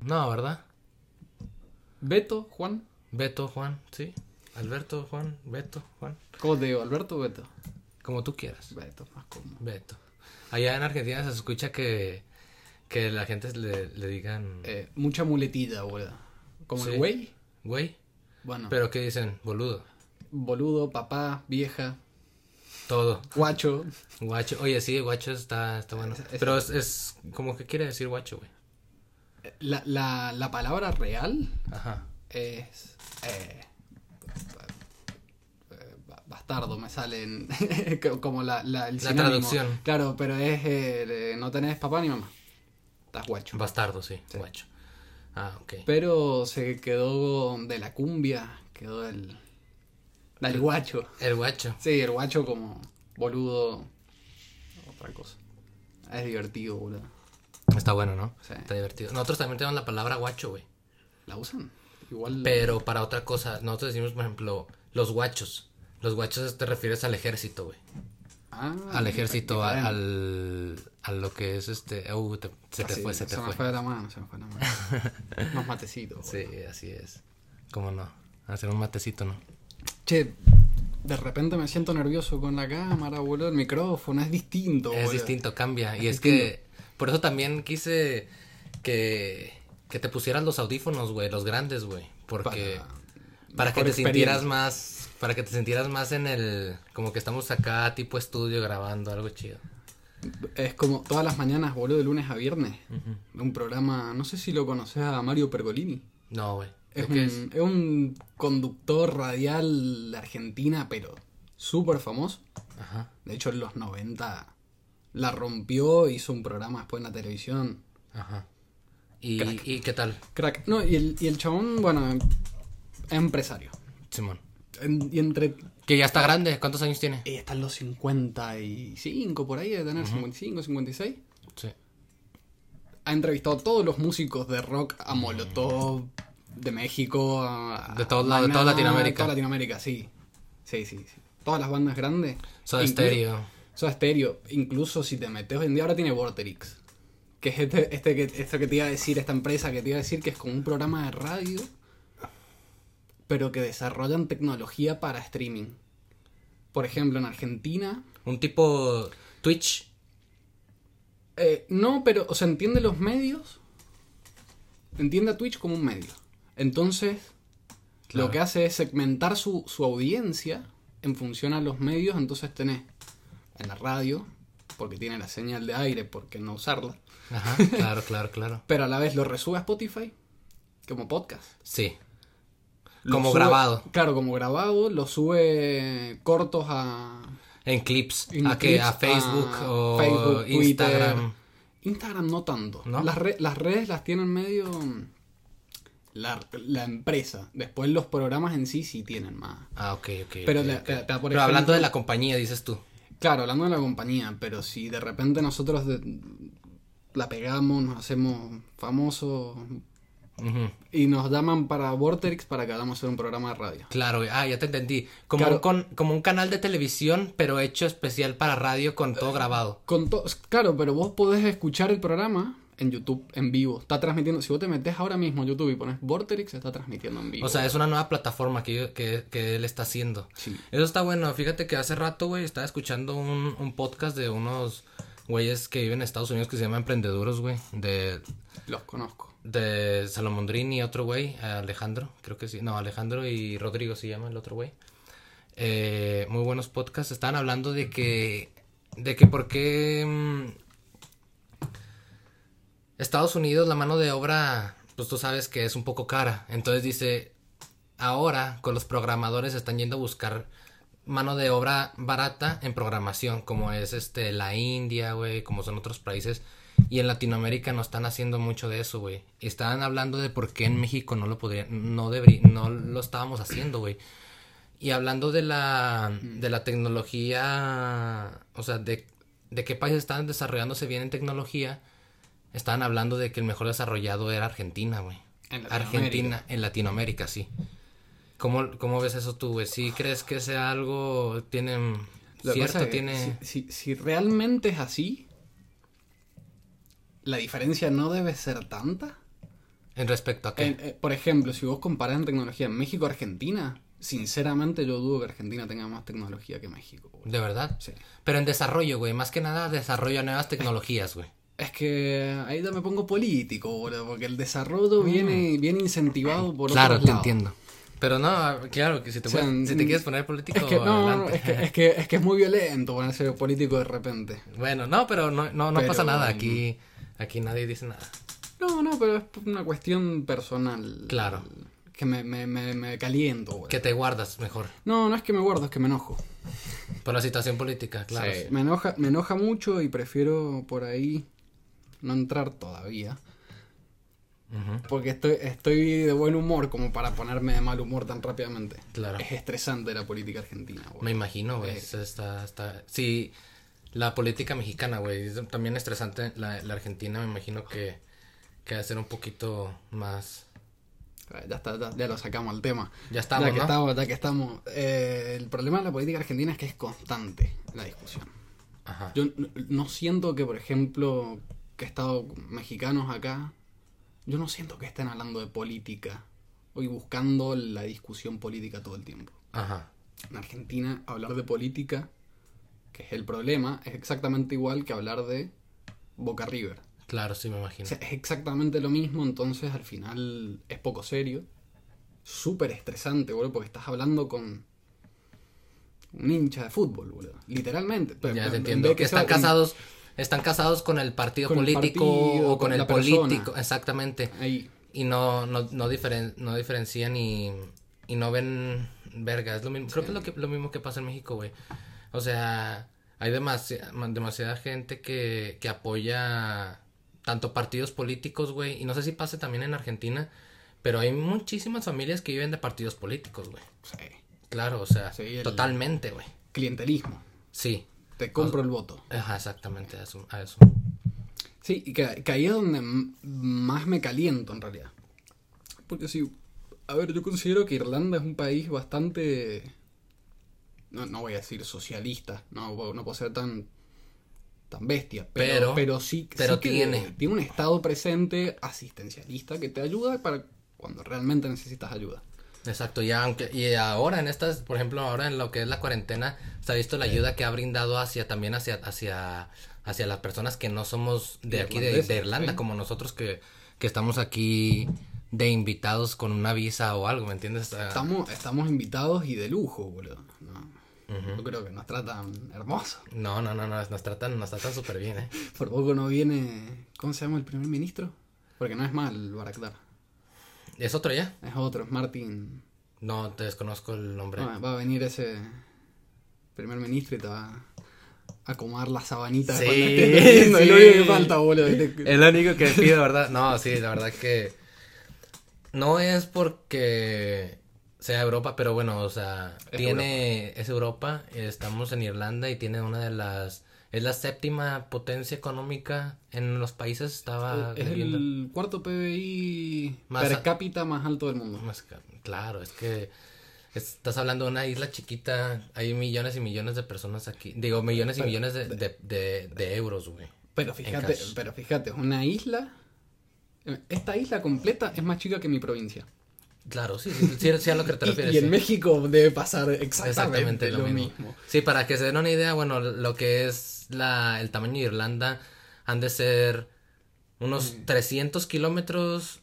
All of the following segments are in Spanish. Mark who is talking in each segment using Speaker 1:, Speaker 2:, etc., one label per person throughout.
Speaker 1: No, ¿verdad?
Speaker 2: Beto, Juan.
Speaker 1: Beto, Juan, sí. Alberto, Juan, Beto, Juan.
Speaker 2: ¿Cómo te digo? ¿Alberto o Beto?
Speaker 1: Como tú quieras.
Speaker 2: Beto, más cómodo.
Speaker 1: Beto. Allá en Argentina se escucha que, que la gente le, le digan...
Speaker 2: Eh, mucha muletilla, boludo. Como
Speaker 1: Sí.
Speaker 2: el güey.
Speaker 1: Güey.
Speaker 2: Bueno,
Speaker 1: Pero ¿qué dicen? Boludo.
Speaker 2: boludo, papá, vieja,
Speaker 1: Todo.
Speaker 2: guacho.
Speaker 1: Guacho. Oye, sí, guacho está, está bueno.
Speaker 2: Es- es-
Speaker 1: Pero es, es como que quiere decir guacho, güey.
Speaker 2: La, la, la palabra real
Speaker 1: Ajá.
Speaker 2: es. eh, eh, ba- bastardo, me salen. como la, la, el
Speaker 1: La traducción.
Speaker 2: Claro, pero es. eh, de no tenés papá ni mamá. Estás guacho.
Speaker 1: Bastardo, sí,
Speaker 2: Sí.
Speaker 1: guacho. Ah, ok.
Speaker 2: Pero se quedó de la cumbia, quedó el. Del guacho.
Speaker 1: El guacho.
Speaker 2: Sí, el guacho como boludo. Otra cosa. Es divertido, boludo.
Speaker 1: Está bueno, ¿no?
Speaker 2: Sí.
Speaker 1: Está divertido. Nosotros también tenemos la palabra guacho, güey.
Speaker 2: ¿La usan? Igual.
Speaker 1: Pero para otra cosa, nosotros decimos, por ejemplo, los guachos. Los guachos te refieres al ejército, güey.
Speaker 2: Ah,
Speaker 1: Al ejército, a, al, a lo que es este... Uh, te- se te
Speaker 2: Sí,
Speaker 1: fue, se te
Speaker 2: me
Speaker 1: fue.
Speaker 2: fue de la mano, se me fue de la mano. Unos matecitos.
Speaker 1: Sí, así es. ¿Cómo no? Hacer un matecito, ¿no?
Speaker 2: Che, de repente me siento nervioso con la cámara, boludo. El micrófono es distinto,
Speaker 1: Es
Speaker 2: boludo.
Speaker 1: distinto, cambia. Y
Speaker 2: es
Speaker 1: que por eso también quise que, que te pusieras los audífonos, güey, los grandes, güey. Porque para, que te sintieras más, para que te sintieras más en el, como que estamos acá tipo estudio grabando algo chido.
Speaker 2: Es como todas las mañanas, boludo, de lunes a viernes. Un programa, no sé si lo conoces a Mario Pergolini.
Speaker 1: No, güey.
Speaker 2: Es
Speaker 1: ¿De
Speaker 2: un,
Speaker 1: es?
Speaker 2: es un conductor radial de Argentina, pero súper famoso.
Speaker 1: Ajá,
Speaker 2: De hecho, en los 90 la rompió, hizo un programa después en la televisión.
Speaker 1: ajá. ¿Y,
Speaker 2: Crack.
Speaker 1: ¿y qué tal,
Speaker 2: Crack. No, y el, y el chabón, bueno, es empresario.
Speaker 1: Simón?
Speaker 2: En- y entre
Speaker 1: Que ya está grande, ¿cuántos años tiene?
Speaker 2: Eh, están los 55 por ahí, de tener 55, 56.
Speaker 1: Sí.
Speaker 2: Ha entrevistado a todos los músicos de rock, a Molotov, de México, a,
Speaker 1: De todos
Speaker 2: a
Speaker 1: lados, de toda Latinoamérica.
Speaker 2: Toda Latinoamérica, sí. Sí, sí, sí. Todas las bandas grandes.
Speaker 1: Soda
Speaker 2: Inclu-
Speaker 1: Stereo.
Speaker 2: Soda Stereo. Incluso si te metes hoy en día, ahora tiene Vorterix. Que es este, este que, esto que te iba a decir, esta empresa que te iba a decir que es como un programa de radio, pero que desarrollan tecnología para streaming. Por ejemplo, en Argentina,
Speaker 1: Un tipo Twitch.
Speaker 2: Eh, no, pero, o sea, entiende los medios. Entiende a Twitch como un medio. Entonces,
Speaker 1: Claro.
Speaker 2: lo que hace es segmentar su, su audiencia en función a los medios. Entonces tenés en la radio, porque tiene la señal de aire, ¿por qué no usarla?
Speaker 1: Ajá, claro, claro, claro.
Speaker 2: Pero a la vez lo resube a Spotify como podcast.
Speaker 1: Sí.
Speaker 2: Lo
Speaker 1: Como
Speaker 2: sube-
Speaker 1: grabado.
Speaker 2: Claro, como grabado. Lo sube cortos a
Speaker 1: En clips.
Speaker 2: En
Speaker 1: ¿A
Speaker 2: clips,
Speaker 1: ¿A Facebook
Speaker 2: a
Speaker 1: o
Speaker 2: Facebook, Twitter.
Speaker 1: Instagram?
Speaker 2: Instagram no tanto.
Speaker 1: ¿No?
Speaker 2: Las, re- las redes las tienen medio la, la empresa. Después los programas en sí sí tienen más.
Speaker 1: Ah, ok, ok.
Speaker 2: Pero
Speaker 1: ok,
Speaker 2: le-
Speaker 1: ok.
Speaker 2: te- te- por
Speaker 1: Pero hablando de la compañía, dices tú.
Speaker 2: Claro, hablando de la compañía, pero si de repente nosotros de- la pegamos, nos hacemos famosos y nos llaman para Vorterix para que hagamos un programa de radio.
Speaker 1: Claro, ah, ya te entendí. Como,
Speaker 2: Claro.
Speaker 1: un, con- como un canal de televisión, pero hecho especial para radio con todo grabado.
Speaker 2: Con to- claro, pero vos podés escuchar el programa en YouTube en vivo. Está transmitiendo. Si vos te metes ahora mismo a YouTube y pones Vorterix, está transmitiendo en vivo.
Speaker 1: O sea, es una nueva plataforma que, yo- que, que él está haciendo.
Speaker 2: Sí.
Speaker 1: Eso está bueno. Fíjate que hace rato, güey, estaba escuchando un, un podcast de unos güeyes que viven en Estados Unidos que se llaman Emprendeduros, güey. De,
Speaker 2: Los conozco.
Speaker 1: de Salomondrín y otro güey, Alejandro, creo que sí. No, Alejandro y Rodrigo se llama el otro güey. Eh, muy buenos podcasts. Estaban hablando de que, de que por qué mm, Estados Unidos la mano de obra, pues tú sabes que es un poco cara. Entonces dice, ahora con los programadores están yendo a buscar mano de obra barata en programación, como es este la India, güey, como son otros países. Y en Latinoamérica no están haciendo mucho de eso, güey. Estaban hablando de por qué en México no lo podría, no debería, no lo estábamos haciendo, güey. Y hablando de la, de la tecnología, o sea, de, de qué países están desarrollándose bien en tecnología, estaban hablando de que el mejor desarrollado era Argentina, güey. Argentina, en Latinoamérica, sí. ¿Cómo, cómo ves eso tú, güey? ¿Sí crees que sea algo, tiene,
Speaker 2: Lo que pasa
Speaker 1: cierto,
Speaker 2: es
Speaker 1: tiene...
Speaker 2: Si, si- si realmente es así, la diferencia no debe ser tanta.
Speaker 1: ¿En respecto a qué?
Speaker 2: Eh, por ejemplo, si vos comparás en tecnología México-Argentina, sinceramente yo dudo que Argentina tenga más tecnología que México.
Speaker 1: ¿De verdad?
Speaker 2: Sí.
Speaker 1: Pero en desarrollo, güey. Más que nada, desarrollo de nuevas tecnologías, güey.
Speaker 2: Es que ahí ya me pongo político, boludo, porque el desarrollo viene, viene incentivado por
Speaker 1: Mm. Claro,
Speaker 2: otros
Speaker 1: te
Speaker 2: lados.
Speaker 1: entiendo. Pero no, claro, que si te,
Speaker 2: O sea,
Speaker 1: puedes- si te
Speaker 2: mm,
Speaker 1: quieres poner político,
Speaker 2: Es que, no, es, que, es, que, es que es muy violento ponerse político de repente.
Speaker 1: Bueno, no, pero no, no, no
Speaker 2: Pero,
Speaker 1: pasa nada.
Speaker 2: mm.
Speaker 1: Aquí, aquí nadie dice nada.
Speaker 2: No, no, pero es una cuestión personal.
Speaker 1: Claro.
Speaker 2: Que me, me, me, me caliento, boludo.
Speaker 1: Que te guardas mejor.
Speaker 2: No, no es que me guardo, es que me enojo.
Speaker 1: Por la situación política, claro.
Speaker 2: Sí, Me enoja, me enoja mucho y prefiero por ahí no entrar todavía. Porque estoy, estoy de buen humor como para ponerme de mal humor tan rápidamente.
Speaker 1: Claro.
Speaker 2: Es estresante la política argentina, boludo.
Speaker 1: Me imagino, güey.
Speaker 2: Eh.
Speaker 1: Está, está... Sí, la política mexicana, güey. Es también estresante. La, la Argentina, me imagino que, que va a ser un poquito más...
Speaker 2: Ya está, ya, ya lo sacamos al tema.
Speaker 1: Ya estamos,
Speaker 2: ya que
Speaker 1: ¿no?
Speaker 2: estamos, ya que estamos. Eh, el problema de la política argentina es que es constante la discusión.
Speaker 1: Ajá.
Speaker 2: Yo no siento que, por ejemplo, que he estado mexicanos acá, yo no siento que estén hablando de política o y buscando la discusión política todo el tiempo.
Speaker 1: Ajá.
Speaker 2: En Argentina, hablar de política, que es el problema, es exactamente igual que hablar de Boca River.
Speaker 1: Claro, sí, me
Speaker 2: O
Speaker 1: imagino.
Speaker 2: sea, es exactamente lo mismo, entonces al final es poco serio. Súper estresante, boludo, porque estás hablando con un hincha de fútbol, boludo. Literalmente. Pero
Speaker 1: Ya te
Speaker 2: en
Speaker 1: entiendo. Que están
Speaker 2: un-
Speaker 1: casados... Están casados con el partido
Speaker 2: Con el
Speaker 1: político
Speaker 2: partido,
Speaker 1: o con
Speaker 2: con
Speaker 1: el
Speaker 2: persona.
Speaker 1: político. Exactamente.
Speaker 2: Ahí.
Speaker 1: Y no, no, no, diferen, no diferencian y, y no ven verga. Es lo mismo. Creo que es lo, que, lo mismo que pasa en México, güey. O sea, hay demasiada, demasiada gente que, que apoya tanto partidos políticos, güey. Y no sé si pase también en Argentina, pero hay muchísimas familias que viven de partidos políticos, güey.
Speaker 2: Sí.
Speaker 1: Claro, o sea,
Speaker 2: Sí, el-
Speaker 1: totalmente, güey.
Speaker 2: Clientelismo.
Speaker 1: Sí.
Speaker 2: Te compro el voto.
Speaker 1: Ajá, exactamente, a eso. A eso.
Speaker 2: Sí, y que, que ahí es donde más me caliento en realidad. Porque sí, a ver, yo considero que Irlanda es un país bastante... No, no voy a decir socialista, no, puedo- no puedo ser tan, tan bestia, pero,
Speaker 1: Pero-
Speaker 2: pero sí,
Speaker 1: pero
Speaker 2: sí que
Speaker 1: tiene.
Speaker 2: tiene un estado presente asistencialista que te ayuda para cuando realmente necesitas ayuda.
Speaker 1: Exacto, y aunque y ahora en estas, por ejemplo, ahora en lo que es la cuarentena, se ha visto la ayuda que ha brindado hacia también hacia hacia hacia las personas que no somos de aquí de, Irlanda,
Speaker 2: sí.
Speaker 1: como nosotros que, que estamos aquí de invitados con una visa o algo, ¿me entiendes?
Speaker 2: Estamos, estamos invitados y de lujo, boludo. ¿no? Yo creo que nos tratan hermoso.
Speaker 1: No, no, no, no, nos tratan nos tratan súper bien, ¿eh?
Speaker 2: Por poco no viene. ¿Cómo se llama el primer ministro? Porque no es mal Baraktar.
Speaker 1: ¿Es otro ya?
Speaker 2: Es otro, es Martin.
Speaker 1: No, te desconozco el nombre.
Speaker 2: Va, va a venir ese primer ministro y te va a acomodar la sabanita
Speaker 1: Sí, sí.
Speaker 2: único que falta, boludo.
Speaker 1: Es lo único que pido, ¿verdad? No, sí, la verdad que no es porque sea Europa, pero bueno, o sea,
Speaker 2: Es
Speaker 1: tiene es Europa, estamos en Irlanda y tiene una de las es la séptima potencia económica en los países, estaba
Speaker 2: es
Speaker 1: leyendo.
Speaker 2: el cuarto PBI
Speaker 1: Más
Speaker 2: per cápita más alto del mundo.
Speaker 1: Más Claro, es que estás hablando de una isla chiquita, hay millones y millones de personas aquí, digo, millones y
Speaker 2: Pero-
Speaker 1: millones de, de, de, de euros, güey.
Speaker 2: Pero
Speaker 1: En
Speaker 2: fíjate, pero fíjate, es una isla. Esta isla completa es más chica que mi provincia.
Speaker 1: Claro, sí, sí, sí, sí a lo que te
Speaker 2: Y,
Speaker 1: refieres.
Speaker 2: y en
Speaker 1: sí.
Speaker 2: México debe pasar exactamente,
Speaker 1: Exactamente
Speaker 2: lo,
Speaker 1: lo mismo.
Speaker 2: mismo.
Speaker 1: Sí, para que se den una idea, bueno, lo que es la, el tamaño de Irlanda han de ser unos 300 kilómetros,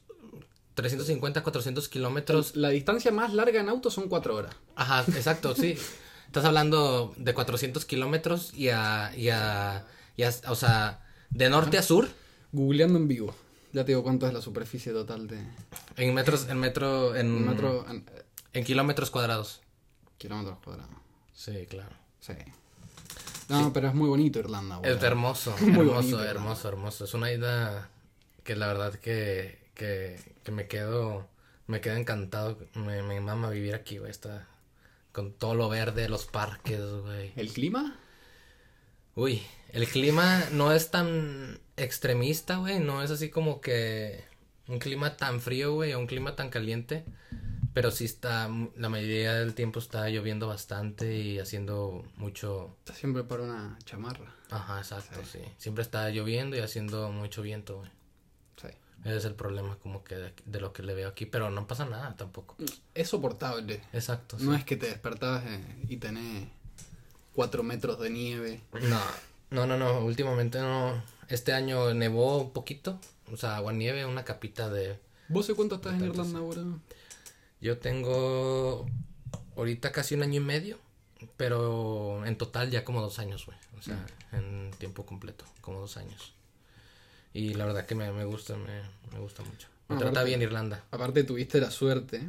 Speaker 1: 350, 400 kilómetros.
Speaker 2: La distancia más larga en auto son cuatro horas.
Speaker 1: Ajá, exacto, sí. Estás hablando de 400 kilómetros y a, y a, y a- o sea, de norte a sur,
Speaker 2: Googleando en vivo. Ya te digo cuánto es la superficie total de
Speaker 1: en metros, en metro, en,
Speaker 2: metro, en- eh,
Speaker 1: en kilómetros cuadrados.
Speaker 2: kilómetros cuadrados.
Speaker 1: Sí, claro.
Speaker 2: Sí. No, pero es muy bonito Irlanda.
Speaker 1: Es
Speaker 2: boludo.
Speaker 1: hermoso,
Speaker 2: Muy
Speaker 1: hermoso, hermoso, hermoso. Es una isla que la verdad que, que, que me quedo, me quedo encantado. Me, me mama vivir aquí, güey. Está con todo lo verde, los parques, güey.
Speaker 2: ¿El clima?
Speaker 1: Uy, el clima no es tan extremista, güey. No es así como que un clima tan frío, güey, o un clima tan caliente. Pero sí está, la mayoría del tiempo está lloviendo bastante y haciendo mucho,
Speaker 2: Está siempre para una chamarra.
Speaker 1: Ajá, exacto, sí. Siempre está lloviendo y haciendo mucho viento, güey.
Speaker 2: Sí.
Speaker 1: Ese es el problema como que de, de lo que le veo aquí, pero no pasa nada tampoco.
Speaker 2: Es soportable.
Speaker 1: Exacto.
Speaker 2: No es que te despertabas eh, y tenés cuatro metros de nieve.
Speaker 1: No, no, no, no, últimamente no. Este año nevó un poquito, o sea, agua nieve, una capita de...
Speaker 2: ¿Vos sé cuánto estás en Irlanda ahora?
Speaker 1: Yo tengo ahorita casi un año y medio, pero en total ya como dos años, güey. O sea, en tiempo completo, como dos años. Y la verdad que me, me gusta, me, me gusta mucho. Me trata bien Irlanda.
Speaker 2: Aparte tuviste la suerte,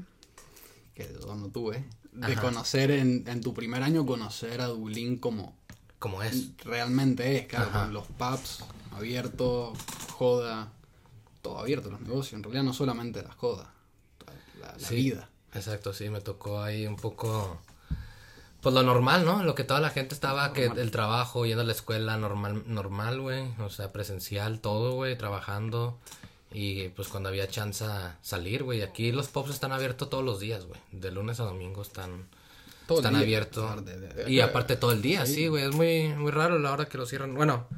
Speaker 2: que yo no tuve, de
Speaker 1: Ajá.
Speaker 2: conocer en, en tu primer año, conocer a Dublín como
Speaker 1: Como es.
Speaker 2: realmente es, claro,
Speaker 1: Ajá.
Speaker 2: con los pubs abiertos, joda, todo abierto, los negocios, en realidad no solamente las jodas, la, la
Speaker 1: Sí.
Speaker 2: vida.
Speaker 1: Exacto, sí, me tocó ahí un poco... Pues lo normal, ¿no? Lo que toda la gente estaba, que el trabajo, yendo a la escuela normal, normal, güey. O sea, presencial, todo, güey, trabajando. Y pues cuando había chance a salir, güey. Aquí los pubs están abiertos todos los días, güey. De lunes a domingo están,
Speaker 2: Todo
Speaker 1: están abiertos.
Speaker 2: de-
Speaker 1: Y aparte todo el día, sí, güey. Es muy, muy raro la hora que lo cierran. Bueno,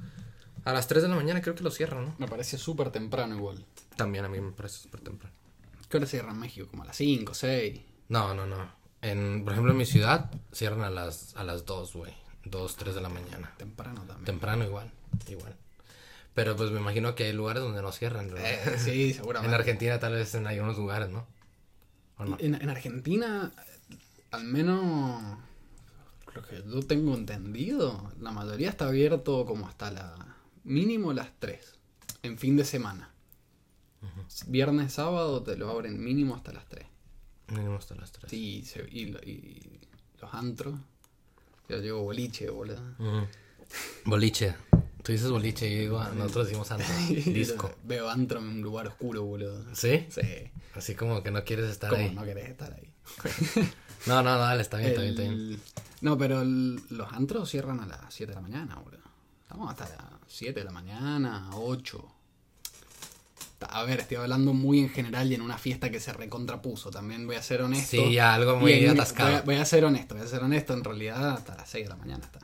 Speaker 1: a las 3 de la mañana creo que lo cierran, ¿no?
Speaker 2: Me parece súper temprano igual.
Speaker 1: También a mí me parece súper temprano.
Speaker 2: ¿Qué hora cierra en México? Como a las 5, 6.
Speaker 1: No, no, no. En, por ejemplo, en mi ciudad cierran a las, a las 2, güey. 2, 3 de la mañana.
Speaker 2: Temprano también.
Speaker 1: Temprano igual, igual. Pero pues me imagino que hay lugares donde no cierran.
Speaker 2: Eh, sí,
Speaker 1: En
Speaker 2: seguramente.
Speaker 1: Argentina tal vez en algunos lugares, ¿no? ¿O no?
Speaker 2: En, en Argentina, al menos lo que yo tengo entendido, la mayoría está abierto como hasta la mínimo las 3, en fin de semana. Viernes, sábado te lo abren mínimo hasta las 3.
Speaker 1: Mínimo hasta las 3.
Speaker 2: Sí, se- y, lo- y los antros. Yo llevo boliche, boludo.
Speaker 1: Boliche. Tú dices boliche y digo, nosotros decimos antro, disco.
Speaker 2: Veo antro en un lugar oscuro, boludo.
Speaker 1: ¿Sí?
Speaker 2: Sí.
Speaker 1: Así como que no quieres estar
Speaker 2: ¿Cómo
Speaker 1: ahí.
Speaker 2: no querés estar ahí?
Speaker 1: No, no, dale, está bien, está bien, está bien.
Speaker 2: No, pero el- los antros cierran a las 7 de la mañana, boludo. Estamos hasta las 7 de la mañana, 8. A ver, estoy hablando muy en general y en una fiesta que se recontrapuso. También voy a ser honesto.
Speaker 1: Sí, algo muy
Speaker 2: en-
Speaker 1: atascado.
Speaker 2: Voy a, voy a ser honesto, voy a ser honesto. En realidad, hasta las 6 de la mañana está.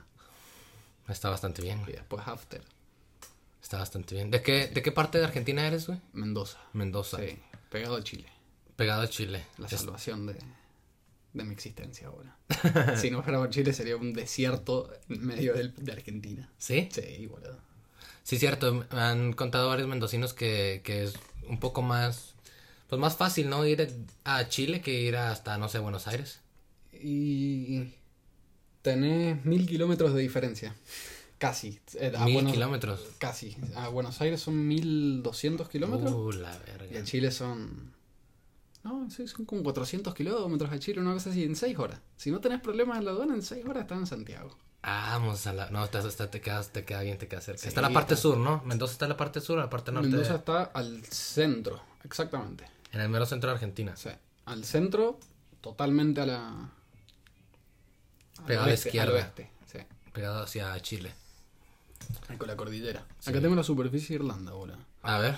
Speaker 1: Está bastante bien,
Speaker 2: Y después after.
Speaker 1: Está bastante bien. ¿De qué, ¿De qué parte de Argentina eres, güey?
Speaker 2: Mendoza.
Speaker 1: Mendoza.
Speaker 2: Sí, pegado a Chile.
Speaker 1: Pegado a Chile.
Speaker 2: La
Speaker 1: Es-
Speaker 2: salvación de, de mi existencia ahora. si no fuera por Chile sería un desierto en medio del- de Argentina.
Speaker 1: ¿Sí?
Speaker 2: Sí, boludo.
Speaker 1: Sí, cierto. Me han contado varios mendocinos que, que es un poco más, pues más fácil, ¿no? Ir a Chile que ir hasta, no sé, Buenos Aires.
Speaker 2: Y tenés mil kilómetros de diferencia. Casi. Eh, a
Speaker 1: Mil
Speaker 2: Buenos-
Speaker 1: kilómetros.
Speaker 2: Casi. A Buenos Aires son mil doscientos kilómetros.
Speaker 1: Uh, la
Speaker 2: y a. Chile son... No, sí, son como 400 kilómetros a Chile, una cosa así, en 6 horas. Si no tenés problemas en la aduana, en 6 horas estás en Santiago.
Speaker 1: Vamos a la... No, te, te, te, quedas, te queda bien, te queda cerca.
Speaker 2: Sí,
Speaker 1: está la parte
Speaker 2: está-
Speaker 1: sur, ¿no? Mendoza está en la parte sur, la parte norte.
Speaker 2: Mendoza está al centro, exactamente.
Speaker 1: En el mero centro de Argentina.
Speaker 2: Sea, al centro, totalmente a la...
Speaker 1: Pegado a la izquierda.
Speaker 2: Al oeste, sí.
Speaker 1: Pegado hacia Chile.
Speaker 2: Ahí con la cordillera.
Speaker 1: Sí.
Speaker 2: Acá tengo la superficie de Irlanda, boludo.
Speaker 1: A ver.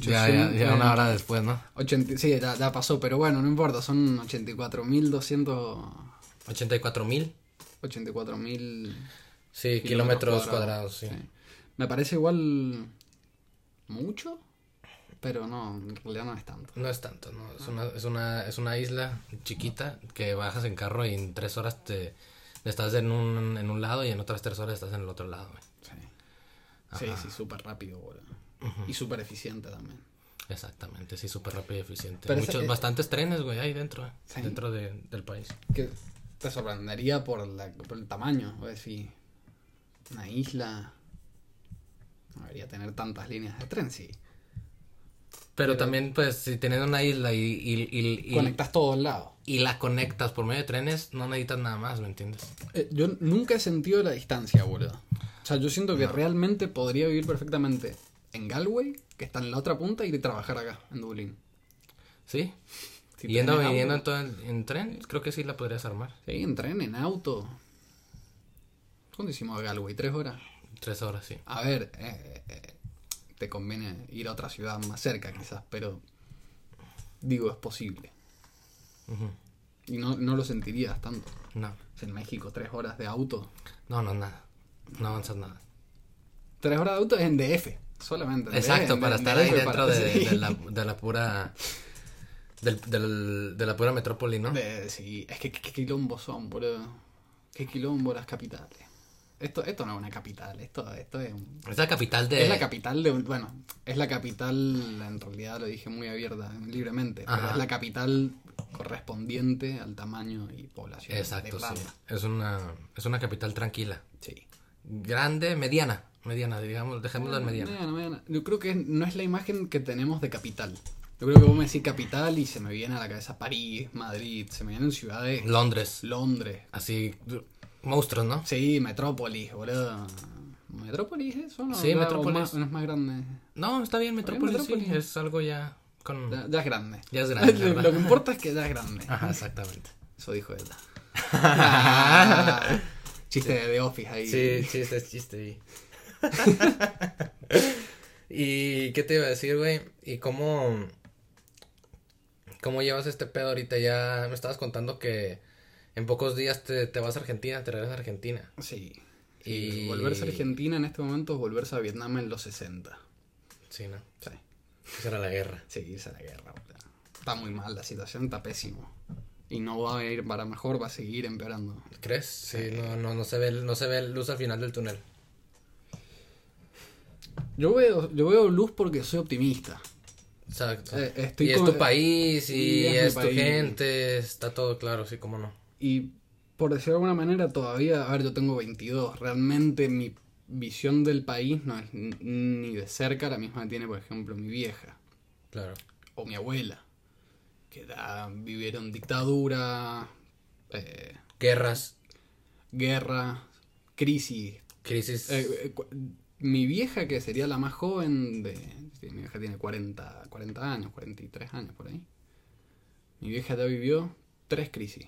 Speaker 1: Ya, ya, ya
Speaker 2: eh,
Speaker 1: una hora después, ¿no?
Speaker 2: 80, sí, ya, ya pasó, pero bueno, no importa, son 84.200...
Speaker 1: 84 mil.
Speaker 2: 84.000
Speaker 1: Sí, kilómetros cuadrados, sí.
Speaker 2: Me parece igual mucho, pero no, en realidad no es tanto.
Speaker 1: No es tanto, ¿no? Es una, es una, es una isla chiquita que bajas en carro y en tres horas te estás en un, en un lado y en otras tres horas estás en el otro lado, güey.
Speaker 2: Sí, sí, sí súper rápido, boludo. Y súper eficiente también.
Speaker 1: Exactamente, sí, súper rápido y eficiente.
Speaker 2: Pero
Speaker 1: Muchos,
Speaker 2: ese- eh,
Speaker 1: bastantes trenes, güey, ahí dentro,
Speaker 2: Sí.
Speaker 1: dentro de- del país.
Speaker 2: Que te sorprendería por, la, por el tamaño, o decir, una isla no debería tener tantas líneas de tren, sí.
Speaker 1: Pero, también, pues, si tienes una isla y, y, y, y-
Speaker 2: Conectas todos lados.
Speaker 1: y la conectas por medio de trenes, no necesitas nada más, ¿me entiendes?
Speaker 2: Eh, yo nunca he sentido la distancia, boludo. O sea, yo siento que realmente podría vivir perfectamente en Galway, que está en la otra punta, y trabajar acá, en Dublín.
Speaker 1: ¿Sí?
Speaker 2: Si
Speaker 1: Yendo, viniendo en, todo tren, creo que sí la podrías armar.
Speaker 2: Sí, en tren, en auto. ¿Cuándo hicimos a Galway? ¿Tres horas?
Speaker 1: Tres horas, sí.
Speaker 2: A ver, eh, eh, te conviene ir a otra ciudad más cerca quizás, pero digo, es posible. Y no, no lo sentirías tanto.
Speaker 1: No,
Speaker 2: En México, tres horas de auto.
Speaker 1: no, no, nada. No avanzas nada.
Speaker 2: Tres horas de auto es en DF. Solamente.
Speaker 1: Exacto, para estar ahí
Speaker 2: eso y
Speaker 1: dentro
Speaker 2: para-
Speaker 1: de,
Speaker 2: sí.
Speaker 1: de la, de la pura. Del, del- de la pura metrópoli, ¿no?
Speaker 2: De- sí, es que qué quilombos son, boludo. Qué quilombo las capitales. Esto, esto no es una capital, esto, esto es un-
Speaker 1: Es la capital de.
Speaker 2: Es la capital de bueno, es la capital, en realidad lo dije muy abierta, libremente, pero es la capital correspondiente al tamaño y población
Speaker 1: Exacto,
Speaker 2: de
Speaker 1: sí. Es una, es una capital tranquila.
Speaker 2: Sí.
Speaker 1: Grande, mediana. Mediana, digamos, dejémoslo en mediana.
Speaker 2: Mediana, mediana. Yo creo que no es la imagen que tenemos de capital. Yo creo que vos me decís capital y se me viene a la cabeza París, Madrid, se me vienen ciudades,
Speaker 1: Londres.
Speaker 2: Londres,
Speaker 1: Así. Monstruos, ¿no?
Speaker 2: sí, Metrópolis, boludo. ¿Metrópolis eso? No,
Speaker 1: Sí, Metrópolis.
Speaker 2: más- no es más grande.
Speaker 1: No, está bien, Metrópolis, sí,
Speaker 2: Metrópolis.
Speaker 1: Es algo ya con.
Speaker 2: Ya, ya es grande.
Speaker 1: Ya es grande,
Speaker 2: lo, que importa es que ya es grande.
Speaker 1: Ajá, exactamente.
Speaker 2: Eso dijo ella. Ah, Chiste de Office ahí.
Speaker 1: Sí, chiste, chiste. ¿Y qué te iba a decir, güey? ¿Y cómo, cómo llevas este pedo ahorita? Ya me estabas contando que en pocos días te, te vas a Argentina, te regresas a Argentina.
Speaker 2: Sí.
Speaker 1: Y-
Speaker 2: Y volverse a Argentina en este momento es volverse a Vietnam en los 60.
Speaker 1: Sí, ¿no?
Speaker 2: Sí.
Speaker 1: Esa era la guerra.
Speaker 2: Sí, irse a la guerra. Está muy mal, la situación está pésimo. Y no va a ir para mejor, va a seguir empeorando.
Speaker 1: ¿Crees? Sí, no, no, no se ve, no se ve luz al final del túnel.
Speaker 2: Yo veo, yo veo luz porque soy optimista.
Speaker 1: Exacto.
Speaker 2: Eh, estoy
Speaker 1: y es tu país y,
Speaker 2: y es
Speaker 1: tu
Speaker 2: país.
Speaker 1: gente, está todo claro, sí, cómo no.
Speaker 2: Y por decirlo de alguna manera, todavía, a ver, yo tengo 22. Realmente mi visión del país no es ni de cerca la misma que tiene, por ejemplo, mi vieja
Speaker 1: Claro.
Speaker 2: o mi abuela, que vivieron dictadura, eh,
Speaker 1: Guerras,
Speaker 2: guerra, crisis.
Speaker 1: crisis.
Speaker 2: Eh, mi vieja, que sería la más joven de... sí, mi vieja tiene 40, 40 años, 43 años por ahí. Mi vieja ya vivió tres crisis.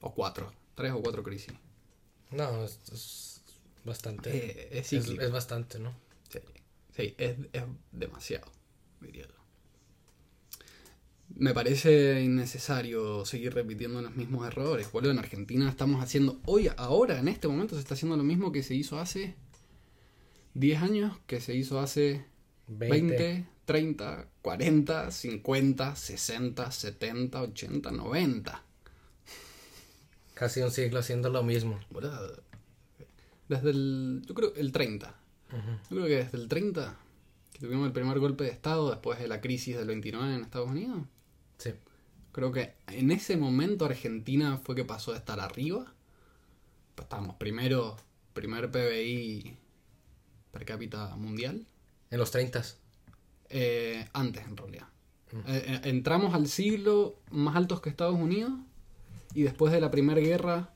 Speaker 2: O cuatro. Tres o cuatro crisis.
Speaker 1: No, es, es bastante.
Speaker 2: Eh, es
Speaker 1: es bastante, ¿no?
Speaker 2: Sí, sí, es, es demasiado, diría yo. Me parece innecesario seguir repitiendo los mismos errores. Boludo, en Argentina estamos haciendo, hoy, ahora, en este momento, se está haciendo lo mismo que se hizo hace 10 años, que se hizo hace 20, 30, 40, 50, 60, 70, 80, 90.
Speaker 1: Casi un siglo haciendo lo mismo.
Speaker 2: Desde el, yo creo, el 30. Yo creo que desde el 30, que tuvimos el primer golpe de Estado después de la crisis del 29 en Estados Unidos,
Speaker 1: Sí.
Speaker 2: creo que en ese momento Argentina fue que pasó de estar arriba. Pues estábamos primero, primer PBI per cápita mundial.
Speaker 1: En los 30.
Speaker 2: Eh, antes, en realidad. Eh, eh, entramos al siglo más altos que Estados Unidos y después de la Primera Guerra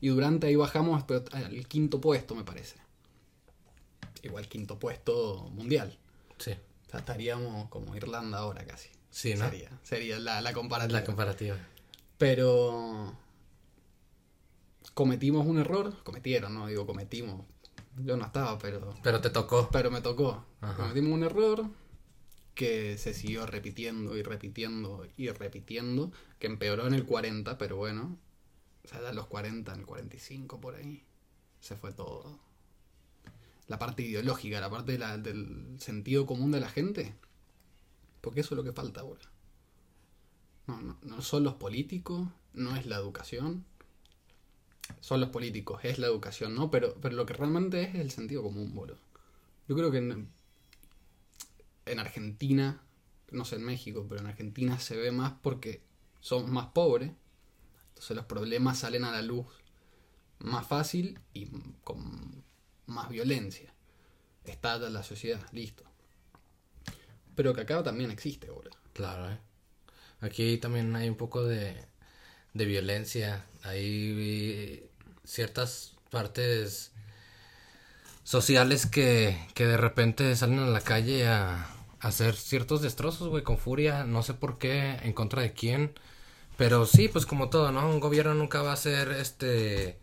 Speaker 2: y durante ahí bajamos al quinto puesto, me parece. Igual quinto puesto mundial.
Speaker 1: Sí.
Speaker 2: O sea, estaríamos como Irlanda ahora casi.
Speaker 1: Sí, ¿no?
Speaker 2: Sería, sería la, la comparativa.
Speaker 1: La comparativa.
Speaker 2: Pero cometimos un error. Cometieron, no digo cometimos. Yo no estaba, pero
Speaker 1: Pero te tocó.
Speaker 2: pero me tocó. Cometimos un error que se siguió repitiendo y repitiendo y repitiendo, que empeoró en el 40, pero bueno, o sea, en los 40, en el 45 por ahí, se fue todo. La parte ideológica, la parte de la- del sentido común de la gente, porque eso es lo que falta ahora. No, no, no son los políticos, no es la educación, son los políticos, es la educación, ¿no? Pero, pero lo que realmente es es el sentido común, boludo. Yo creo que en, en Argentina, no sé en México, pero en Argentina se ve más porque somos más pobres, entonces los problemas salen a la luz más fácil y con más violencia. Estalla la sociedad, listo. Pero que acá también existe, boludo.
Speaker 1: Claro, ¿eh? Aquí también hay un poco de, de violencia. Hay ciertas partes sociales que, que de repente salen a la calle a, a hacer ciertos destrozos, güey, con furia. No sé por qué, en contra de quién. Pero sí, pues como todo, ¿no? Un gobierno nunca va a ser este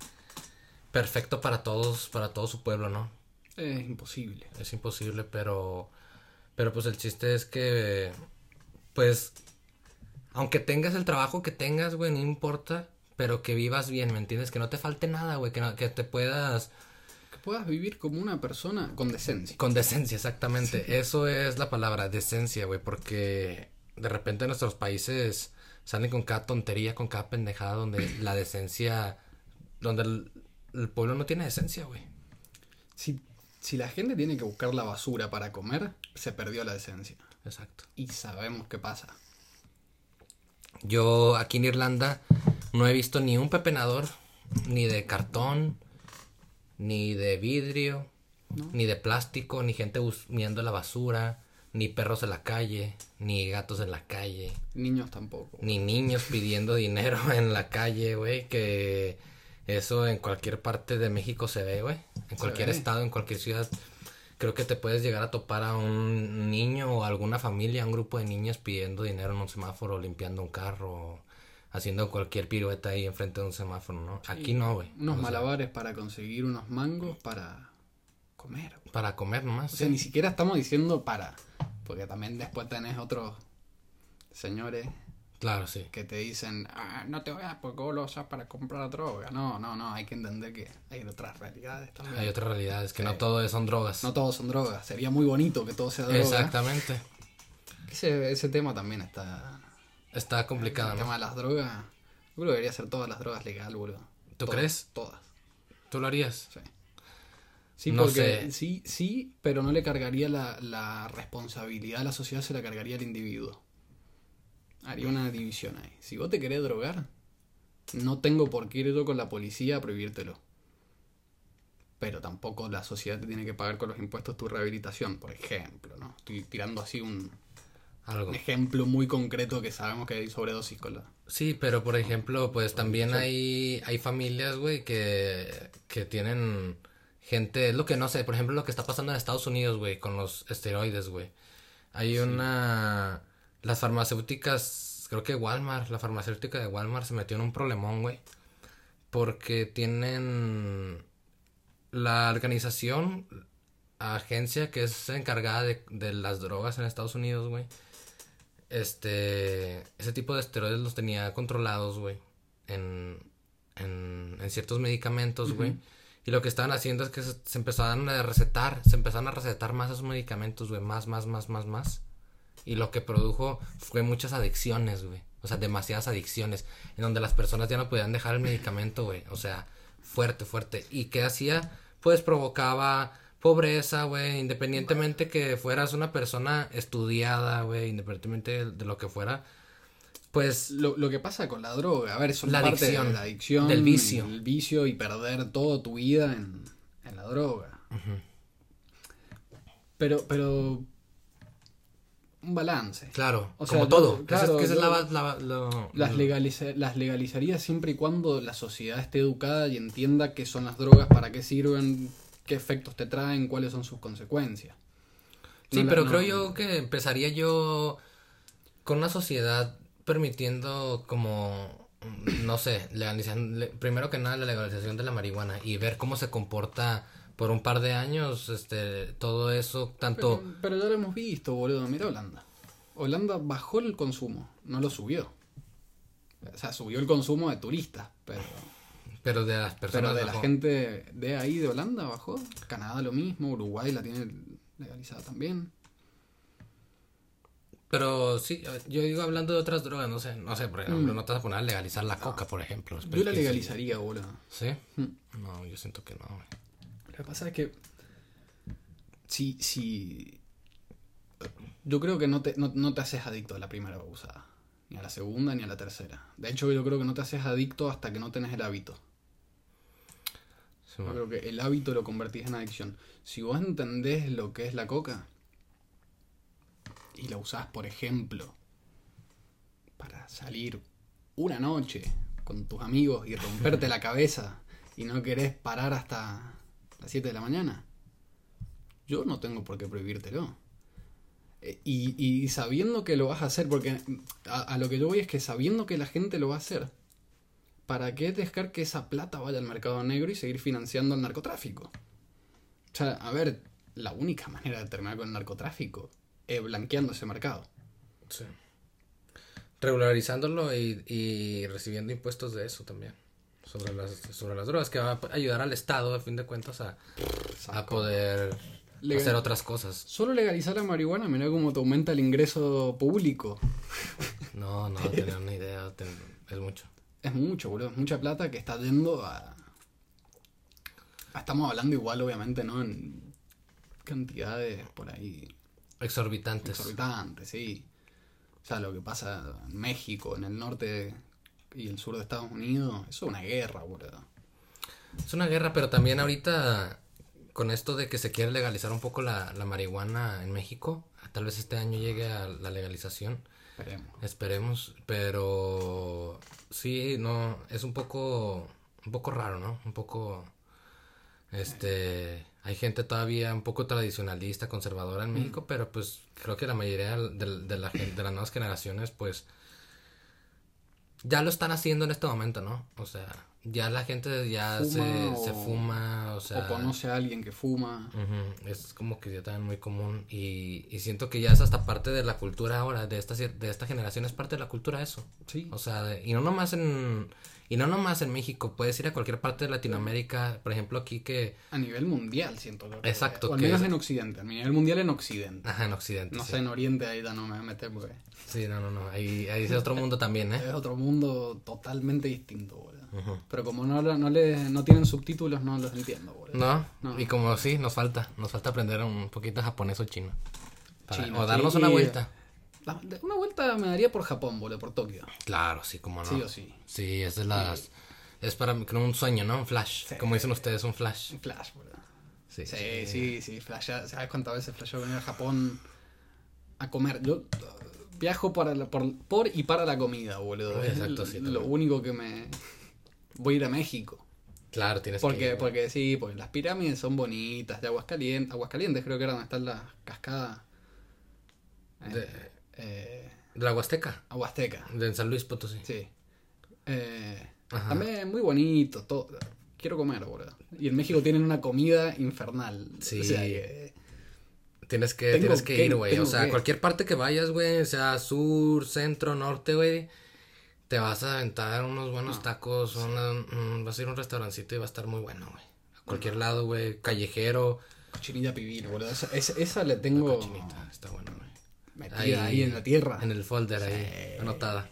Speaker 1: perfecto para todos, para todo su pueblo, ¿no?
Speaker 2: Es imposible.
Speaker 1: Es imposible, pero. Pero pues el chiste es que. Pues. Aunque tengas el trabajo que tengas, güey, no importa. Pero que vivas bien, ¿me entiendes? Que no te falte nada, güey. Que, no- que te puedas.
Speaker 2: puedas vivir como una persona con decencia.
Speaker 1: Con decencia, exactamente. Eso es la palabra, decencia, güey, porque de repente nuestros países salen con cada tontería, con cada pendejada donde la decencia, donde el, el pueblo no tiene decencia, güey.
Speaker 2: Si, si la gente tiene que buscar la basura para comer, se perdió la decencia.
Speaker 1: Exacto.
Speaker 2: Y sabemos qué pasa.
Speaker 1: Yo aquí en Irlanda no he visto ni un pepenador, ni de cartón, ni de vidrio, ni de plástico, ni gente humeando la basura, ni perros en la calle, ni gatos en la calle,
Speaker 2: Niños tampoco.
Speaker 1: ni niños pidiendo dinero en la calle, güey, que eso en cualquier parte de México se ve, güey. En cualquier
Speaker 2: ve.
Speaker 1: estado, en cualquier ciudad. Creo que te puedes llegar a topar a un niño o alguna familia, un grupo de niños pidiendo dinero en un semáforo, limpiando un carro, haciendo cualquier pirueta ahí enfrente de un semáforo, ¿no? Aquí no, güey.
Speaker 2: Unos
Speaker 1: O sea,
Speaker 2: malabares para conseguir unos mangos para comer.
Speaker 1: Para comer nomás.
Speaker 2: O sea, ni siquiera estamos diciendo para. Porque también después tenés otros señores
Speaker 1: Claro, sí.
Speaker 2: que te dicen, ah, no te vayas porque vos lo usas para comprar droga. No, no, no, hay que entender que hay otras realidades también.
Speaker 1: Hay otras realidades, que
Speaker 2: Sí.
Speaker 1: no todo son drogas.
Speaker 2: No todos son drogas. Sería muy bonito que todo sea droga.
Speaker 1: Exactamente.
Speaker 2: Ese, ese tema también está.
Speaker 1: Está complicado,
Speaker 2: El
Speaker 1: ¿no?
Speaker 2: tema de las drogas. Yo creo que debería ser todas las drogas legal, boludo.
Speaker 1: ¿Tú
Speaker 2: Todas,
Speaker 1: crees?
Speaker 2: Todas.
Speaker 1: ¿Tú lo harías?
Speaker 2: Sí. Sí,
Speaker 1: No
Speaker 2: porque
Speaker 1: sé.
Speaker 2: sí, sí, pero no le cargaría la, la responsabilidad a la sociedad, se la cargaría al individuo. Haría una división ahí. Si vos te querés drogar, no tengo por qué ir yo con la policía a prohibírtelo. Pero tampoco la sociedad te tiene que pagar con los impuestos tu rehabilitación, por ejemplo, ¿no? Estoy tirando así un,
Speaker 1: Algo.
Speaker 2: un ejemplo muy concreto que sabemos que hay sobredosis con la...
Speaker 1: Sí, pero por ejemplo, pues también hay, hay familias, güey, que, que tienen gente, es lo que no sé, por ejemplo, lo que está pasando en Estados Unidos, güey, con los esteroides, güey. Hay una... Las farmacéuticas, creo que Walmart, la farmacéutica de Walmart se metió en un problemón, güey. Porque tienen la organización, agencia que es encargada de, de las drogas en Estados Unidos, güey. Este, ese tipo de esteroides los tenía controlados, güey, en, en, en ciertos medicamentos, güey. Y lo que estaban haciendo es que se, se empezaban a recetar, se empezaron a recetar más esos medicamentos, güey, más, más, más, más, más. Y lo que produjo fue muchas adicciones, güey. O sea, demasiadas adicciones, en donde las personas ya no podían dejar el medicamento, güey. O sea, fuerte, fuerte. ¿Y qué hacía? Pues provocaba pobreza, güey, independientemente que fueras una persona estudiada, güey, independientemente de, lo que fuera, pues
Speaker 2: Lo, lo que pasa con la droga, a ver, eso es
Speaker 1: La
Speaker 2: parte
Speaker 1: adicción,
Speaker 2: de la adicción,
Speaker 1: del vicio.
Speaker 2: El vicio y perder toda tu vida en, en la droga. Pero, pero. Un balance.
Speaker 1: claro,
Speaker 2: O
Speaker 1: como
Speaker 2: sea,
Speaker 1: todo. esa es-
Speaker 2: claro,
Speaker 1: es la-
Speaker 2: Las, legaliza- las legalizaría siempre y cuando la sociedad esté educada y entienda qué son las drogas, para qué sirven, qué efectos te traen, cuáles son sus consecuencias.
Speaker 1: Sí,
Speaker 2: No
Speaker 1: pero
Speaker 2: no-
Speaker 1: creo yo que empezaría yo con una sociedad permitiendo como, no sé, legalizando, le- primero que nada la legalización de la marihuana y ver cómo se comporta por un par de años, este, todo eso, tanto...
Speaker 2: Pero, pero ya lo hemos visto, boludo. Mira Holanda. Holanda bajó el consumo, no lo subió. O sea, subió el consumo de turistas, pero,
Speaker 1: Pero de las personas...
Speaker 2: pero de la gente de ahí de Holanda bajó. Canadá lo mismo, Uruguay la tiene legalizada también.
Speaker 1: Pero sí, yo digo hablando de otras drogas, no sé, no sé, por ejemplo, no te vas a poner a legalizar la coca, por ejemplo.
Speaker 2: Mm. Yo la
Speaker 1: Sí.
Speaker 2: legalizaría, boludo.
Speaker 1: ¿Sí?
Speaker 2: Mm.
Speaker 1: No, yo siento que no, güey.
Speaker 2: Lo que pasa es que si, si yo creo que no te, no, no te haces adicto a la primera usada, ni a la segunda ni a la tercera. De hecho, yo creo que no te haces adicto hasta que no tenés el hábito.
Speaker 1: Sí,
Speaker 2: Yo creo que el hábito lo convertís en adicción. Si vos entendés lo que es la coca y la usás, por ejemplo, para salir una noche con tus amigos y romperte la cabeza y no querés parar hasta las 7 de la mañana, yo no tengo por qué prohibírtelo. Eh, Y, sabiendo que lo vas a hacer, porque a, lo que yo voy es que sabiendo que la gente lo va a hacer, ¿para qué dejar que esa plata vaya al mercado negro y seguir financiando el narcotráfico? O sea, a ver, la única manera de terminar con el narcotráfico es blanqueando ese mercado.
Speaker 1: Sí. Regularizándolo y recibiendo impuestos de eso también. Sobre las, sobre las drogas, que va a ayudar al Estado, a fin de cuentas, a, a poder
Speaker 2: Legal-
Speaker 1: hacer otras cosas.
Speaker 2: Solo legalizar la marihuana, mira cómo te aumenta el ingreso público.
Speaker 1: No, no tenía una idea, ten- es mucho.
Speaker 2: Es mucho, boludo. Es mucha plata que está yendo a- Estamos hablando igual, obviamente, ¿no? En cantidades por ahí
Speaker 1: Exorbitantes.
Speaker 2: exorbitantes, sí. O sea, lo que pasa en México, en el norte y el sur de Estados Unidos, eso es una guerra, boludo.
Speaker 1: Es una guerra, pero también ahorita con esto de que se quiere legalizar un poco la, la marihuana en México, tal vez este año llegue a la legalización,
Speaker 2: Esperemos.
Speaker 1: esperemos, pero sí, no, es un poco, un poco raro, ¿no? Un poco, este, hay gente todavía un poco tradicionalista, conservadora en México, pero pues creo que la mayoría de, de la de las nuevas generaciones, pues, ya lo están haciendo en este momento, ¿no? O sea, ya la gente ya
Speaker 2: Fuma
Speaker 1: se,
Speaker 2: o-
Speaker 1: se fuma, o sea...
Speaker 2: o conoce a alguien que fuma.
Speaker 1: Es como que ya también muy común y, y siento que ya es hasta parte de la cultura ahora, de esta, de esta generación es parte de la cultura eso.
Speaker 2: Sí.
Speaker 1: O sea, y no nomás en y no nomás en México, puedes ir a cualquier parte de Latinoamérica, por ejemplo aquí que
Speaker 2: A nivel mundial, siento que.
Speaker 1: Exacto,
Speaker 2: O al menos en Occidente. A nivel mundial en Occidente.
Speaker 1: ajá, en occidente.
Speaker 2: No
Speaker 1: sí.
Speaker 2: sé, en Oriente ahí no me voy a meter porque
Speaker 1: Sí, no, no, no, ahí ahí es otro mundo también, ¿eh?
Speaker 2: es otro mundo totalmente distinto, boludo. Pero como no, no, le, no tienen subtítulos, no los entiendo, boludo.
Speaker 1: No,
Speaker 2: No.
Speaker 1: y como sí, nos falta, nos falta aprender un poquito japonés o chino. Para-
Speaker 2: Chino,
Speaker 1: o darnos
Speaker 2: sí,
Speaker 1: una vuelta.
Speaker 2: La- Una vuelta me daría por Japón, boludo, por Tokio.
Speaker 1: Claro, sí, como no.
Speaker 2: Sí o sí.
Speaker 1: Sí, es de las es para mí como un sueño, ¿no? Un flash,
Speaker 2: Sí.
Speaker 1: como dicen ustedes, un flash.
Speaker 2: Un flash, boludo.
Speaker 1: Sí,
Speaker 2: Sí, sí, sí, flashea- ¿Sabes cuántas veces flasheo venir a Japón a comer? Yo uh, viajo para la- por, por y para la comida, boludo. Es
Speaker 1: Exacto, sí,
Speaker 2: Lo único que me... Voy a ir a México.
Speaker 1: Claro, tienes
Speaker 2: Porque,
Speaker 1: que
Speaker 2: porque sí, porque las pirámides son bonitas, de Aguascalientes, Aguascalientes creo que era donde están las cascadas. Eh,
Speaker 1: De-
Speaker 2: eh,
Speaker 1: de la Huasteca,
Speaker 2: Aguasteca,
Speaker 1: de San Luis Potosí.
Speaker 2: sí. Eh, también muy bonito, todo. Quiero comer, boludo. Y en México tienen una comida infernal.
Speaker 1: Sí.
Speaker 2: O sea que-
Speaker 1: Tienes que, tienes que
Speaker 2: que-
Speaker 1: ir, güey. O sea,
Speaker 2: que.
Speaker 1: cualquier parte que vayas, güey, sea sur, centro, norte, güey, te vas a aventar unos buenos tacos, una- mm, vas a ir a un restaurancito y va a estar muy bueno, güey. A cualquier lado, güey, callejero,
Speaker 2: Cochinilla pibil, boludo. Esa, esa, esa le tengo
Speaker 1: cochinita, está bueno.
Speaker 2: Metida ahí, en la tierra.
Speaker 1: En el folder ahí, anotada.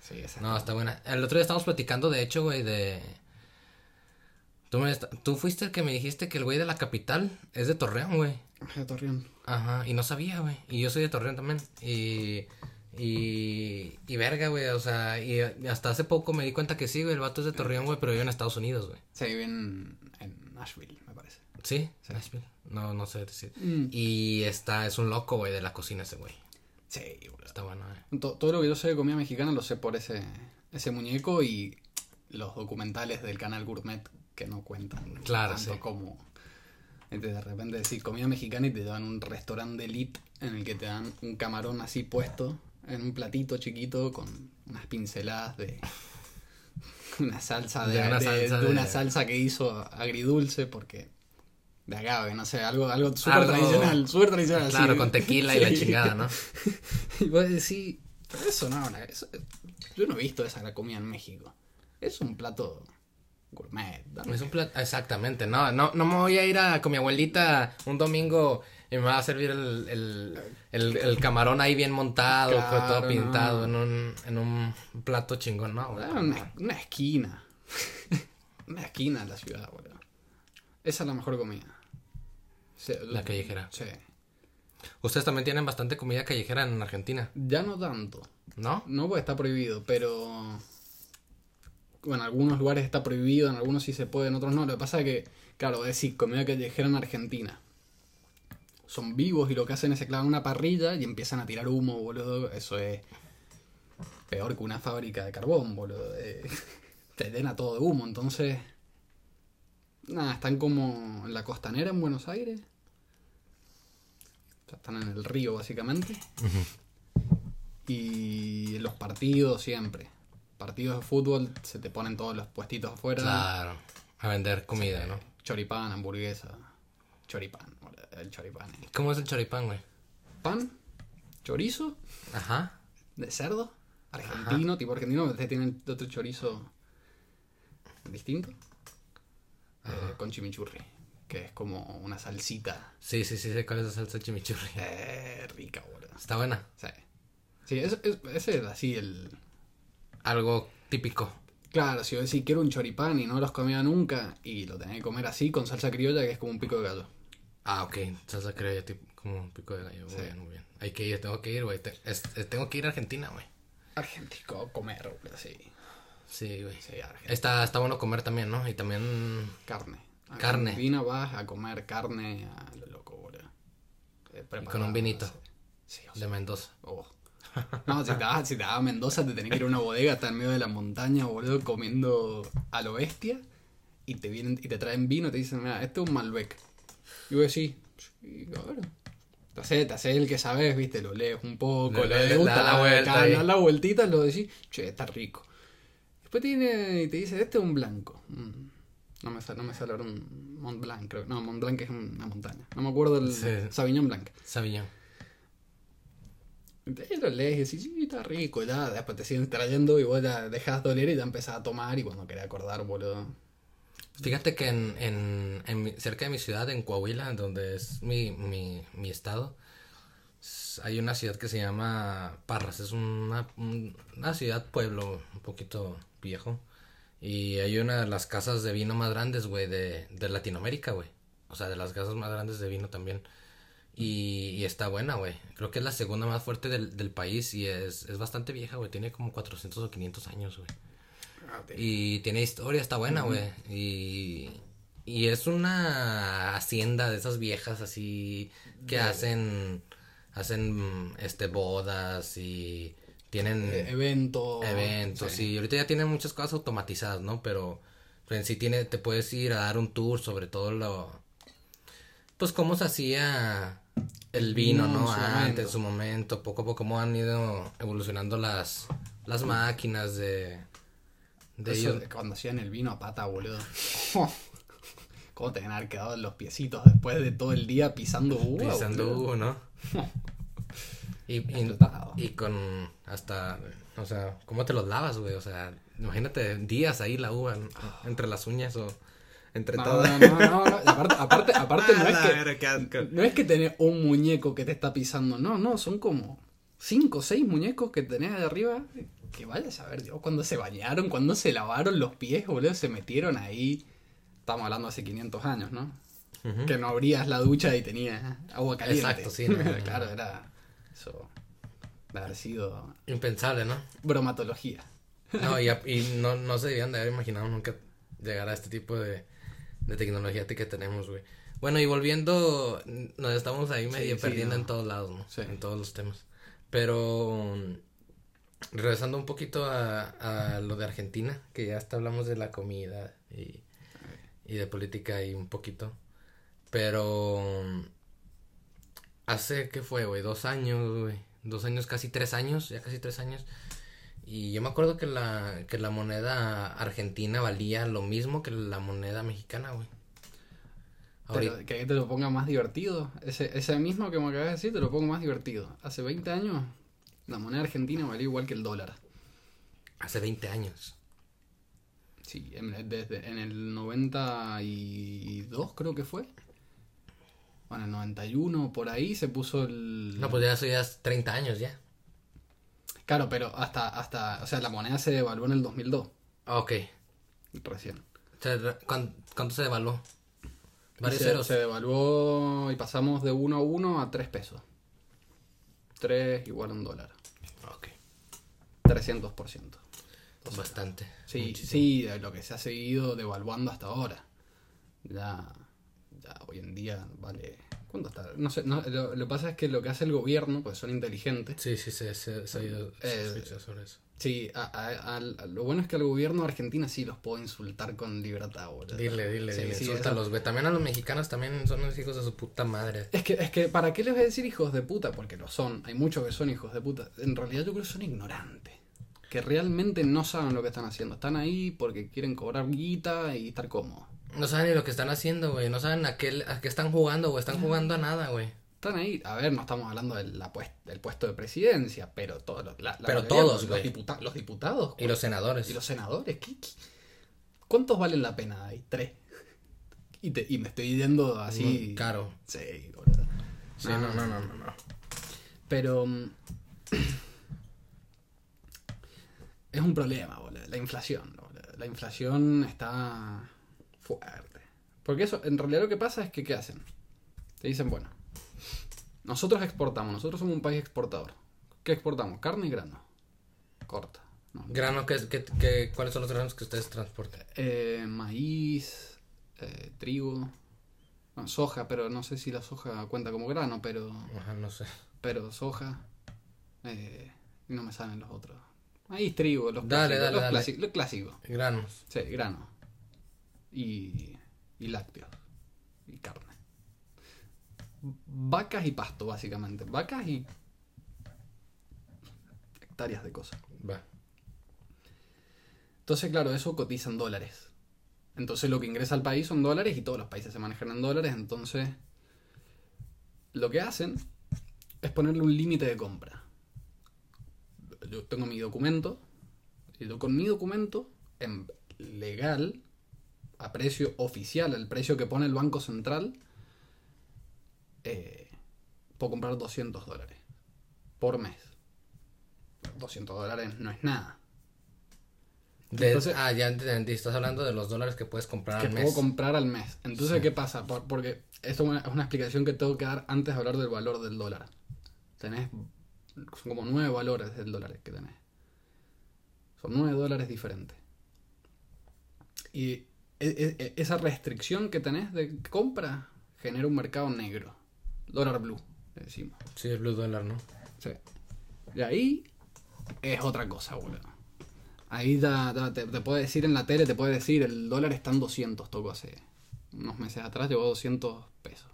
Speaker 2: Sí, esa.
Speaker 1: No, está buena. El otro día estábamos platicando, de hecho, güey, de... Tú, me Tú fuiste el que me dijiste que el güey de la capital es de Torreón, güey.
Speaker 2: Ajá, Torreón.
Speaker 1: Ajá, y no sabía, güey. Y yo soy de Torreón también. Y. Y. Y verga, güey. O sea, y hasta hace poco me di cuenta que sí, güey. El vato es de Torreón, güey, pero vive en Estados Unidos, güey.
Speaker 2: Se vive en, en Nashville, me parece.
Speaker 1: ¿Sí? Nashville. No, no sé decir.
Speaker 2: Mm.
Speaker 1: Y está, es un loco, güey, de la cocina ese güey.
Speaker 2: Sí, boludo.
Speaker 1: Está bueno, eh.
Speaker 2: To- todo lo que yo sé de comida mexicana lo sé por ese, ese muñeco y los documentales del canal Gourmet que no cuentan
Speaker 1: Claro,
Speaker 2: tanto
Speaker 1: sí.
Speaker 2: como de repente decir comida mexicana y te a un restaurante elite en el que te dan un camarón así puesto en un platito chiquito con unas pinceladas de una salsa de,
Speaker 1: De una
Speaker 2: de-
Speaker 1: salsa
Speaker 2: de- una salsa que hizo agridulce porque de agave, no sé, algo, algo súper tradicional, súper tradicional.
Speaker 1: Claro, con tequila y la chingada, ¿no?
Speaker 2: Y vos decís, pero eso no, eso- yo no he visto esa la comida en México. Es un plato gourmet. dame.
Speaker 1: Es un plato. Exactamente. No, no, no me voy a ir a, con mi abuelita un domingo y me va a servir el, el, el, el camarón ahí bien montado,
Speaker 2: Claro,
Speaker 1: pues, todo
Speaker 2: no.
Speaker 1: pintado en un, en un plato chingón, ¿no?
Speaker 2: Ah, Una, una esquina. una esquina en la ciudad, boludo. Esa es la mejor comida. Sí,
Speaker 1: La callejera.
Speaker 2: Sí.
Speaker 1: Ustedes también tienen bastante comida callejera en Argentina,
Speaker 2: Ya no tanto.
Speaker 1: ¿no?
Speaker 2: No porque está prohibido, pero... Bueno, en algunos lugares está prohibido, en algunos sí se puede, en otros no. Lo que pasa es que, claro, decir comida callejera en Argentina. Son vivos y lo que hacen es se clavan una parrilla y empiezan a tirar humo, boludo. Eso es peor que una fábrica de carbón, boludo. Eh, te llena todo de humo, entonces... Nada, están como en la costanera en Buenos Aires. O sea, están en el río, básicamente. Y los partidos siempre. Partidos de fútbol se te ponen todos los puestitos afuera.
Speaker 1: Claro. A vender comida, ¿no?
Speaker 2: Choripán, hamburguesa. Choripán, el choripán. eh.
Speaker 1: ¿Cómo es el choripán, güey?
Speaker 2: Pan, chorizo
Speaker 1: Ajá.
Speaker 2: de cerdo, argentino, tipo argentino, ustedes tienen otro chorizo distinto. eh, con chimichurri. Que es como una salsita.
Speaker 1: Sí, sí, sí, sé cuál es la salsa chimichurri.
Speaker 2: Eh, rica, boludo.
Speaker 1: Está buena.
Speaker 2: Sí. Sí, es- es- ese es así el.
Speaker 1: Algo típico.
Speaker 2: Claro, si yo decís quiero un choripán y no los comía nunca, y lo tenés que comer así con salsa criolla, que es como un pico de gallo.
Speaker 1: Ah, ok. Salsa criolla, tipo, como un pico de gallo. Muy
Speaker 2: Sí.
Speaker 1: bien, muy bien. Hay que ir, tengo que ir, güey. Es- tengo que ir a Argentina, güey.
Speaker 2: Argentino, comer, boludo, sí.
Speaker 1: Sí, güey.
Speaker 2: Sí, Argentina.
Speaker 1: Está, está bueno comer también, ¿no? Y también
Speaker 2: Carne. A
Speaker 1: Carne.
Speaker 2: Argentina vas a comer carne a lo loco, boludo. Eh,
Speaker 1: con un vinito
Speaker 2: Sí, o sea,
Speaker 1: de Mendoza.
Speaker 2: oh. No, si te, vas, si te vas a Mendoza te tenés que ir a una bodega, está en medio de la montaña, boludo, comiendo a lo bestia. Y te vienen y te traen vino y te dicen, mira, este es un Malbec. Y vos decís, sí, claro. Te haces, te haces el que sabes, viste, lo lees un poco,
Speaker 1: Le-
Speaker 2: le, gusta
Speaker 1: la
Speaker 2: la
Speaker 1: vuelta
Speaker 2: vuelta,
Speaker 1: ahí.
Speaker 2: da la vueltita, lo decís, che, está rico. Después tiene y te dice, este es un blanco. Mm, No me sale, no me sale ahora un Mont Blanc, creo. No, Mont Blanc es una montaña. No me acuerdo el
Speaker 1: Sí.
Speaker 2: Sauvignon Blanc.
Speaker 1: Sauvignon.
Speaker 2: Y lo lees y decís, sí, está rico, ya. Después te siguen trayendo y vos ya dejas de oler y ya empezás a tomar y cuando querés acordar, boludo.
Speaker 1: Fíjate que en, en, en cerca de mi ciudad, en Coahuila, donde es mi, mi, mi estado, hay una ciudad que se llama Parras. Es una, un- una ciudad pueblo un poquito viejo. Y hay una de las casas de vino más grandes, güey, de, de Latinoamérica, güey. O sea, de las casas más grandes de vino también. Y, y está buena, güey. Creo que es la segunda más fuerte del, del país y es, es bastante vieja, güey. Tiene como 400 o 500 años, güey. Y tiene historia, está buena, güey. Y, y es una hacienda de esas viejas así que hacen hacen este bodas y tienen
Speaker 2: Eh, Evento.
Speaker 1: eventos
Speaker 2: sí.
Speaker 1: y ahorita ya tienen muchas cosas automatizadas, ¿no? Pero, pero en sí tiene te puedes ir a dar un tour sobre todo lo pues cómo se hacía el vino, ¿no? Antes, en su momento, poco a poco cómo han ido evolucionando las las máquinas de de
Speaker 2: Eso
Speaker 1: ellos.
Speaker 2: de cuando hacían el vino a pata, boludo. ¿Cómo te van a haber quedado los piecitos después de todo el día pisando uva?
Speaker 1: Pisando uvo, ¿no? y, y,
Speaker 2: Explotado.
Speaker 1: y con hasta, o sea, ¿cómo te los lavas, güey? O sea, imagínate días ahí la uva entre las uñas o entre
Speaker 2: No,
Speaker 1: todas.
Speaker 2: no, no, no. Aparte, aparte, aparte no es
Speaker 1: Ah,
Speaker 2: que no es que tenés un muñeco que te está pisando, no, no, son como cinco o seis muñecos que tenés de arriba. Que vayas a ver, Dios, cuando se bañaron, cuando se lavaron los pies, boludo, se metieron ahí. Estamos hablando hace 500 años, ¿no? Que no abrías la ducha y tenías agua caliente.
Speaker 1: Exacto, sí, no.
Speaker 2: claro, era eso. De haber sido
Speaker 1: Impensable, ¿no?
Speaker 2: bromatología.
Speaker 1: No, y, no, no se debían de haber imaginado nunca llegar a este tipo de, de tecnología que tenemos, güey. Bueno, y volviendo, nos estamos ahí medio
Speaker 2: sí,
Speaker 1: perdiendo
Speaker 2: no.
Speaker 1: en todos lados, ¿no?
Speaker 2: Sí.
Speaker 1: En todos los temas. Pero mm, regresando un poquito a, a lo de Argentina, que ya hasta hablamos de la comida y, y de política y un poquito. Pero mm, hace, ¿qué fue, güey? Dos años, güey. Dos años, casi tres años, ya casi tres años. Y yo me acuerdo que la, que la moneda argentina valía lo mismo que la moneda mexicana, güey. Ahorita,
Speaker 2: que te lo ponga más divertido. Ese, ese mismo que me acabas de decir, te lo pongo más divertido. Hace 20 años, la moneda argentina valía igual que el dólar.
Speaker 1: hace 20 años.
Speaker 2: Sí, en, desde, en el 92 creo que fue. Bueno, en el 91 por ahí se puso el...
Speaker 1: No, pues ya es 30 años ya.
Speaker 2: Claro, pero hasta, hasta, o sea, la moneda se devaluó en el 2002,
Speaker 1: Ah, Ok.
Speaker 2: recién.
Speaker 1: O sea, ¿cuán- ¿Cuánto se devaluó? Varios
Speaker 2: se,
Speaker 1: ceros.
Speaker 2: se devaluó y pasamos de 1 a 1 a 3 pesos. 3 igual a un dólar.
Speaker 1: Ok.
Speaker 2: 300%.
Speaker 1: Pues bastante.
Speaker 2: Sí,
Speaker 1: Muchísimo.
Speaker 2: sí, de lo que se ha seguido devaluando hasta ahora. Ya, ya hoy en día vale. ¿Cuánto está? No sé, no, lo, lo que pasa es que lo que hace el gobierno, pues son inteligentes.
Speaker 1: Sí, sí, se, se, se ha ido
Speaker 2: Eh,
Speaker 1: sobre eso.
Speaker 2: Sí, a- a- lo bueno es que al gobierno de Argentina sí los puedo insultar con libertad, boludo.
Speaker 1: Dile, dile,
Speaker 2: Sí,
Speaker 1: dile.
Speaker 2: sí,
Speaker 1: Insúltalos,
Speaker 2: eso-.
Speaker 1: También a los mexicanos también son los hijos de su puta madre.
Speaker 2: Es que, es que, ¿para qué les voy a decir hijos de puta? Porque lo son. Hay muchos que son hijos de puta. En realidad yo creo que son ignorantes. Que realmente no saben lo que están haciendo. Están ahí porque quieren cobrar guita y estar cómodos.
Speaker 1: No saben ni lo que están haciendo, güey. No saben a qué, a qué están jugando, güey. Están jugando a nada, güey.
Speaker 2: Están ahí, a ver, no estamos hablando del, la del puesto de presidencia, pero todos los, la- la
Speaker 1: Pero
Speaker 2: mayoría,
Speaker 1: todos,
Speaker 2: los,
Speaker 1: güey.
Speaker 2: diputa- los diputados
Speaker 1: Y los senadores.
Speaker 2: y los senadores, ¿qué, qué? ¿Cuántos valen la pena? Hay tres. Y, te- y me estoy yendo así.
Speaker 1: Muy caro.
Speaker 2: Sí, boludo.
Speaker 1: Sí,
Speaker 2: No,
Speaker 1: no, no, no, no. no.
Speaker 2: Pero. mm, Es un problema, boludo. La inflación, boludo. La inflación está fuerte. Porque eso, en realidad lo que pasa es que, ¿qué hacen? Te dicen, bueno, nosotros exportamos, nosotros somos un país exportador. ¿Qué exportamos? Carne y grano. Corta. ¿no?
Speaker 1: Grano, ¿qué, qué, qué- cuáles son los granos que ustedes transportan?
Speaker 2: Eh, maíz, eh, trigo, no, soja, pero no sé si la soja cuenta como grano, pero,
Speaker 1: Ajá, no sé.
Speaker 2: pero soja. eh, no me salen los otros. Maíz, trigo, los
Speaker 1: Dale,
Speaker 2: clásicos.
Speaker 1: dale,
Speaker 2: los
Speaker 1: dale.
Speaker 2: clási- lo clásico.
Speaker 1: Granos.
Speaker 2: Sí, grano. Y, y lácteos. Y carne. Vacas y pasto, básicamente. Vacas y hectáreas de cosas.
Speaker 1: Va.
Speaker 2: Entonces, claro, eso cotiza en dólares. Entonces lo que ingresa al país son dólares y todos los países se manejan en dólares. Entonces, lo que hacen es ponerle un límite de compra. Yo tengo mi documento. Y yo con mi documento, en legal, a precio oficial, al precio que pone el Banco Central, eh, puedo comprar 200 dólares por mes. 200 dólares no es nada. Entonces-
Speaker 1: ah, ya entendí. Estás hablando de los dólares que puedes comprar
Speaker 2: que
Speaker 1: al
Speaker 2: puedo
Speaker 1: mes.
Speaker 2: comprar al mes. Entonces,
Speaker 1: Sí.
Speaker 2: ¿qué pasa? Por- porque esto es una, es una explicación que tengo que dar antes de hablar del valor del dólar. Tenés son como nueve valores del dólar que tenés. Son nueve dólares diferentes. Y esa restricción que tenés de compra genera un mercado negro. Dólar blue, le decimos.
Speaker 1: Sí, el blue dólar, ¿no?
Speaker 2: Sí. Y ahí es otra cosa, boludo. Ahí te, te puede decir en la tele, te puede decir, el dólar está en 200, tocó hace unos meses atrás, llegó a 200 pesos.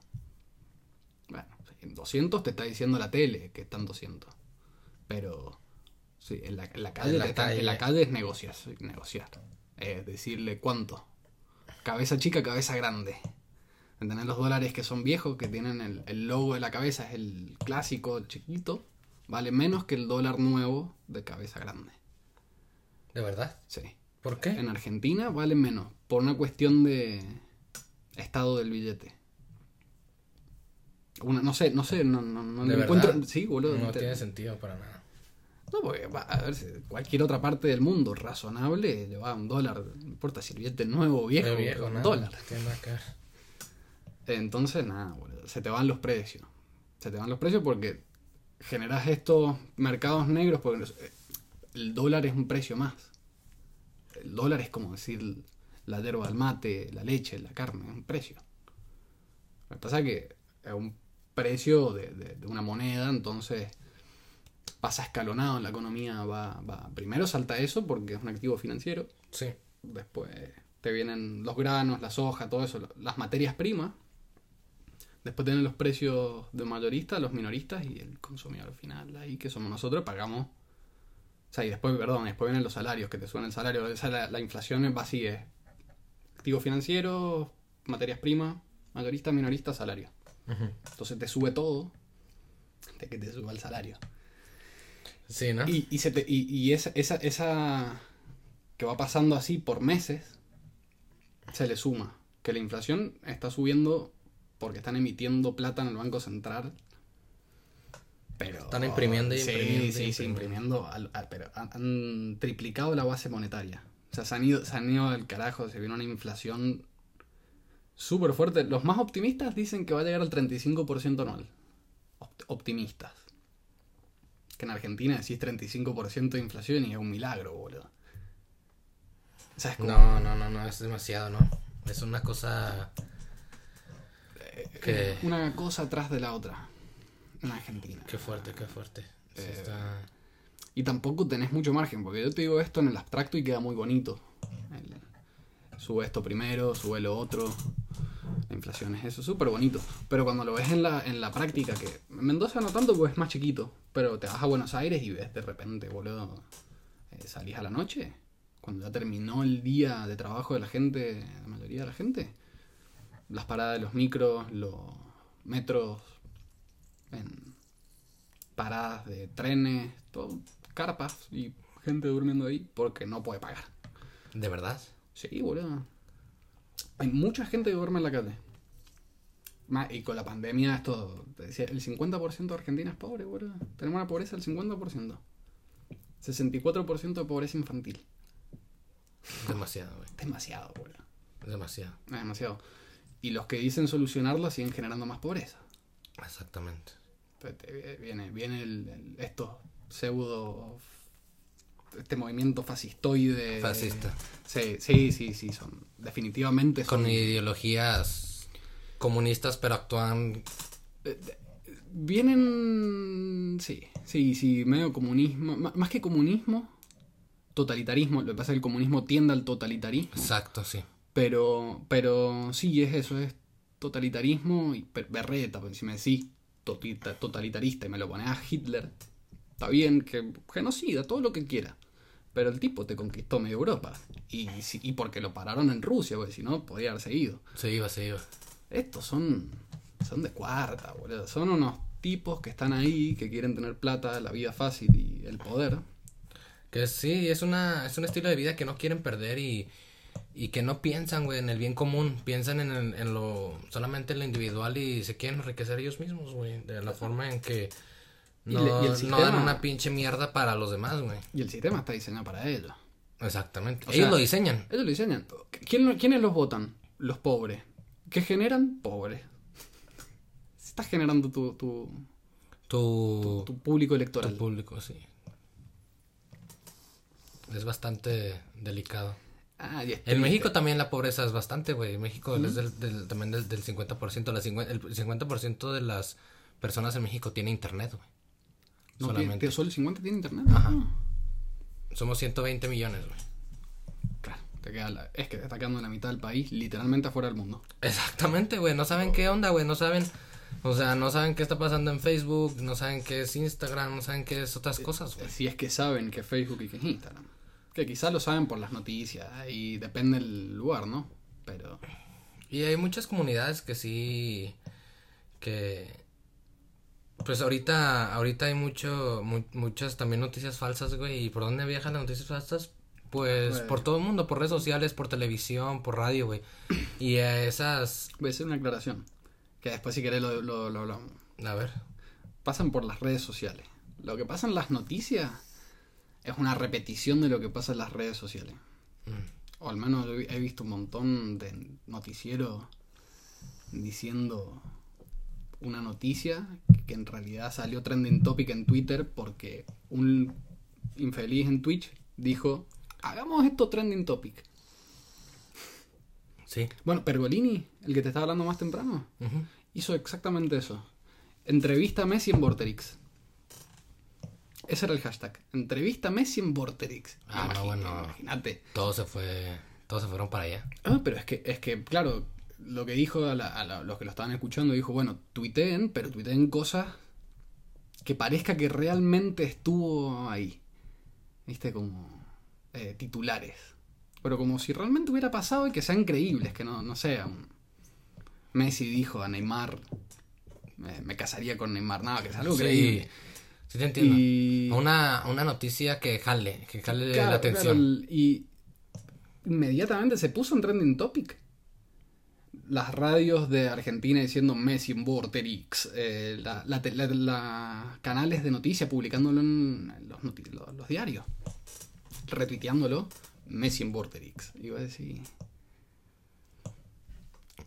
Speaker 2: Bueno, en 200 te está diciendo la tele que están 200. Pero, sí, en la, en la calle,
Speaker 1: En la
Speaker 2: te está- en la
Speaker 1: calle.
Speaker 2: calle es negociar, negociar. Es decirle cuánto. Cabeza chica, cabeza grande. ¿Entendés? Los dólares que son viejos, que tienen el, el logo de la cabeza, es el clásico, chiquito, vale menos que el dólar nuevo de cabeza grande.
Speaker 1: ¿De verdad?
Speaker 2: Sí.
Speaker 1: ¿Por qué?
Speaker 2: En Argentina vale menos, por una cuestión de estado del billete. Una, no sé, no sé, no, no, no
Speaker 1: ¿De
Speaker 2: le
Speaker 1: verdad?
Speaker 2: encuentro. Sí, boludo.
Speaker 1: No
Speaker 2: te-
Speaker 1: tiene sentido para nada.
Speaker 2: No, porque va, a ver, si cualquier otra parte del mundo razonable lleva un dólar, no importa si el billete nuevo o viejo,
Speaker 1: viejo,
Speaker 2: un dólar. Entonces, nada, boludo, se te van los precios. Se te van los precios porque generas estos mercados negros porque eh, el dólar es un precio más. El dólar es como decir la yerba del mate, la leche, la carne, es un precio. Lo que pasa es que es un precio de, de- de una moneda, entonces pasa escalonado en la economía, va, va. Primero salta eso porque es un activo financiero,
Speaker 1: Sí.
Speaker 2: Después te vienen los granos, la soja, todo eso, las materias primas. Después tienen los precios de mayoristas, los minoristas y el consumidor final. Ahí que somos nosotros, pagamos. O sea, y después, perdón, después vienen los salarios, que te suena el salario. Esa, la, la inflación es así, es activo financiero, materias primas, mayorista, minorista, salario. Entonces te sube todo de que te suba el salario.
Speaker 1: Sí, ¿no?
Speaker 2: Y, y, se te- y- y esa, esa, esa que va pasando así por meses, se le suma que la inflación está subiendo porque están emitiendo plata en el Banco Central. Pero,
Speaker 1: Están imprimiendo y imprimiendo y
Speaker 2: Sí, sí,
Speaker 1: imprimiendo.
Speaker 2: imprimiendo. al- al- pero han, han triplicado la base monetaria. O sea, se han ido, se han ido al carajo, se vino una inflación súper fuerte. Los más optimistas dicen que va a llegar al 35% anual. Opt- optimistas. Que en Argentina decís 35% de inflación y es un milagro, boludo. O sea, es como-
Speaker 1: No, no, no, no, es demasiado, ¿no? Es una cosa que...
Speaker 2: Eh, una cosa atrás de la otra en Argentina.
Speaker 1: Qué fuerte, qué fuerte. Sí,
Speaker 2: Eh,
Speaker 1: está...
Speaker 2: Y tampoco tenés mucho margen, porque yo te digo esto en el abstracto y queda muy bonito. El- sube esto primero, sube lo otro. La inflación es eso, súper bonito. Pero cuando lo ves en la, en la práctica, que en Mendoza no tanto porque es más chiquito, pero te vas a Buenos Aires y ves de repente, boludo, eh, salís a la noche, cuando ya terminó el día de trabajo de la gente, la mayoría de la gente, las paradas de los micros, los metros, en paradas de trenes, todo, carpas y gente durmiendo ahí porque no puede pagar.
Speaker 1: ¿De verdad?
Speaker 2: Sí, boludo. Hay mucha gente que duerme en la calle. Y con la pandemia esto... El 50% de Argentina es pobre, boludo. Tenemos una pobreza del 50%. 64% de pobreza infantil.
Speaker 1: Demasiado, güey.
Speaker 2: Demasiado, boludo.
Speaker 1: Demasiado.
Speaker 2: Demasiado. Y los que dicen solucionarla siguen generando más pobreza.
Speaker 1: Exactamente.
Speaker 2: Te- Viene, viene el, el- estos pseudo... Este movimiento fascistoide.
Speaker 1: Fascista.
Speaker 2: Sí, sí, sí, sí. Son, definitivamente son...
Speaker 1: Con ideologías comunistas, pero actúan.
Speaker 2: Vienen. Sí, sí, sí, medio comunismo. Más que comunismo, totalitarismo. Lo que pasa es que el comunismo tiende al totalitarismo.
Speaker 1: Exacto, sí.
Speaker 2: Pero, pero sí, es eso, es totalitarismo y berreta. Porque si me decís totalitarista y me lo pones a Hitler, está bien, que genocida, todo lo que quiera. Pero el tipo te conquistó medio Europa. Y, y porque lo pararon en Rusia, porque si no, podría haber seguido.
Speaker 1: Se iba, se iba.
Speaker 2: Estos son. Son de cuarta, boludo. Son unos tipos que están ahí, que quieren tener plata, la vida fácil y el poder.
Speaker 1: Que sí, es, una, es un estilo de vida que no quieren perder y, y que no piensan, güey, en el bien común. Piensan en, el- en lo solamente en lo individual y se quieren enriquecer ellos mismos, güey. De la forma en que no,
Speaker 2: le- y el
Speaker 1: no
Speaker 2: sistema-
Speaker 1: dan una pinche mierda para los demás, güey.
Speaker 2: Y el sistema está diseñado para ellos.
Speaker 1: Exactamente.
Speaker 2: O
Speaker 1: ellos
Speaker 2: sea,
Speaker 1: lo diseñan.
Speaker 2: Ellos lo diseñan. ¿Quién, ¿Quiénes los votan? Los pobres. ¿Qué generan? Pobres. Estás generando tu, tu,
Speaker 1: Tu,
Speaker 2: tu público
Speaker 1: tu
Speaker 2: electoral.
Speaker 1: público, sí. Es bastante delicado.
Speaker 2: Ah, y
Speaker 1: En. México también la pobreza es bastante, güey. México es del, del- también del, del 50%. La cingüe- el 50% de las personas en México tiene internet, güey.
Speaker 2: No,
Speaker 1: Solamente.
Speaker 2: solo el 50 tiene internet.
Speaker 1: Ajá.
Speaker 2: Ah,
Speaker 1: Somos 120 millones, güey.
Speaker 2: Claro, te queda la- es que te está quedando la mitad del país literalmente afuera del mundo.
Speaker 1: Exactamente, güey. No saben qué onda, güey. No saben. O sea, no saben qué está pasando en Facebook. No saben qué es Instagram. No saben qué es otras cosas, güey.
Speaker 2: Si es que saben que es Facebook y que es Instagram. Que quizás lo saben por las noticias y depende del lugar, ¿no? Pero
Speaker 1: Y hay muchas comunidades que sí. Que. Pues ahorita, ahorita hay mucho, mu- muchas también noticias falsas, güey. ¿Y por dónde viajan las noticias falsas? Pues
Speaker 2: Güey.
Speaker 1: por todo el mundo, por redes sociales, por televisión, por radio, güey. Y esas,
Speaker 2: voy a hacer una aclaración. Que después si querés lo, lo, lo hablamos.
Speaker 1: a ver,
Speaker 2: Pasan por las redes sociales. Lo que pasa en las noticias es una repetición de lo que pasa en las redes sociales.
Speaker 1: mm,
Speaker 2: O al menos he he visto un montón de noticieros diciendo una noticia que en realidad salió trending topic en Twitter porque un infeliz en Twitch dijo, hagamos esto trending topic.
Speaker 1: sí.
Speaker 2: Bueno, Pergolini, el que te estaba hablando más temprano, hizo exactamente eso. Entrevista a Messi en Vorterix. Ese era el hashtag. Entrevista a Messi en Vorterix.
Speaker 1: Ah,
Speaker 2: Imagi-
Speaker 1: bueno.
Speaker 2: Imagínate.
Speaker 1: Todo se fue, todos se fueron para allá.
Speaker 2: Ah, pero es que, es que, claro, lo que dijo a, la- a la- los que lo estaban escuchando, dijo, bueno, tuiteen, pero tuiteen cosas que parezca que realmente estuvo ahí. ¿Viste? Como eh, titulares. Pero como si realmente hubiera pasado y que sean creíbles, que no, no sea un... Messi dijo a Neymar, me, me casaría con Neymar, nada, que es algo
Speaker 1: Sí,
Speaker 2: creíble.
Speaker 1: sí te entiendo.
Speaker 2: Y...
Speaker 1: Una, una noticia que jale, que jale
Speaker 2: Claro,
Speaker 1: la atención.
Speaker 2: claro, y inmediatamente se puso en trending topic. Las radios de Argentina diciendo Messi en Vorterix, eh, canales de noticias publicándolo en los, diarios, retuiteándolo, Messi en Vorterix. Iba a decir,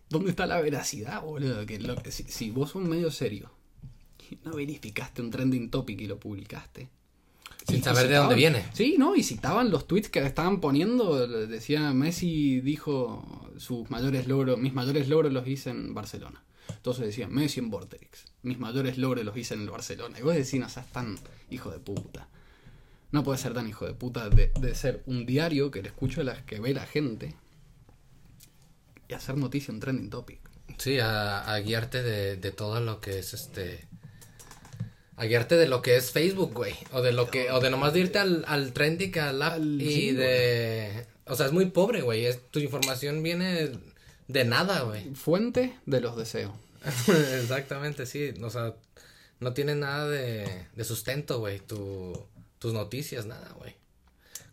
Speaker 2: ¿dónde está la veracidad, boludo? Que si vos sos un medio serio y no verificaste un trending topic y lo publicaste,
Speaker 1: Sin saber de dónde viene.
Speaker 2: Sí, ¿no? Y citaban los tweets que estaban poniendo. Decía, Messi dijo sus mayores logros, mis mayores logros los hice en Barcelona. Entonces decía, Messi en Vortex. Mis mayores logros los hice en el Barcelona. Y vos decís, no seas tan hijo de puta. No puede ser tan hijo de puta de, de ser un diario que le escucha a las que ve la gente y hacer noticia en trending topic.
Speaker 1: Sí, a, a guiarte de, de todo lo que es este. A guiarte de lo que es Facebook, güey. O de lo que. O de nomás de irte al, al trending, al app.
Speaker 2: Al-
Speaker 1: y
Speaker 2: sí,
Speaker 1: de. O sea, es muy pobre, güey. Es, tu información viene de nada, güey.
Speaker 2: Fuente de los deseos.
Speaker 1: Exactamente, sí. O sea, no tiene nada de, de sustento, güey. Tu, tus noticias, nada, güey.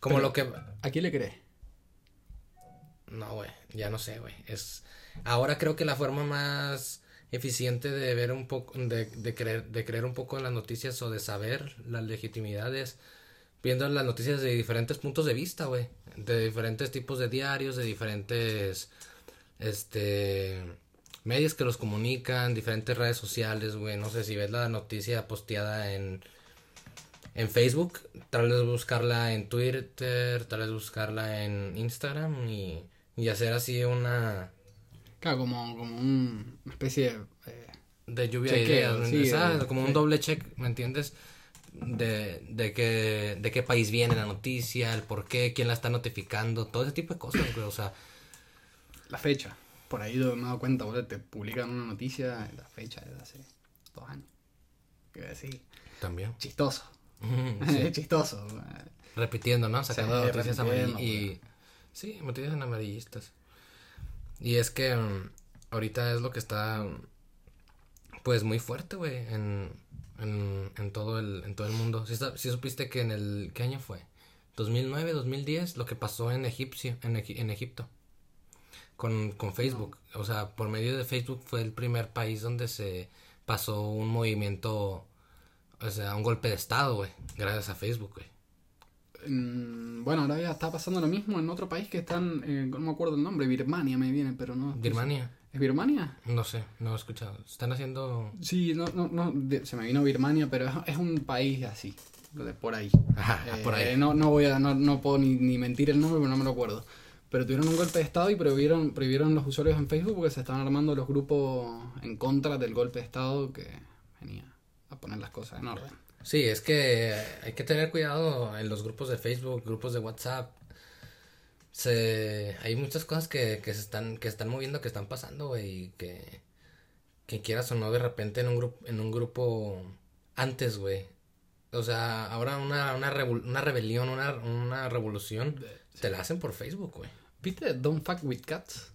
Speaker 1: Como
Speaker 2: Pero-
Speaker 1: lo que.
Speaker 2: ¿A quién le crees?
Speaker 1: No, güey, ya no sé, güey. Es ahora creo que la forma más eficiente de ver un poco de, de creer de creer un poco en las noticias o de saber las legitimidades viendo las noticias de diferentes puntos de vista, güey, de diferentes tipos de diarios, de diferentes este medios que los comunican, diferentes redes sociales, güey, no sé si ves la noticia posteada en en Facebook, tal vez buscarla en Twitter, tal vez buscarla en Instagram y, y hacer así una
Speaker 2: Claro, como, como un- una especie de... eh,
Speaker 1: de lluvia de ideas,
Speaker 2: sí,
Speaker 1: ¿sabes? como un doble check, ¿me entiendes? De, de, qué, de qué país viene la noticia, el por qué, quién la está notificando, todo ese tipo de cosas, güey, o sea,
Speaker 2: la fecha. Por ahí me he dado cuenta, boludo, te publican una noticia, la fecha es hace dos años. Que decir,
Speaker 1: también.
Speaker 2: chistoso.
Speaker 1: Sí.
Speaker 2: Chistoso.
Speaker 1: repitiendo, ¿no? Sacando
Speaker 2: Sí,
Speaker 1: noticias amarillistas. Y... Sí, noticias amarillistas. Y es que mm, ahorita es lo que está, mm, pues, muy fuerte, güey, en, en, en, todo el, en todo el mundo. ¿Sí, sa- sí supiste que en el... ¿Qué año fue? 2009, 2010, lo que pasó en Egipto. Con, con Facebook. O sea, por medio de Facebook fue el primer país donde se pasó un movimiento... O sea, un golpe de estado, güey. Gracias a Facebook, güey.
Speaker 2: Mm, Bueno, ahora ya está pasando lo mismo en otro país que están, eh, no me acuerdo el nombre, Birmania me viene, pero no.
Speaker 1: Birmania.
Speaker 2: ¿Es Birmania?
Speaker 1: No sé, no he escuchado. Están haciendo.
Speaker 2: Sí, no, no, no, de- se me vino Birmania, pero es, es un país así, de por ahí.
Speaker 1: Ajá,
Speaker 2: Eh,
Speaker 1: por ahí.
Speaker 2: No, no voy a, no, no puedo ni, ni mentir el nombre, pero no me lo acuerdo. Pero tuvieron un golpe de estado y prohibieron, prohibieron los usuarios en Facebook porque se estaban armando los grupos en contra del golpe de estado que venía a poner las cosas en orden.
Speaker 1: Sí, es que hay que tener cuidado en los grupos de Facebook, grupos de WhatsApp. Se... Hay muchas cosas que, que se están, que están moviendo, que están pasando, güey, y que, que quieras o no, de repente en un grupo, en un grupo antes, güey. O sea, ahora una, una, revol- una rebelión, una, una revolución, te la hacen por Facebook, güey.
Speaker 2: ¿Viste Don't Fuck With Cats?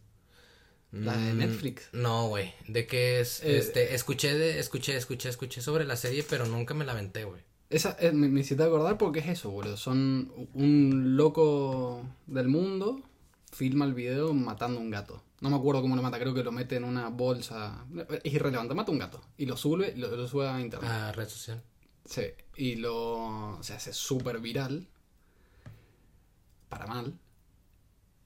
Speaker 2: La de
Speaker 1: Mm,
Speaker 2: Netflix.
Speaker 1: No, güey. ¿De qué es?
Speaker 2: Eh,
Speaker 1: este, escuché de, escuché, escuché, escuché sobre la serie, pero nunca me la aventé, güey.
Speaker 2: Esa, eh, me, me hiciste acordar porque es eso, boludo. Son un loco del mundo, filma el video matando a un gato. No me acuerdo cómo lo mata, creo que lo mete en una bolsa. Es irrelevante, mata a un gato. Y lo sube, lo, lo sube a internet.
Speaker 1: Ah, red social.
Speaker 2: Sí, y lo se hace súper viral. Para mal.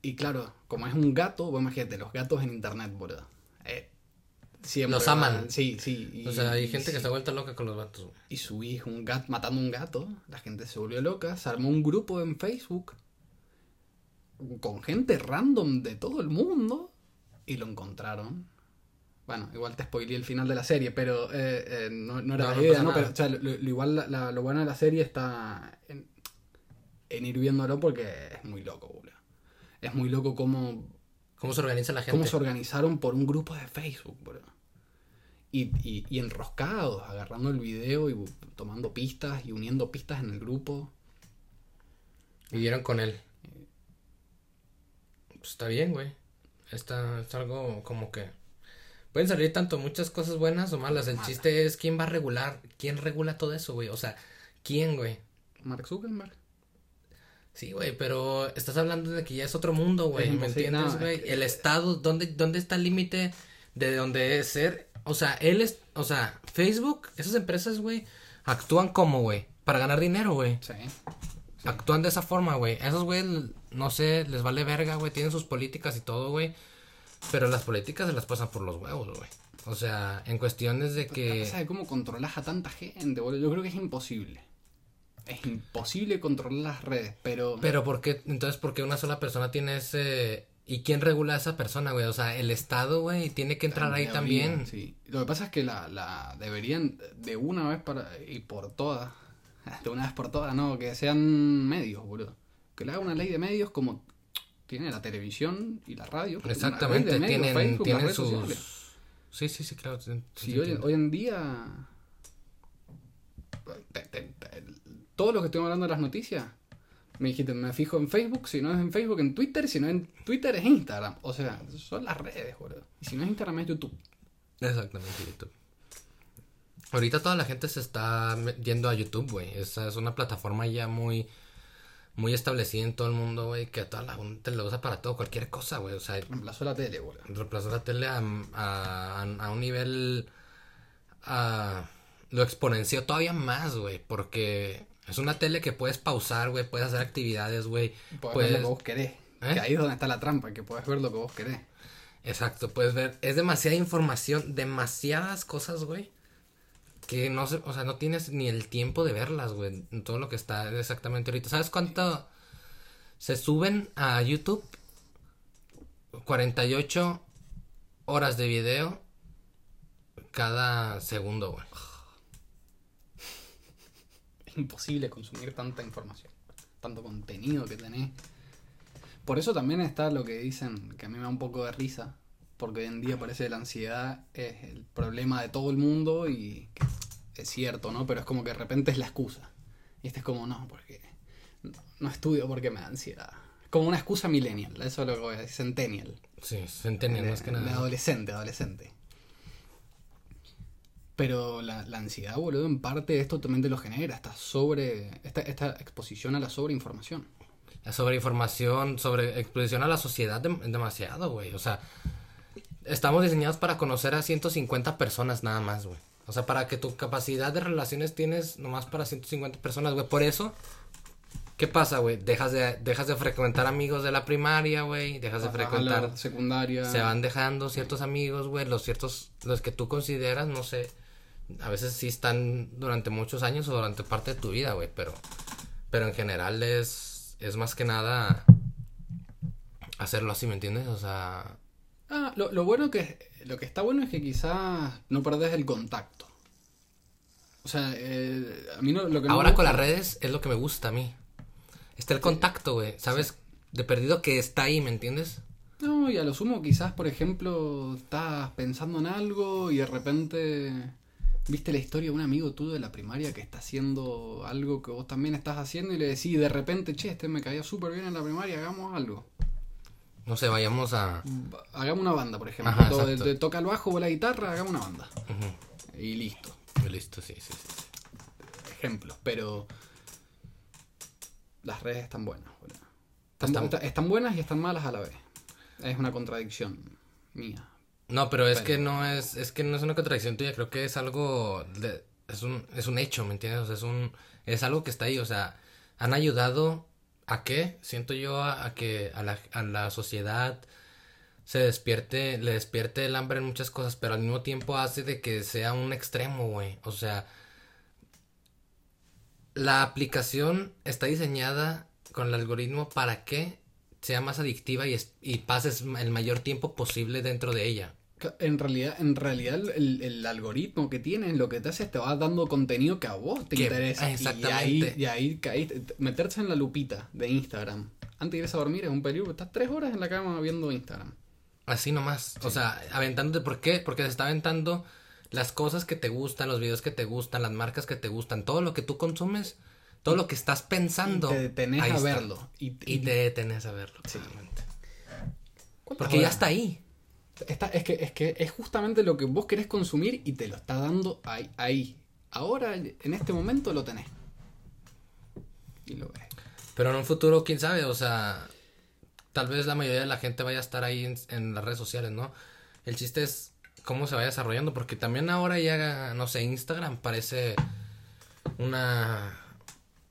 Speaker 2: Y claro, como es un gato, vos imagínate, los gatos en internet, boludo. Eh, siempre
Speaker 1: Los aman.
Speaker 2: Sí, sí. y-
Speaker 1: O sea, hay gente que
Speaker 2: sí.
Speaker 1: está vuelta loca con los güey.
Speaker 2: Y subí un gato matando un gato. La gente se volvió loca. Se armó un grupo en Facebook. Con gente random de todo el mundo. Y lo encontraron. Bueno, igual te spoileé el final de la serie, pero eh, eh, no, no era
Speaker 1: No,
Speaker 2: la idea, ¿no? Pero, o sea, lo, lo- igual la- la- lo bueno de la serie está en, en ir viéndolo porque es muy loco, boludo. Es muy loco cómo
Speaker 1: ¿Cómo se organiza la gente?
Speaker 2: cómo se organizaron por un grupo de Facebook, bro. Y, y, y enroscados, agarrando el video y tomando pistas y uniendo pistas en el grupo.
Speaker 1: Vivieron con él. Pues está bien, güey. Está, es algo como que... Pueden salir tanto muchas cosas buenas o malas. El chiste es quién va a regular. ¿Quién regula todo eso, güey? O sea, ¿quién, güey?
Speaker 2: Mark Zuckerberg.
Speaker 1: Sí, güey, pero estás hablando de que ya es otro mundo, güey. ¿Me entiendes, güey? El Estado, ¿dónde, ¿dónde está el límite de dónde es ser? O sea, él es... O sea, Facebook, esas empresas, güey, actúan como, güey, para ganar dinero, güey.
Speaker 2: Sí.
Speaker 1: Actúan de esa forma, güey. Esos, güey, no sé, les vale verga, güey. Tienen sus políticas y todo, güey. Pero las políticas se las pasan por los huevos, güey. O sea, en cuestiones de
Speaker 2: La
Speaker 1: que...
Speaker 2: de cómo controlas a tanta gente, boludo. Yo creo que es imposible. Es imposible controlar las redes, pero...
Speaker 1: Pero ¿por qué? Entonces, ¿por qué una sola persona tiene ese... ¿Y quién regula a esa persona, güey? O sea, el Estado, güey, tiene que entrar ahí también.
Speaker 2: Sí. Lo que pasa es que la, la deberían de una vez para y por todas, de una vez por todas, no, que sean medios, boludo. Que le haga una ley de medios como tiene la televisión y la radio.
Speaker 1: Exactamente,
Speaker 2: medios,
Speaker 1: tienen,
Speaker 2: Facebook,
Speaker 1: sus...
Speaker 2: sociales.
Speaker 1: Sí, sí, sí, claro. sí,
Speaker 2: hoy en día te- te- te- todo lo que estoy hablando de las noticias me dijiste, me fijo en Facebook, si no es en Facebook, en Twitter, si no es en Twitter es Instagram. O sea, son las redes, boludo. Y si no es Instagram es YouTube.
Speaker 1: Exactamente, YouTube. Ahorita toda la gente se está yendo a YouTube, güey. Esa es una plataforma ya muy muy establecida en todo el mundo, güey, que toda la gente lo usa para todo, cualquier cosa, güey. O sea,
Speaker 2: Reemplazó la tele, boludo.
Speaker 1: reemplazó la tele a, a, a un nivel... A, lo exponenció todavía más, güey, porque es una tele que puedes pausar, güey, puedes hacer actividades, güey.
Speaker 2: Puedes,
Speaker 1: Puedes,
Speaker 2: ver lo que vos querés.
Speaker 1: ¿Eh?
Speaker 2: Que ahí es donde está la trampa, que puedes ver lo que vos querés.
Speaker 1: Exacto, puedes ver, es demasiada información, demasiadas cosas, güey, que no se, o sea, no tienes ni el tiempo de verlas, güey, todo lo que está exactamente ahorita. ¿Sabes cuánto se suben a YouTube? 48 horas de video cada segundo, güey.
Speaker 2: Es imposible consumir tanta información, tanto contenido que tenés. Por eso también está lo que dicen, que a mí me da un poco de risa, porque hoy en día parece que la ansiedad es el problema de todo el mundo y que es cierto, ¿no? Pero es como que de repente es la excusa. Y este es como, no, porque no, estudio porque me da ansiedad. Como una excusa millennial, eso es lo que voy a decir, centennial.
Speaker 1: Sí,
Speaker 2: de,
Speaker 1: más que
Speaker 2: de
Speaker 1: nada.
Speaker 2: adolescente, adolescente. Pero la, la ansiedad, boludo, en parte esto también te lo genera, esta sobre. esta, esta exposición a la sobreinformación.
Speaker 1: La sobreinformación, sobre exposición a la sociedad dem- demasiado, güey. O sea, estamos diseñados para conocer a 150 personas nada más, güey. O sea, para que tu capacidad de relaciones tienes nomás para 150 personas, güey. Por eso, ¿qué pasa, güey? Dejas de, dejas de frecuentar amigos de la primaria, güey. Dejas de frecuentar...
Speaker 2: la secundaria.
Speaker 1: Se van dejando ciertos amigos, güey. Los ciertos, los que tú consideras, no sé. A veces sí están durante muchos años o durante parte de tu vida, güey. Pero, pero en general es, es más que nada hacerlo así, ¿me entiendes? O sea,
Speaker 2: Ah, lo, lo bueno que. Lo que está bueno es que quizás no perdés el contacto. O sea, eh, a mí no, lo que no
Speaker 1: ahora con las redes es lo que me gusta a mí. Está el contacto, güey. ¿Sabes? De perdido que está ahí, ¿me entiendes?
Speaker 2: No, y a lo sumo quizás, por ejemplo, estás pensando en algo y de repente viste la historia de un amigo tuyo de la primaria que está haciendo algo que vos también estás haciendo y le decís de repente, che, este me caía súper bien en la primaria, hagamos algo.
Speaker 1: No sé, vayamos a...
Speaker 2: Ba- Hagamos una banda, por ejemplo.
Speaker 1: Ajá,
Speaker 2: To- toca el bajo o la guitarra, hagamos una banda. Y listo.
Speaker 1: Listo, sí, sí, sí.
Speaker 2: Ejemplos, pero las redes están buenas. están buenas y están malas a la vez. Es una contradicción mía.
Speaker 1: No, pero es que no es, es que no es una contradicción tuya, creo que es algo, de- es un, es un hecho, ¿me entiendes? O sea, es un, es algo que está ahí, o sea, han ayudado a qué, siento yo, a, a que a la, a la sociedad se despierte, le despierte el hambre en muchas cosas, pero al mismo tiempo hace de que sea un extremo, güey, o sea, la aplicación está diseñada con el algoritmo para que sea más adictiva y, es- y pases el mayor tiempo posible dentro de ella.
Speaker 2: En realidad, en realidad el, el algoritmo que tienes lo que te hace es te va dando contenido que a vos te
Speaker 1: Que-
Speaker 2: interesa.
Speaker 1: exactamente.
Speaker 2: Y ahí, y ahí caíste. Meterse en la lupita de Instagram. Antes de irse a dormir es un peligro. Estás tres horas en la cama viendo Instagram.
Speaker 1: Así nomás. O sea, aventándote. ¿Por qué? Porque se está aventando las cosas que te gustan, los videos que te gustan, las marcas que te gustan, todo lo que tú consumes, todo lo que estás pensando.
Speaker 2: te detenés a
Speaker 1: está.
Speaker 2: verlo. Y,
Speaker 1: Y te detenes a verlo.
Speaker 2: Sí.
Speaker 1: totalmente.
Speaker 2: ¿Cuántas
Speaker 1: Porque ya está ahí.
Speaker 2: Está- es, que, es que es justamente lo que vos querés consumir y te lo está dando ahí. ahí. Ahora, en este momento, lo tenés. Y lo ves.
Speaker 1: Pero en un futuro, quién sabe, o sea, tal vez la mayoría de la gente vaya a estar ahí en, en las redes sociales, ¿no? El chiste es cómo se vaya desarrollando, porque también ahora ya, no sé, Instagram parece una...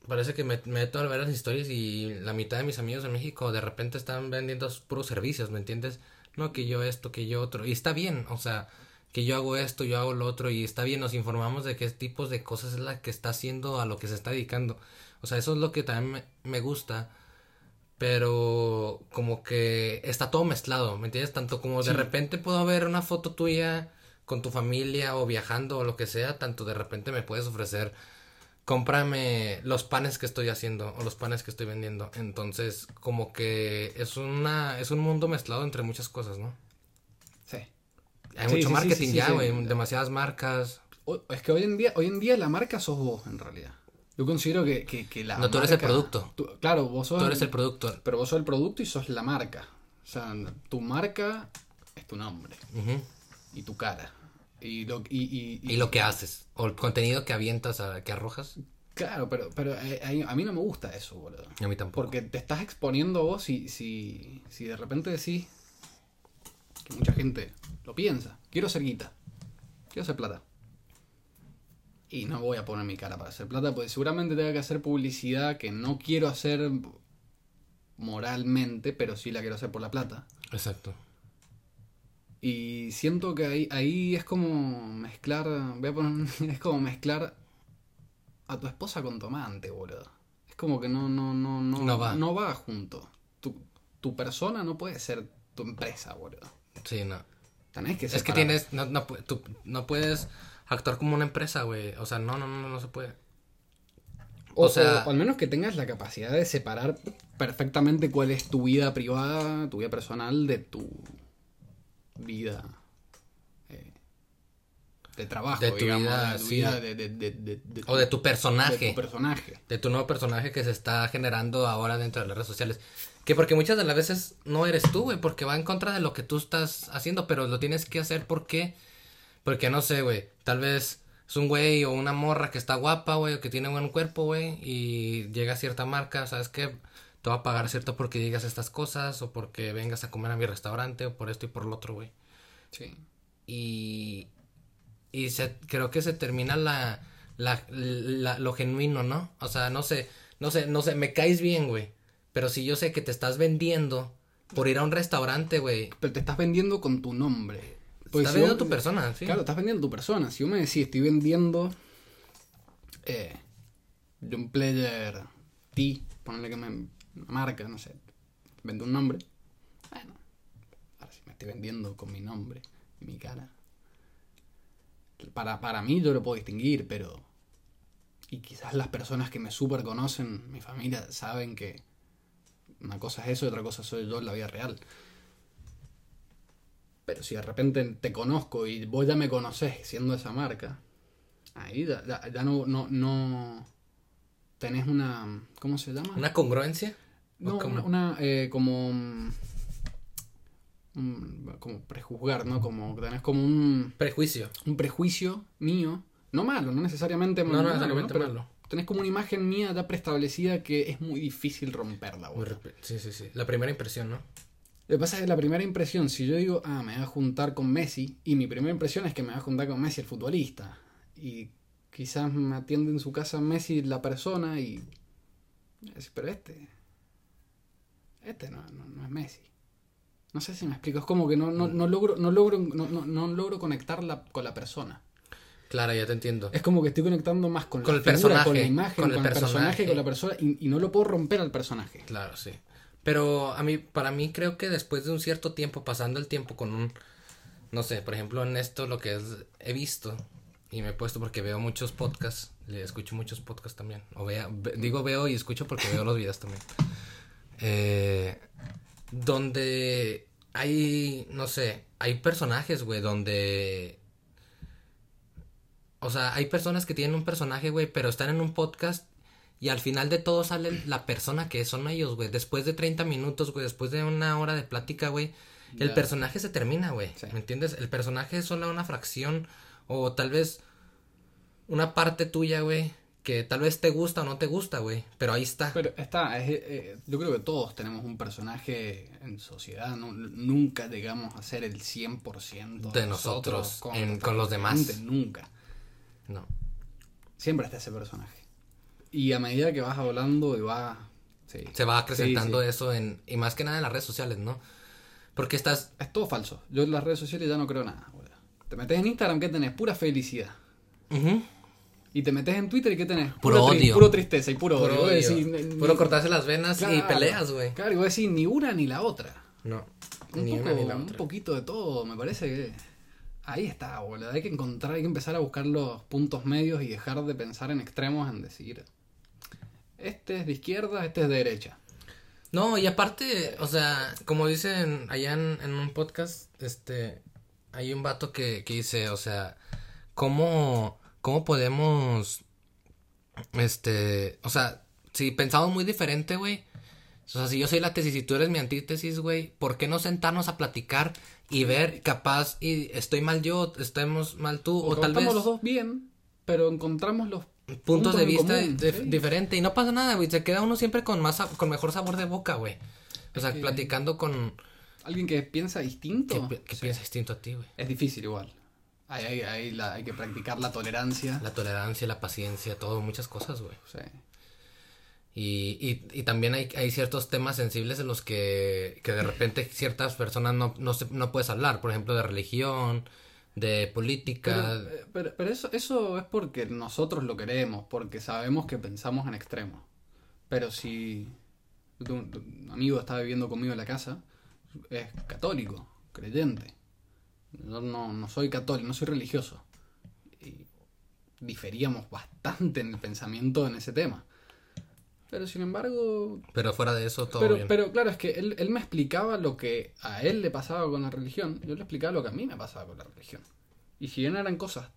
Speaker 1: Parece que me me meto a ver las historias y la mitad de mis amigos en México de repente están vendiendo puros servicios, ¿me entiendes? No, que yo esto, que yo otro. Y está bien, o sea, que yo hago esto, yo hago lo otro, y está bien, nos informamos de qué tipos de cosas es la que está haciendo a lo que se está dedicando. O sea, eso es lo que también me, me gusta. Pero como que está todo mezclado, ¿me entiendes? Tanto como de
Speaker 2: Sí.
Speaker 1: repente puedo ver una foto tuya con tu familia o viajando o lo que sea, tanto de repente me puedes ofrecer, cómprame los panes que estoy haciendo o los panes que estoy vendiendo. Entonces, como que es una es un mundo mezclado entre muchas cosas, ¿no?
Speaker 2: Sí.
Speaker 1: Hay
Speaker 2: Sí,
Speaker 1: mucho
Speaker 2: sí,
Speaker 1: marketing
Speaker 2: sí,
Speaker 1: ya, güey, demasiadas marcas.
Speaker 2: Es que hoy en día, hoy en día la marca sos vos, en realidad. Yo considero que, que, que la
Speaker 1: No, tú eres el
Speaker 2: marca-
Speaker 1: producto.
Speaker 2: tú- claro, vos sos
Speaker 1: Tú eres el producto.
Speaker 2: Pero vos sos el producto y sos la marca. O sea, tu marca es tu nombre y tu cara. Y lo, y, y,
Speaker 1: Y lo que haces, o el contenido que avientas, a- que arrojas.
Speaker 2: Claro, pero, pero eh, a mí no me gusta eso, boludo.
Speaker 1: A mí tampoco.
Speaker 2: Porque te estás exponiendo vos si, si, si de repente decís que mucha gente lo piensa. Quiero ser guita. Quiero hacer plata. Y no voy a poner mi cara para hacer plata, porque seguramente tenga que hacer publicidad que no quiero hacer moralmente, pero sí la quiero hacer por la plata.
Speaker 1: Exacto.
Speaker 2: Y siento que ahí, ahí es como mezclar. Voy a poner. Es como mezclar a tu esposa con tu amante, boludo. Es como que no, no, no, no,
Speaker 1: No va.
Speaker 2: no va junto. Tu, tu persona no puede ser tu empresa, boludo.
Speaker 1: Sí, no.
Speaker 2: Tenés que
Speaker 1: Es que
Speaker 2: separar.
Speaker 1: tienes. No, no, tú no puedes actuar como una empresa, güey. O sea, no, no, no, no se puede.
Speaker 2: O,
Speaker 1: o sea-
Speaker 2: o al menos que tengas la capacidad de separar perfectamente cuál es tu vida privada, tu vida personal, de tu vida eh, de trabajo,
Speaker 1: De tu
Speaker 2: digamos,
Speaker 1: vida,
Speaker 2: de tu
Speaker 1: sí.
Speaker 2: vida de,
Speaker 1: O de tu personaje.
Speaker 2: de tu personaje.
Speaker 1: de tu nuevo personaje que se está generando ahora dentro de las redes sociales. Que porque muchas de las veces no eres tú, güey, porque va en contra de lo que tú estás haciendo, pero lo tienes que hacer porque, porque no sé, güey, tal vez es un güey o una morra que está guapa, güey, o que tiene buen cuerpo, güey, y llega a cierta marca, ¿sabes qué? Te va a pagar cierto porque digas estas cosas, o porque vengas a comer a mi restaurante, o por esto y por lo otro, güey.
Speaker 2: Sí.
Speaker 1: Y, y se, creo que se termina la, la, la- lo genuino, ¿no? O sea, no sé, no sé, no sé, me caes bien, güey. Pero si yo sé que te estás vendiendo por ir a un restaurante, güey.
Speaker 2: Pero te estás vendiendo con tu nombre. Porque
Speaker 1: Estás
Speaker 2: si
Speaker 1: vendiendo tu persona, ¿sí?
Speaker 2: Claro, estás vendiendo tu persona. Si yo me decís, estoy vendiendo eh, John Player T, ponerle que me una marca, no sé, vende un nombre. Bueno, ahora sí me estoy vendiendo con mi nombre y mi cara. Para, para mí yo lo puedo distinguir, pero... Y quizás las personas que me super conocen, mi familia, saben que una cosa es eso y otra cosa soy yo en la vida real. Pero si de repente te conozco y vos ya me conocés siendo esa marca, ahí ya, ya- ya no, no, no tenés una... ¿Cómo se llama?
Speaker 1: ¿Una congruencia?
Speaker 2: No, una, una, eh, como... mm, mm, como prejuzgar, ¿no? Como tenés como un,
Speaker 1: Prejuicio.
Speaker 2: un prejuicio mío. No malo, no necesariamente
Speaker 1: No,
Speaker 2: malo.
Speaker 1: no necesariamente
Speaker 2: Pero
Speaker 1: malo.
Speaker 2: Tenés como una imagen mía ya preestablecida que es muy difícil romperla, boludo.
Speaker 1: Sí, sí, sí. La primera impresión, ¿no?
Speaker 2: Lo que pasa es que la primera impresión, si yo digo, ah, me voy a juntar con Messi, y mi primera impresión es que me voy a juntar con Messi el futbolista, y quizás me atiende en su casa Messi la persona, y... es- Pero este... Este no, no, no es Messi. No sé si me explico, es como que no, no, no logro, no, logro, no, no, no logro conectarla con la persona.
Speaker 1: Claro, ya te entiendo.
Speaker 2: Es como que estoy conectando más con,
Speaker 1: Con
Speaker 2: la
Speaker 1: el
Speaker 2: figura,
Speaker 1: personaje,
Speaker 2: con la imagen,
Speaker 1: con
Speaker 2: con,
Speaker 1: el
Speaker 2: el personaje,
Speaker 1: personaje.
Speaker 2: con la persona, y, y no lo puedo romper al personaje.
Speaker 1: Claro, sí. Pero a mí, para mí creo que después de un cierto tiempo, pasando el tiempo con un, no sé, por ejemplo en esto lo que es, he visto y me he puesto porque veo muchos podcasts, le escucho muchos podcasts también, o vea, ve- digo veo y escucho porque veo los videos también. Eh, donde hay, no sé, hay personajes, güey, donde... O sea, hay personas que tienen un personaje, güey, pero están en un podcast y al final de todo sale la persona que son ellos, güey. Después de 30 minutos, güey, después de una hora de plática, güey, el personaje se termina, güey.
Speaker 2: Sí.
Speaker 1: ¿Me entiendes? El personaje es solo una fracción o tal vez una parte tuya, güey, que tal vez te gusta o no te gusta, güey, pero ahí está.
Speaker 2: Pero está, es, eh, yo creo que todos tenemos un personaje en sociedad, no- nunca llegamos a ser el 100%
Speaker 1: De nosotros, en- con los demás.
Speaker 2: Nunca.
Speaker 1: No.
Speaker 2: Siempre está ese personaje. Y a medida que vas hablando y vas... sí.
Speaker 1: Se va acrecentando
Speaker 2: Sí, sí.
Speaker 1: eso en y más que nada en las redes sociales, ¿no? Porque estás
Speaker 2: Es todo falso. Yo en las redes sociales ya no creo nada. boludo. Te metes en Instagram, ¿qué tenés? Pura felicidad.
Speaker 1: Ujú.
Speaker 2: Y te metes en Twitter y ¿qué tenés?
Speaker 1: Puro
Speaker 2: Puro tri-
Speaker 1: odio.
Speaker 2: Puro tristeza y puro,
Speaker 1: puro,
Speaker 2: odio. Vos
Speaker 1: odio,
Speaker 2: decís, ni-
Speaker 1: puro cortarse las venas y peleas, güey.
Speaker 2: Claro, y vos decís ni una ni la otra.
Speaker 1: No.
Speaker 2: Un,
Speaker 1: Ni
Speaker 2: poco,
Speaker 1: una ni la
Speaker 2: un
Speaker 1: otra.
Speaker 2: poquito de todo, me parece que ahí está, boludo. Hay que encontrar, hay que empezar a buscar los puntos medios y dejar de pensar en extremos en decir, este es de izquierda, este es de derecha.
Speaker 1: No, y aparte, o sea, como dicen allá en, en un podcast, este, hay un vato que, que dice, o sea, ¿cómo, cómo podemos, este, o sea, si pensamos muy diferente, güey, o sea, si yo soy la tesis y tú eres mi antítesis, güey, ¿por qué no sentarnos a platicar y ver, capaz, y estoy mal yo, estamos mal tú, o,
Speaker 2: O,
Speaker 1: tal vez...
Speaker 2: los dos bien, pero encontramos los
Speaker 1: puntos de vista
Speaker 2: común, sí.
Speaker 1: diferente y no pasa nada, güey. Se queda uno siempre con más, con mejor sabor de boca, güey. O sea, platicando con
Speaker 2: Alguien que piensa distinto.
Speaker 1: que piensa distinto a ti, güey.
Speaker 2: Es difícil igual. Hay, hay, hay, la- hay que practicar la tolerancia.
Speaker 1: La tolerancia, la paciencia, todo, muchas cosas, güey.
Speaker 2: Sí.
Speaker 1: Y, y, y también hay, hay ciertos temas sensibles en los que, que de repente ciertas personas no, no, se- no puedes hablar. Por ejemplo, de religión, de política.
Speaker 2: Pero, eh, pero, pero eso, eso es porque nosotros lo queremos, porque sabemos que pensamos en extremos. Pero si tu, tu amigo está viviendo conmigo en la casa, es católico, creyente. Yo no, no soy católico, no soy religioso. Y diferíamos bastante en el pensamiento en ese tema. Pero sin embargo,
Speaker 1: Pero fuera de eso, todo
Speaker 2: pero,
Speaker 1: bien.
Speaker 2: pero claro, es que él, él me explicaba lo que a él le pasaba con la religión, yo le explicaba lo que a mí me pasaba con la religión. Y si bien eran cosas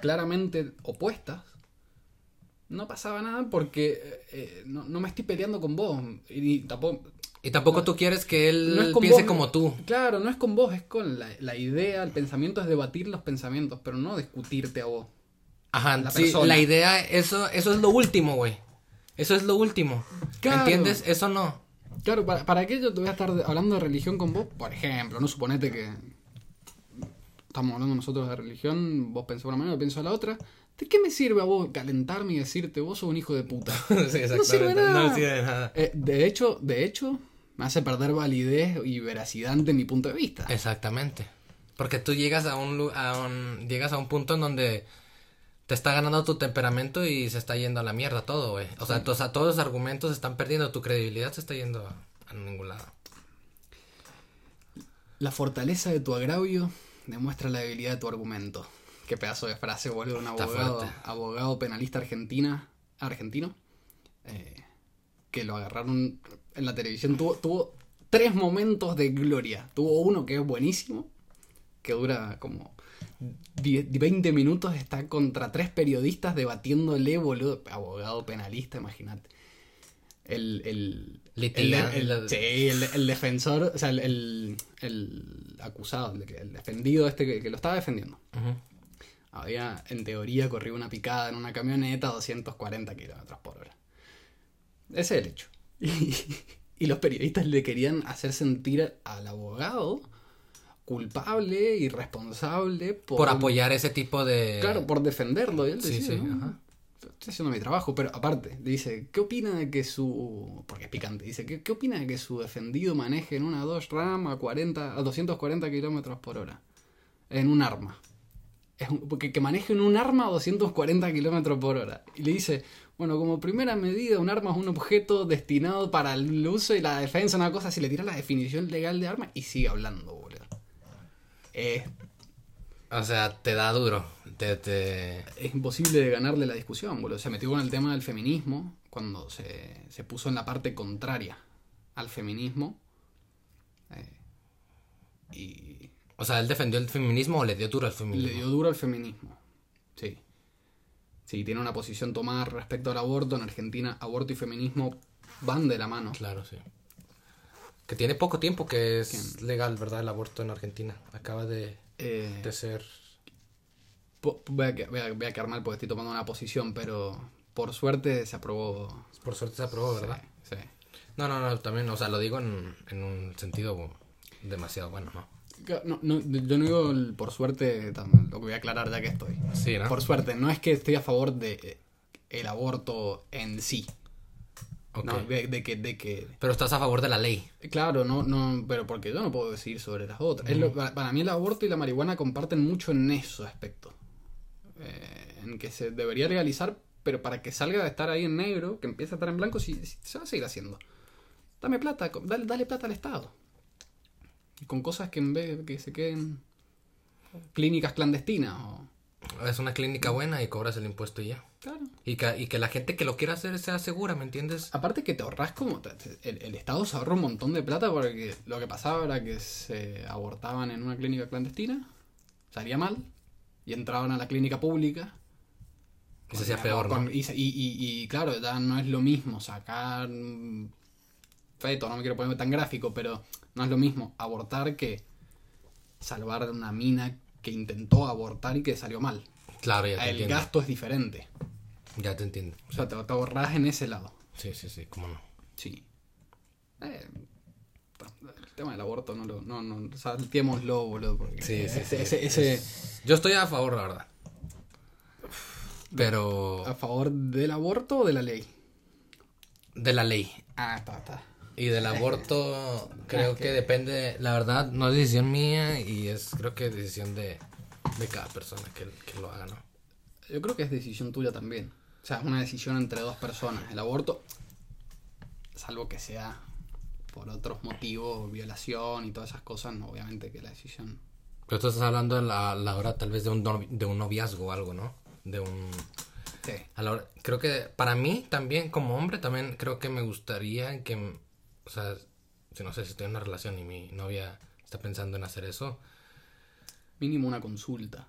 Speaker 2: claramente opuestas, no pasaba nada porque eh, eh, no, no me estoy peleando con vos. Y tampoco,
Speaker 1: Y tampoco tú quieres que él
Speaker 2: no es con
Speaker 1: piense
Speaker 2: vos,
Speaker 1: como tú.
Speaker 2: Claro, no es con vos, es con la, la idea, el pensamiento es debatir los pensamientos, pero no discutirte a vos.
Speaker 1: Ajá,
Speaker 2: la
Speaker 1: sí,
Speaker 2: persona.
Speaker 1: la idea, eso, eso es lo último, güey. Eso es lo último.
Speaker 2: Claro.
Speaker 1: ¿Entiendes? Eso no.
Speaker 2: Claro, para, ¿para qué yo te voy a estar hablando de religión con vos? Por ejemplo, no suponete que estamos hablando nosotros de religión, vos pensás de una manera, yo pienso de la otra. ¿De qué me sirve a vos calentarme y decirte vos sos un hijo de puta?
Speaker 1: sí,
Speaker 2: No sirve
Speaker 1: exactamente.
Speaker 2: nada.
Speaker 1: No sirve de nada.
Speaker 2: Eh, de hecho, de hecho, me hace perder validez y veracidad ante mi punto de vista.
Speaker 1: Exactamente. Porque tú llegas a un, a un llegas a un punto en donde te está ganando tu temperamento y se está yendo a la mierda todo, güey. O sea, o sea, todos los argumentos se están perdiendo, tu credibilidad se está yendo a, a ningún lado.
Speaker 2: La fortaleza de tu agravio demuestra la debilidad de tu argumento. Qué pedazo de frase, boludo. Un abogado, abogado penalista argentina, argentino eh, que lo agarraron en la televisión. Tuvo, tuvo tres momentos de gloria. Tuvo uno que es buenísimo, que dura como 10, 20 minutos. Está contra tres periodistas debatiéndole, boludo. Abogado penalista, imagínate. El, el, el- el-
Speaker 1: el-
Speaker 2: sí, el, el defensor, o sea, el, acusado, el, defendido este que, que lo estaba defendiendo. Había, en teoría, corrido una picada en una camioneta a 240 kilómetros por hora. Ese es el hecho. Y, y los periodistas le querían hacer sentir al abogado culpable y responsable por,
Speaker 1: Por apoyar ese tipo de...
Speaker 2: Claro, por defenderlo. Y él
Speaker 1: Sí,
Speaker 2: decía,
Speaker 1: sí,
Speaker 2: "No,
Speaker 1: ajá.
Speaker 2: Estoy haciendo mi trabajo, pero aparte, le dice, ¿qué opina de que su... Porque es picante, dice, ¿qué, qué opina de que su defendido maneje en una Dodge Ram a, 40, a 240 kilómetros por hora? En un arma. Es un- porque que maneje en un arma a 240 kilómetros por hora. Y le dice, bueno, como primera medida, un arma es un objeto destinado para el uso y la defensa, una cosa así. Le tira la definición legal de arma y sigue hablando, boludo. Es,
Speaker 1: O sea, te da duro. Te, te...
Speaker 2: es imposible de ganarle la discusión, boludo. Se metió con el tema del feminismo cuando se, se puso en la parte contraria al feminismo. Eh, y
Speaker 1: O sea, ¿él defendió el feminismo o le dio duro al feminismo?
Speaker 2: Le dio duro al feminismo. Sí. Sí, tiene una posición tomada respecto al aborto. En Argentina, aborto y feminismo van de la mano.
Speaker 1: Claro, sí. Que tiene poco tiempo que es legal, ¿verdad? El aborto en Argentina. Acaba de,
Speaker 2: Eh,
Speaker 1: de ser...
Speaker 2: voy, a, voy, a, voy a quedar mal porque estoy tomando una posición, pero por suerte se aprobó.
Speaker 1: Por suerte se aprobó, ¿verdad?
Speaker 2: Sí.
Speaker 1: No, no, no, también, o sea, lo digo en, en un sentido demasiado bueno, ¿no?
Speaker 2: No, no, yo no digo por suerte, lo que voy a aclarar ya que estoy.
Speaker 1: Sí, ¿no?
Speaker 2: Por suerte, no es que estoy a favor de eh, el aborto en sí. No, de, de que, de que
Speaker 1: Pero estás a favor de la ley.
Speaker 2: Claro, no, no, pero porque yo no puedo decidir sobre las otras. Es lo- para, para mí el aborto y la marihuana comparten mucho en esos aspectos. Eh, en que se debería legalizar, pero para que salga de estar ahí en negro, que empiece a estar en blanco, sí, sí, se va a seguir haciendo. Dame plata, dale, dale plata al Estado. Con cosas que en vez que se queden clínicas clandestinas o...
Speaker 1: Es una clínica buena y cobras el impuesto y ya.
Speaker 2: Claro.
Speaker 1: Y que, y que la gente que lo quiera hacer sea segura, ¿me entiendes?
Speaker 2: Aparte que te ahorras como... El, el Estado se ahorra un montón de plata porque lo que pasaba era que se abortaban en una clínica clandestina, salía mal, y entraban a la clínica pública.
Speaker 1: Y se hacía
Speaker 2: con-
Speaker 1: peor,
Speaker 2: con-
Speaker 1: ¿no?
Speaker 2: y, y- y- claro, ya no es lo mismo sacar... Feto, no me quiero poner tan gráfico, pero no es lo mismo abortar que salvar una mina que intentó abortar y que salió mal.
Speaker 1: Claro, ya te
Speaker 2: El
Speaker 1: entiendo.
Speaker 2: gasto es diferente.
Speaker 1: Ya te entiendo.
Speaker 2: O sea, te, te ahorras en ese lado.
Speaker 1: Sí, sí, sí, cómo no.
Speaker 2: Sí. Eh, el tema del aborto no lo. No, no, salteémoslo, boludo. Porque
Speaker 1: Sí, sí,
Speaker 2: ese,
Speaker 1: sí.
Speaker 2: ese, ese-
Speaker 1: Yo estoy a favor, la verdad. Pero
Speaker 2: ¿A favor del aborto o de la ley?
Speaker 1: de la ley.
Speaker 2: Ah, está, está.
Speaker 1: Y del aborto creo
Speaker 2: Ah,
Speaker 1: que depende, la verdad, no es decisión mía y es creo que es decisión de, de cada persona que, que lo haga, ¿no?
Speaker 2: Yo creo que es decisión tuya también. O sea, es una decisión entre dos personas. El aborto, salvo que sea por otros motivos, violación y todas esas cosas, no, obviamente que la decisión.
Speaker 1: Pero tú estás hablando a la, la hora tal vez de un, de un noviazgo o algo, ¿no? De un...
Speaker 2: Sí.
Speaker 1: A la hora- creo que para mí también, como hombre, también creo que me gustaría que, o sea, si no sé si estoy en una relación y mi novia está pensando en hacer eso,
Speaker 2: Mínimo una consulta.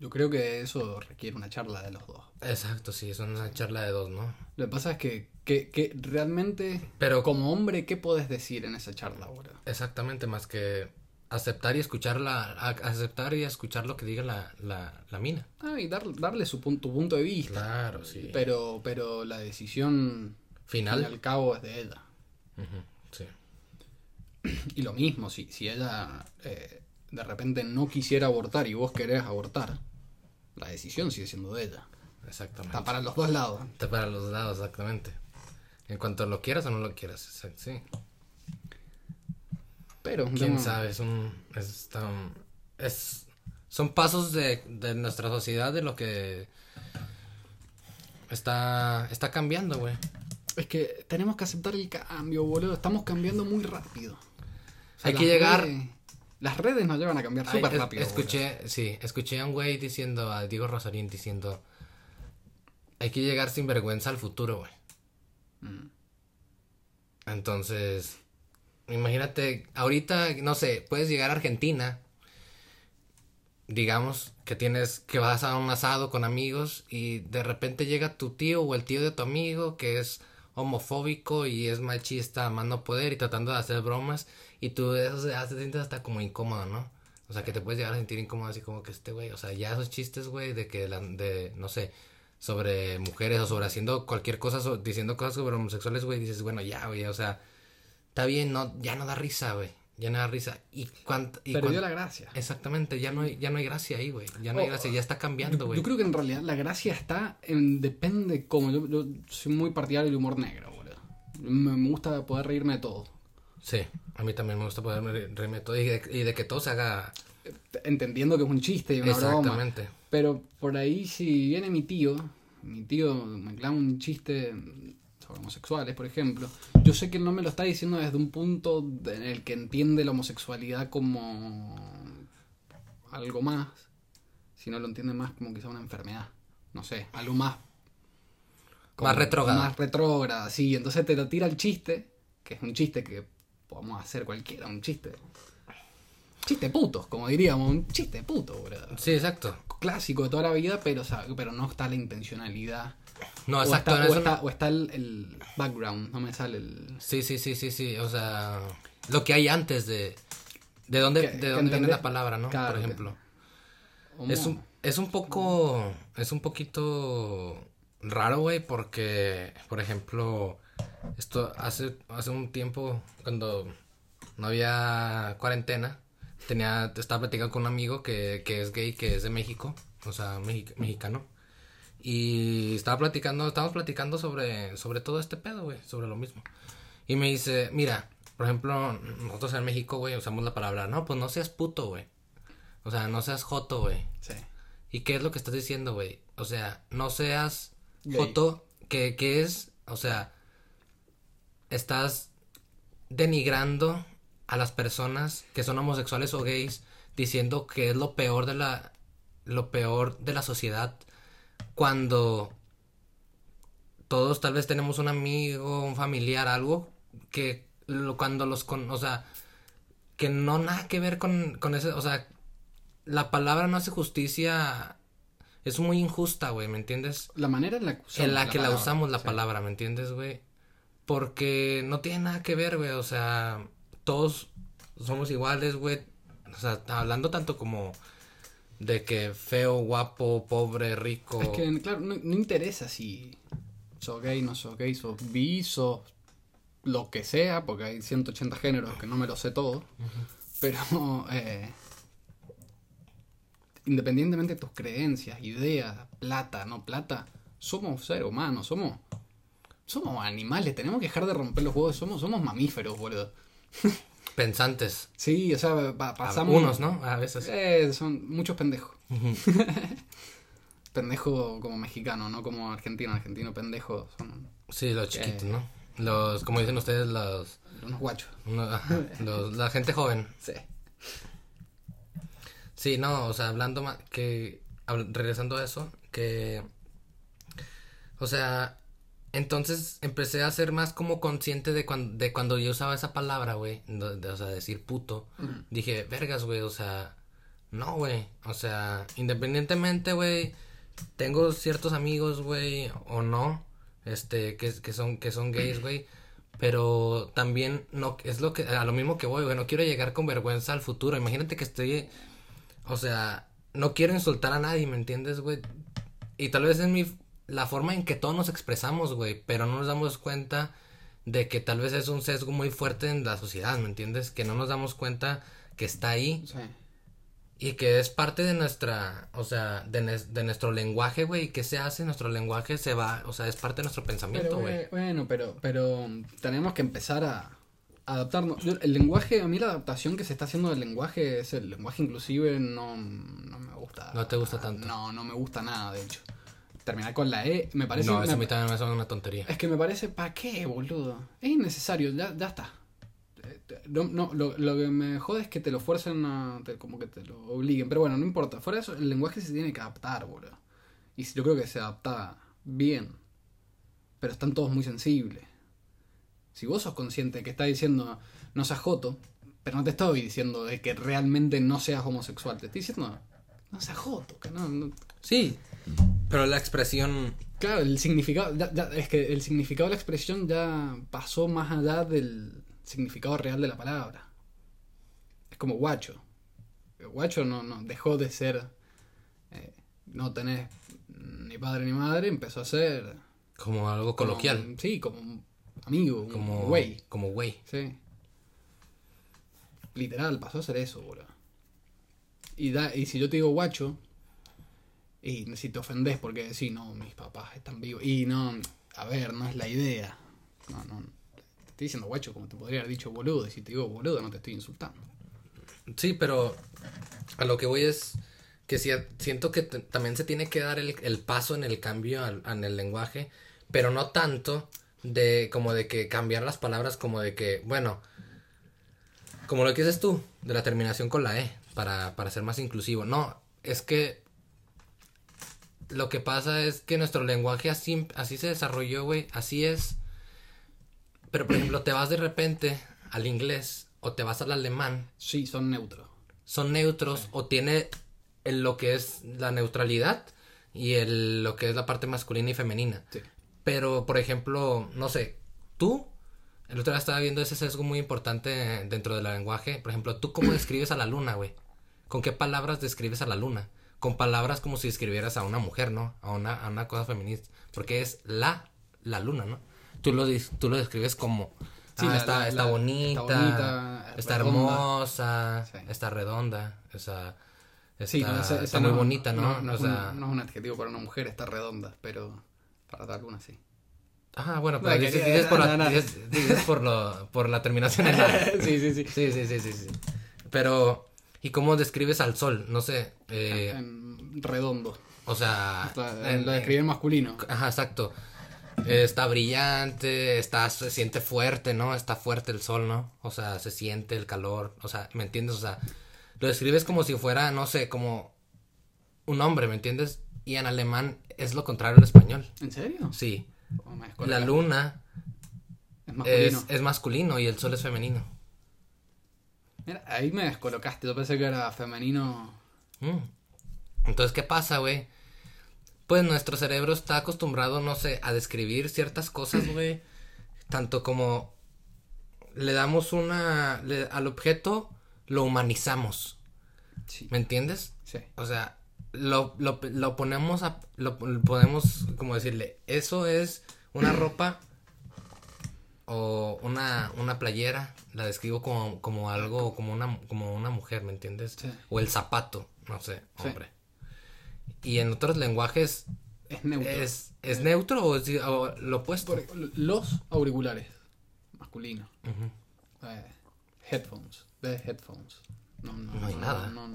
Speaker 2: Yo creo que eso requiere una charla de los dos.
Speaker 1: exacto, sí, es una charla de dos, ¿no?
Speaker 2: Lo que pasa es que, que, que realmente,
Speaker 1: Pero
Speaker 2: como hombre, ¿qué puedes decir en esa charla, boludo?
Speaker 1: Exactamente, más que aceptar y escuchar la, aceptar y escuchar lo que diga la, la, la mina.
Speaker 2: Ah, y dar- darle su punto, tu punto de vista.
Speaker 1: Claro, sí.
Speaker 2: Pero, pero la decisión,
Speaker 1: Final.
Speaker 2: al cabo, es de ella.
Speaker 1: Sí.
Speaker 2: Y lo mismo, si, si ella eh, de repente no quisiera abortar y vos querés abortar, la decisión sigue siendo de ella.
Speaker 1: Exactamente.
Speaker 2: Está para los dos lados.
Speaker 1: Está para los lados, exactamente. En cuanto lo quieras o no lo quieras, sí.
Speaker 2: Pero,
Speaker 1: Quién
Speaker 2: no-
Speaker 1: sabe, es un, es, tan- es- son pasos de, de nuestra sociedad de lo que está, está cambiando, güey.
Speaker 2: Es que tenemos que aceptar el cambio, boludo. Estamos cambiando muy rápido. O
Speaker 1: Hay que llegar-
Speaker 2: redes- las redes nos llevan a cambiar súper
Speaker 1: es-
Speaker 2: rápido.
Speaker 1: Escuché, sí, escuché a un güey diciendo, a Diego Rosarín diciendo, hay que llegar sin vergüenza al futuro, güey.
Speaker 2: Mm.
Speaker 1: Entonces, imagínate, ahorita, no sé, puedes llegar a Argentina, digamos que tienes, que vas a un asado con amigos y de repente llega tu tío o el tío de tu amigo que es homofóbico y es machista a mano poder y tratando de hacer bromas y tú eso se te sientes hasta como incómodo, ¿no? O sea, que te puedes llegar a sentir incómodo así como que este güey, o sea, ya esos chistes, güey, de que, la, de, no sé, sobre mujeres o sobre haciendo cualquier cosa, so- diciendo cosas sobre homosexuales, güey, dices, bueno, ya, güey, o sea, está bien, no, ya no da risa, güey, ya no da risa. Y
Speaker 2: Perdió la gracia.
Speaker 1: Exactamente, ya no hay, ya no hay gracia ahí, güey, ya no hay
Speaker 2: Oh,
Speaker 1: gracia, ya está cambiando, güey.
Speaker 2: yo creo que en realidad la gracia está en. Depende cómo. Yo, yo soy muy partidario del humor negro, boludo. Me, me gusta poder reírme de todo.
Speaker 1: Sí, a mí también me gusta poder reírme todo y de, y de que todo se haga
Speaker 2: Entendiendo que es un chiste y una broma.
Speaker 1: exactamente.
Speaker 2: Pero por ahí si viene mi tío, mi tío me clama un chiste homosexuales, por ejemplo, yo sé que él no me lo está diciendo desde un punto en el que entiende la homosexualidad como algo más, sino lo entiende más como quizá una enfermedad, no sé, algo más...
Speaker 1: Más retrógrada.
Speaker 2: Más retrógrada, sí, entonces te lo tira el chiste, que es un chiste que podemos hacer cualquiera, un chiste... Chiste putos, como diríamos, un chiste puto, boludo
Speaker 1: Sí, exacto.
Speaker 2: clásico de toda la vida, pero, pero no está la intencionalidad.
Speaker 1: No,
Speaker 2: o
Speaker 1: exacto.
Speaker 2: está,
Speaker 1: no
Speaker 2: o está- o está el, el background, no me sale el...
Speaker 1: Sí, sí, sí, sí, sí. O sea, lo que hay antes de. ¿De dónde,
Speaker 2: Que-
Speaker 1: de dónde viene la palabra, no?
Speaker 2: claro,
Speaker 1: Por ejemplo. Es un, es un poco. Es un poquito raro, güey, porque, por ejemplo, esto hace, hace un tiempo, cuando no había cuarentena, tenía, estaba platicando con un amigo que, que es gay, que es de México, o sea, mexi- mexicano. Y estaba platicando, estábamos platicando sobre, sobre todo este pedo, güey, sobre lo mismo. Y me dice, mira, por ejemplo, nosotros en México, güey, usamos la palabra, no, pues no seas puto, güey. O sea, no seas joto, güey.
Speaker 2: Sí.
Speaker 1: ¿Y qué es lo que estás diciendo, güey? O sea, no seas
Speaker 2: Gay.
Speaker 1: joto, que, que es, o sea, estás denigrando a las personas que son homosexuales o gays diciendo que es lo peor de la lo peor de la sociedad cuando todos tal vez tenemos un amigo, un familiar, algo que lo, cuando los con, o sea, que no nada que ver con, con ese, o sea, la palabra no hace justicia, es muy injusta, güey, ¿me entiendes?
Speaker 2: La manera en la que usamos
Speaker 1: en la que la usamos la
Speaker 2: sí.
Speaker 1: palabra, ¿me entiendes, güey? Porque no tiene nada que ver, güey, o sea, todos somos iguales, güey. O sea, hablando tanto como De que feo, guapo, pobre, rico.
Speaker 2: Es que, claro, no, no interesa si sos gay, no sos gay, sos bi, sos lo que sea, porque hay 180 géneros que no me lo sé todo. Pero, eh, independientemente de tus creencias, ideas, plata, no plata, somos seres humanos, somos, somos animales, tenemos que dejar de romper los huevos, somos, somos mamíferos, boludo.
Speaker 1: Pensantes.
Speaker 2: Sí, o sea, pa- pasamos...
Speaker 1: Algunos, ¿no? A veces.
Speaker 2: Eh, son muchos pendejos. Pendejo como mexicano, no como argentino. Argentino pendejo son
Speaker 1: Sí, los chiquitos, ¿no? Los, como dicen ustedes, los,
Speaker 2: unos guachos.
Speaker 1: los- la gente joven.
Speaker 2: Sí.
Speaker 1: Sí, no, o sea, hablando más, que, regresando a eso, que, o sea, entonces empecé a ser más como consciente de cuando, de cuando yo usaba esa palabra, güey, de- de- o sea, decir puto, dije, vergas, güey, o sea, no, güey, o sea, independientemente, güey, tengo ciertos amigos, güey, o no, este, que, que son, que son gays, güey, pero también no, es lo que, a lo mismo que voy, güey, no quiero llegar con vergüenza al futuro, imagínate que estoy o sea, no quiero insultar a nadie, ¿me entiendes, güey? Y tal vez es mi la forma en que todos nos expresamos, güey, pero no nos damos cuenta de que tal vez es un sesgo muy fuerte en la sociedad, ¿me entiendes? Que no nos damos cuenta que está ahí
Speaker 2: Sí.
Speaker 1: y que es parte de nuestra, o sea, de, nuestro lenguaje, güey, y que se hace, nuestro lenguaje se va, o sea, es parte de nuestro pensamiento, güey.
Speaker 2: bueno, pero, pero tenemos que empezar a adaptarnos. El lenguaje, a mí la adaptación que se está haciendo del lenguaje es el lenguaje inclusive, no, no me gusta.
Speaker 1: No te gusta tanto.
Speaker 2: No, no me gusta nada, de hecho. Terminar con la E, me parece...
Speaker 1: no, eso
Speaker 2: me-
Speaker 1: también me suena una tontería.
Speaker 2: Es que me parece, ¿para qué, boludo? Es innecesario, ya, ya está. Eh, No, no, lo, lo que me jode es que te lo fuercen a. te- como que te lo obliguen. Pero bueno, no importa. Fuera de eso, el lenguaje se tiene que adaptar, boludo. Y yo creo que se adapta bien. Pero están todos muy sensibles. Si vos sos consciente que está diciendo no seas joto, pero no te estoy diciendo de que realmente no seas homosexual. Te estoy diciendo no seas joto. Que no, no-
Speaker 1: Sí, pero la expresión
Speaker 2: Claro, el significado, ya- ya- es que el significado de la expresión ya pasó más allá del significado real de la palabra. Es como guacho. El guacho no, no dejó de ser, eh, no tenés ni padre ni madre, empezó a ser
Speaker 1: como algo
Speaker 2: como-
Speaker 1: coloquial,
Speaker 2: sí, como un amigo, un
Speaker 1: como
Speaker 2: güey.
Speaker 1: como güey.
Speaker 2: Sí. Literal, pasó a ser eso, boludo. Y, da, y si yo te digo guacho, y si te ofendes porque decís, no, mis papás están vivos. Y no, a ver, no es la idea. No, no. Te estoy diciendo guacho como te podría haber dicho boludo. Y si te digo boludo, no te estoy insultando.
Speaker 1: Sí, pero a lo que voy es que sí, siento que también se tiene que dar el, el paso en el cambio en el lenguaje, pero no tanto de como de que cambiar las palabras como de que, bueno, como lo que dices tú, de la terminación con la E, para, para ser más inclusivo. No, es que lo que pasa es que nuestro lenguaje así, así se desarrolló, güey, así es. Pero, por ejemplo, te vas de repente al inglés o te vas al alemán
Speaker 2: Sí, son neutros.
Speaker 1: son neutros o tiene el- lo que es la neutralidad y el, lo que es la parte masculina y femenina.
Speaker 2: Sí.
Speaker 1: Pero, por ejemplo, no sé, tú, el otro día estaba viendo ese sesgo muy importante dentro del lenguaje. Por ejemplo, ¿tú cómo describes a la luna, güey? ¿Con qué palabras describes a la luna? Con palabras como si escribieras a una mujer, ¿no? A una, a una cosa feminista. Porque es la, la luna, ¿no? Tú lo, tú lo describes como...
Speaker 2: Sí,
Speaker 1: ah,
Speaker 2: la-
Speaker 1: está,
Speaker 2: la-
Speaker 1: está
Speaker 2: la-
Speaker 1: bonita,
Speaker 2: está bonita,
Speaker 1: está
Speaker 2: redonda.
Speaker 1: hermosa,
Speaker 2: Sí.
Speaker 1: está redonda, está,
Speaker 2: Sí, no,
Speaker 1: está muy bonita, ¿no?
Speaker 2: No,
Speaker 1: o
Speaker 2: es
Speaker 1: sea,
Speaker 2: un, no es un adjetivo para una mujer, está redonda, pero para dar una sí.
Speaker 1: ajá, bueno, pero dices, dices por, la, dices- dices por, lo, por la terminación en la.
Speaker 2: sí, sí. Sí,
Speaker 1: sí, sí, sí, sí. Pero, ¿y cómo describes al sol? No sé, eh,
Speaker 2: En redondo.
Speaker 1: o sea,
Speaker 2: La-
Speaker 1: en-
Speaker 2: lo masculino.
Speaker 1: Ajá, exacto. Eh, Está brillante, está, se siente fuerte, ¿no? Está fuerte el sol, ¿no? O sea, se siente el calor, o sea, ¿me entiendes? O sea, lo describes como si fuera, no sé, como un hombre, ¿me entiendes? Y en alemán es lo contrario al español.
Speaker 2: ¿En serio?
Speaker 1: Sí.
Speaker 2: Oh,
Speaker 1: La luna
Speaker 2: Es
Speaker 1: es,
Speaker 2: masculino.
Speaker 1: es masculino y el sol es femenino.
Speaker 2: Mira, ahí me descolocaste. Yo pensé que era femenino.
Speaker 1: Mm. Entonces, ¿qué pasa, güey? Pues nuestro cerebro está acostumbrado, no sé, a describir ciertas cosas, güey. Tanto como le damos una... le- al objeto lo humanizamos.
Speaker 2: Sí.
Speaker 1: ¿Me entiendes?
Speaker 2: Sí.
Speaker 1: O sea, lo, lo, lo ponemos a. Lo, podemos, como decirle, eso es una ropa o una, una playera. La describo como, como algo, como una, como una mujer, ¿me entiendes?
Speaker 2: Sí.
Speaker 1: O el zapato, no sé,
Speaker 2: Sí.
Speaker 1: hombre. Y en otros lenguajes
Speaker 2: Es neutro.
Speaker 1: es, es neutro o, es, o lo opuesto.
Speaker 2: Por- los auriculares masculinos.
Speaker 1: Ujú.
Speaker 2: Eh, headphones. De headphones. No, no,
Speaker 1: No hay nada.
Speaker 2: No,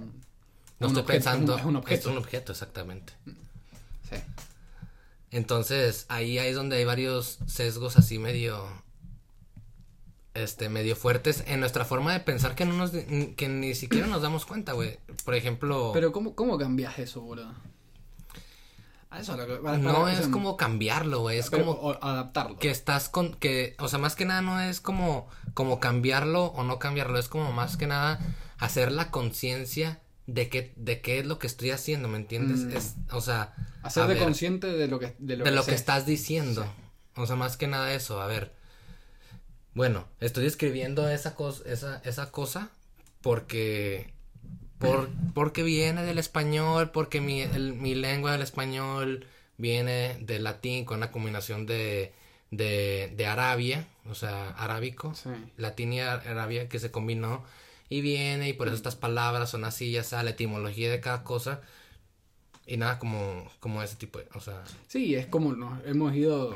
Speaker 1: estoy
Speaker 2: objeto,
Speaker 1: pensando.
Speaker 2: Es un objeto.
Speaker 1: Es un objeto, exactamente.
Speaker 2: Sí.
Speaker 1: Entonces, ahí, ahí es donde hay varios sesgos así medio. Este, medio fuertes en nuestra forma de pensar que no nos, que ni siquiera nos damos cuenta, güey. Por ejemplo,
Speaker 2: Pero ¿cómo, cómo cambias eso, boludo? A eso que- para-
Speaker 1: no
Speaker 2: para-
Speaker 1: es
Speaker 2: o sea,
Speaker 1: como cambiarlo, güey. Es
Speaker 2: pero-
Speaker 1: como
Speaker 2: o adaptarlo.
Speaker 1: que estás con, que, o sea, más que nada no es como, como cambiarlo o no cambiarlo. Es como más que nada hacer la conciencia de qué, de qué es lo que estoy haciendo, ¿me entiendes?
Speaker 2: Mm.
Speaker 1: Es, o sea,
Speaker 2: Hacerte consciente de lo que de lo
Speaker 1: de
Speaker 2: que,
Speaker 1: lo que
Speaker 2: sé.
Speaker 1: estás diciendo. O sea, más que nada eso, a ver. Bueno, estoy escribiendo esa cosa, esa, esa cosa porque por, porque viene del español, porque mi, el- mi lengua del español viene del latín con una combinación de, de, de Arabia, o sea, arábico,
Speaker 2: Sí.
Speaker 1: latín y ar- Arabia que se combinó y viene y por eso estas palabras son así, ya sea la etimología de cada cosa y nada como, como ese tipo de, o sea,
Speaker 2: Sí, es como nos hemos ido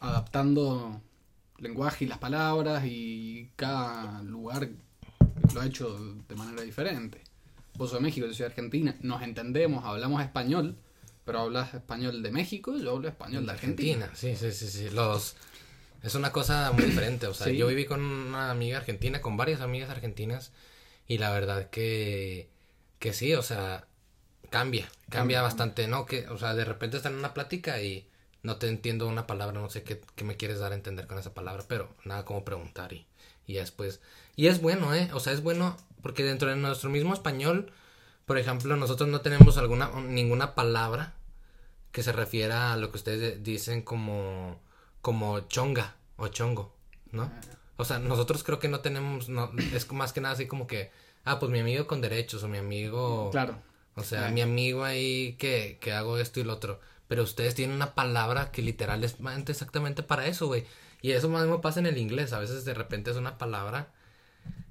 Speaker 2: adaptando lenguaje y las palabras y cada lugar lo ha hecho de manera diferente. Vos sos de México, yo soy de Argentina, nos entendemos, hablamos español, pero hablas español de México, yo hablo español de Argentina.
Speaker 1: Sí, sí, sí, sí. Los es una cosa muy diferente, o sea,
Speaker 2: Sí.
Speaker 1: yo viví con una amiga argentina, con varias amigas argentinas y la verdad que que sí, o sea, cambia, cambia
Speaker 2: Cambia,
Speaker 1: bastante, ¿no? Que, o sea, de repente están en una plática y no te entiendo una palabra, no sé qué, qué me quieres dar a entender con esa palabra, pero nada como preguntar y, y después. Y es bueno, ¿eh? O sea, es bueno porque dentro de nuestro mismo español, por ejemplo, nosotros no tenemos alguna, ninguna palabra que se refiera a lo que ustedes dicen como, como chonga o chongo, ¿no? O sea, nosotros creo que no tenemos, no, es más que nada así como que, ah, pues mi amigo con derechos o mi amigo...
Speaker 2: Claro.
Speaker 1: O sea, mi amigo ahí que, que hago esto y lo otro. Pero ustedes tienen una palabra que literal es exactamente para eso, güey. Y eso mismo pasa en el inglés. A veces de repente es una palabra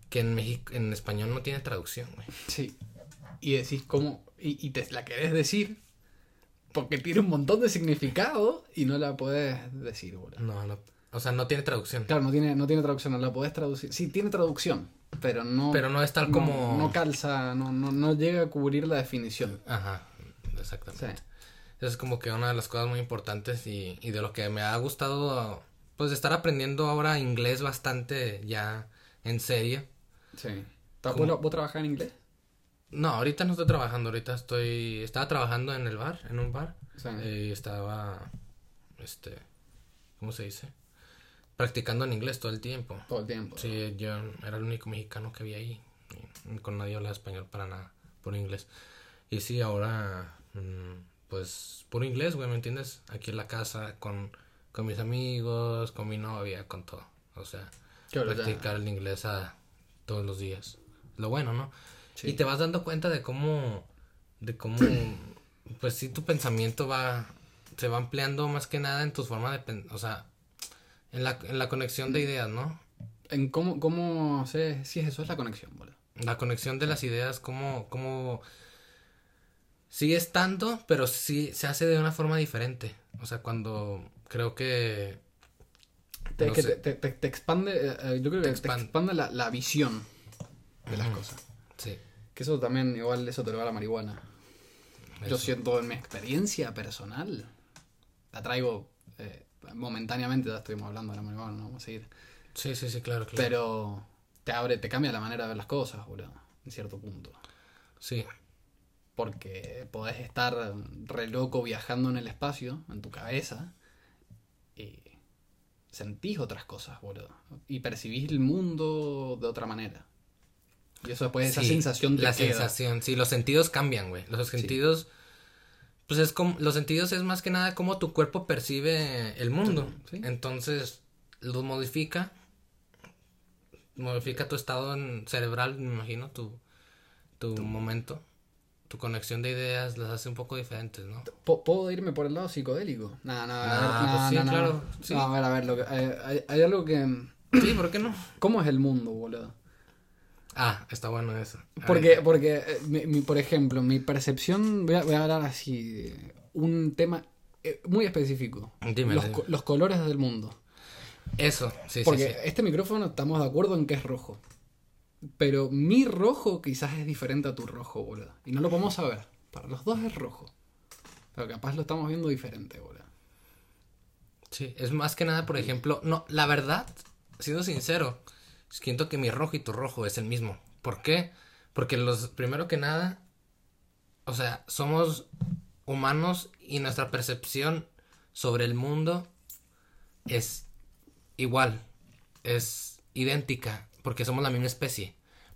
Speaker 1: que en México, en español no tiene traducción, güey.
Speaker 2: Sí. Y decís cómo, y, y te la querés decir porque tiene un montón de significado y no la puedes decir, boludo.
Speaker 1: No, no. O sea, no tiene traducción.
Speaker 2: Claro, no tiene, no tiene traducción, no la podés traducir. Sí, tiene traducción, pero no.
Speaker 1: Pero no es tal como-
Speaker 2: No, calza, no, no, no llega a cubrir la definición.
Speaker 1: Ajá,
Speaker 2: Sí.
Speaker 1: Eso es como que una de las cosas muy importantes y, y de lo que me ha gustado, pues, estar aprendiendo ahora inglés bastante ya en serio.
Speaker 2: Sí. ¿Vos, vos trabajás en inglés?
Speaker 1: No, ahorita no estoy trabajando, ahorita estoy, estaba trabajando en el bar, en un bar,
Speaker 2: Sí.
Speaker 1: y estaba, este, ¿cómo se dice? Practicando en inglés todo el tiempo.
Speaker 2: Todo el tiempo.
Speaker 1: Sí, yo era el único mexicano que había ahí, con nadie hablaba español para nada, por inglés. Y sí, ahora, mm, pues, por inglés, güey, ¿me entiendes? Aquí en la casa, con, con mis amigos, con mi novia, con todo. O sea, practicar el inglés a, todos los días. Lo bueno, ¿no?
Speaker 2: Sí.
Speaker 1: Y te vas dando cuenta de cómo, de cómo, pues sí, tu pensamiento va, se va ampliando más que nada en tu forma de o sea, en la, en la conexión de ideas, ¿no?
Speaker 2: En cómo, cómo sé si es eso es la conexión, boludo.
Speaker 1: La conexión de las ideas, cómo, cómo sigue estando, pero sí se hace de una forma diferente. O sea, cuando creo que
Speaker 2: Te,
Speaker 1: No
Speaker 2: que te, te- te expande, eh, eh, yo creo que te
Speaker 1: expande.
Speaker 2: expande, la, la visión de las cosas.
Speaker 1: sí,
Speaker 2: Que eso también, igual, eso te lo da la marihuana. Yo
Speaker 1: eso.
Speaker 2: siento en mi experiencia personal, la traigo eh, momentáneamente, ya estuvimos hablando de la marihuana, no vamos a seguir.
Speaker 1: Sí, sí, sí, claro, claro.
Speaker 2: Pero te abre, te cambia la manera de ver las cosas, boludo, en cierto punto.
Speaker 1: Sí,
Speaker 2: Porque podés estar re loco viajando en el espacio, en tu cabeza, y sentís otras cosas, boludo. Y percibís el mundo de otra manera. Y eso después, esa
Speaker 1: Sí,
Speaker 2: sensación te
Speaker 1: la
Speaker 2: queda.
Speaker 1: sensación, sí, los sentidos cambian, güey. Los sentidos, pues es como, los sentidos es más que nada cómo tu cuerpo percibe el mundo.
Speaker 2: Sí.
Speaker 1: Entonces, los modifica, modifica tu estado en- cerebral, me imagino, tu, tu momento, tu conexión de ideas las hace un poco diferentes, ¿no?
Speaker 2: ¿Pu- ¿Puedo irme por el lado psicodélico? No, no, a ver,
Speaker 1: Ah,
Speaker 2: no,
Speaker 1: pues sí,
Speaker 2: no,
Speaker 1: claro, sí.
Speaker 2: No, a ver, a ver, lo que- hay, hay- hay algo que...
Speaker 1: Sí, ¿por qué no?
Speaker 2: ¿Cómo es el mundo, boludo?
Speaker 1: Ah, está bueno eso. A
Speaker 2: Porque,
Speaker 1: ver.
Speaker 2: porque eh, mi- mi- por ejemplo, mi percepción, voy a, voy a hablar así, de un tema eh, muy específico.
Speaker 1: Dime,
Speaker 2: los,
Speaker 1: dime.
Speaker 2: los colores del mundo.
Speaker 1: Eso, sí,
Speaker 2: Porque
Speaker 1: sí, sí.
Speaker 2: este micrófono estamos de acuerdo en que es rojo. Pero mi rojo quizás es diferente a tu rojo, boludo. Y no lo podemos saber. Para los dos es rojo. Pero capaz lo estamos viendo diferente, boludo.
Speaker 1: Sí, es más que nada, por ejemplo, no, la verdad, siendo sincero, siento que mi rojo y tu rojo es el mismo. ¿Por qué? Porque los, primero que nada, o sea, somos humanos y nuestra percepción sobre el mundo es igual, es idéntica, porque somos la misma especie.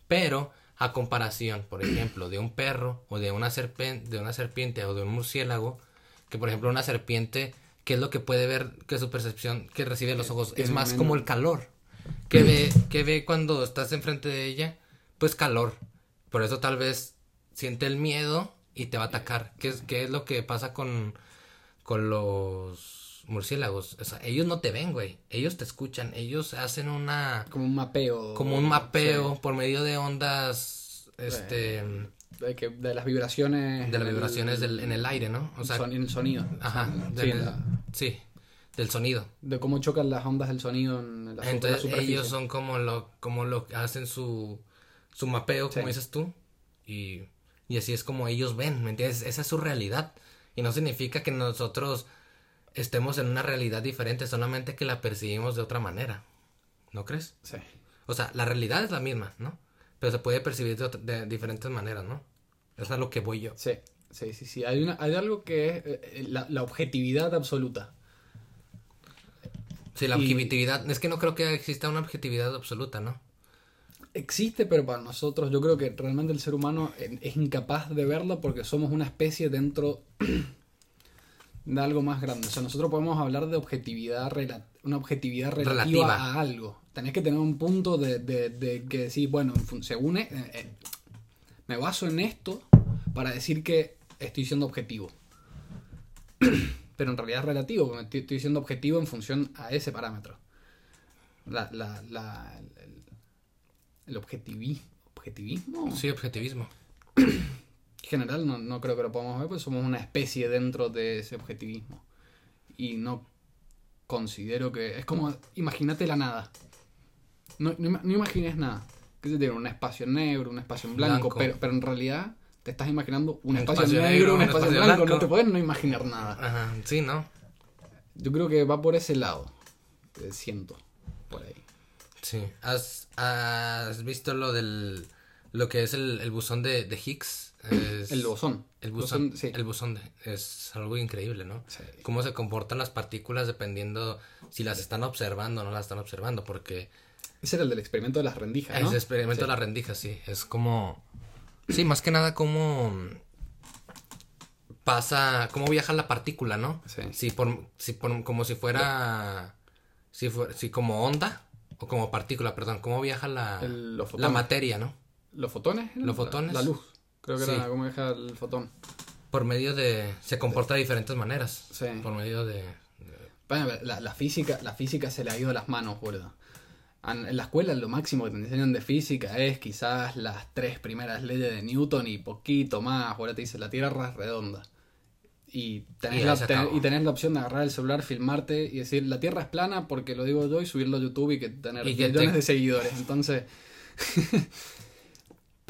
Speaker 1: Pero a comparación, por ejemplo, de un perro o de una serpiente, de una serpiente o de un murciélago, que por ejemplo una serpiente, ¿qué es lo que puede ver que su percepción que recibe los ojos? Es más
Speaker 2: menos-
Speaker 1: como el calor. que ve, que ve cuando estás enfrente de ella? Pues calor. Por eso tal vez siente el miedo y te va a atacar. ¿Qué es, qué es lo que pasa con, con los murciélagos? O sea, ellos no te ven, güey. Ellos te escuchan. Ellos hacen una...
Speaker 2: Como un mapeo.
Speaker 1: Como un mapeo por medio de ondas... Este...
Speaker 2: de, que- de las vibraciones.
Speaker 1: De las vibraciones del, en el aire, ¿no? O sea...
Speaker 2: son- en el sonido.
Speaker 1: Ajá.
Speaker 2: Sí,
Speaker 1: del-
Speaker 2: la-
Speaker 1: sí. Del sonido.
Speaker 2: de cómo chocan las ondas del sonido en la,
Speaker 1: Entonces
Speaker 2: la
Speaker 1: ellos son como lo, como lo hacen su, su mapeo, como
Speaker 2: Sí.
Speaker 1: dices tú, y, y así es como ellos ven, ¿me entiendes? Esa es su realidad. Y no significa que nosotros estemos en una realidad diferente, solamente que la percibimos de otra manera. ¿No crees?
Speaker 2: Sí.
Speaker 1: O sea, la realidad es la misma, ¿no? Pero se puede percibir de, otra- de diferentes maneras, ¿no? Es a lo que voy yo.
Speaker 2: Sí, sí, sí, sí. Hay, una, hay algo que es eh, la, la objetividad absoluta.
Speaker 1: Sí, la
Speaker 2: Y-
Speaker 1: objetividad, es que no creo que exista una objetividad absoluta, ¿no?
Speaker 2: Existe, pero para nosotros yo creo que realmente el ser humano eh, es incapaz de verla porque somos una especie dentro de algo más grande. O sea, nosotros podemos hablar de objetividad, una objetividad relativa,
Speaker 1: Relativa.
Speaker 2: a algo. Tenés que tener un punto de, de- de que decir, bueno, según... eh, eh, me baso en esto para decir que estoy siendo objetivo. pero en realidad es relativo, porque estoy, estoy siendo objetivo en función a ese parámetro. La, la, la, el, el objetivi- objetivismo
Speaker 1: Sí, objetivismo.
Speaker 2: en general no, no creo que lo podamos ver, porque somos una especie dentro de ese objetivismo. Y no considero que... Es como, imagínate la nada. No, no, no imagines nada. Que se tiene un espacio negro, un espacio en blanco,
Speaker 1: Blanco.
Speaker 2: Pero, pero en realidad te estás imaginando un,
Speaker 1: Un
Speaker 2: espacio,
Speaker 1: espacio
Speaker 2: negro,
Speaker 1: negro,
Speaker 2: un
Speaker 1: un
Speaker 2: espacio,
Speaker 1: espacio
Speaker 2: blanco.
Speaker 1: blanco.
Speaker 2: No te puedes no imaginar nada.
Speaker 1: Ajá, sí, ¿no?
Speaker 2: Yo creo que va por ese lado. eh, siento. Por ahí.
Speaker 1: Sí. ¿Has, has visto lo del. lo que es el, el buzón de, de Higgs? Es-
Speaker 2: El bosón.
Speaker 1: El buzón,
Speaker 2: sí.
Speaker 1: el buzón de- es algo increíble, ¿no?
Speaker 2: Sí.
Speaker 1: Cómo se comportan las partículas dependiendo si las están observando o no las están observando, porque
Speaker 2: Ese era el del experimento de las rendijas, ¿no?
Speaker 1: ese experimento
Speaker 2: Sí.
Speaker 1: de las rendijas, sí, es como... Sí, más que nada como pasa, cómo viaja la partícula, ¿no?
Speaker 2: Sí.
Speaker 1: Si por, si por, como si fuera, si, fue- si como onda, o como partícula, perdón, cómo viaja la,
Speaker 2: El-
Speaker 1: la materia, ¿no?
Speaker 2: ¿Los fotones?
Speaker 1: Los fotones.
Speaker 2: La, luz. Creo que
Speaker 1: Sí.
Speaker 2: era como deja el fotón.
Speaker 1: Por medio de, se comporta de diferentes maneras.
Speaker 2: Sí.
Speaker 1: Por medio de,
Speaker 2: Bueno, la, la física, la física se le ha ido de las manos, boludo. En, la escuela lo máximo que te enseñan de física es quizás las tres primeras leyes de Newton y poquito más. Ahora te dice la Tierra es redonda. Y tenés,
Speaker 1: Y
Speaker 2: la, ten- y tenés la opción de agarrar el celular, filmarte y decir la Tierra es plana porque lo digo yo y subirlo a YouTube y que tener
Speaker 1: Y que
Speaker 2: millones
Speaker 1: te-
Speaker 2: de seguidores. Entonces...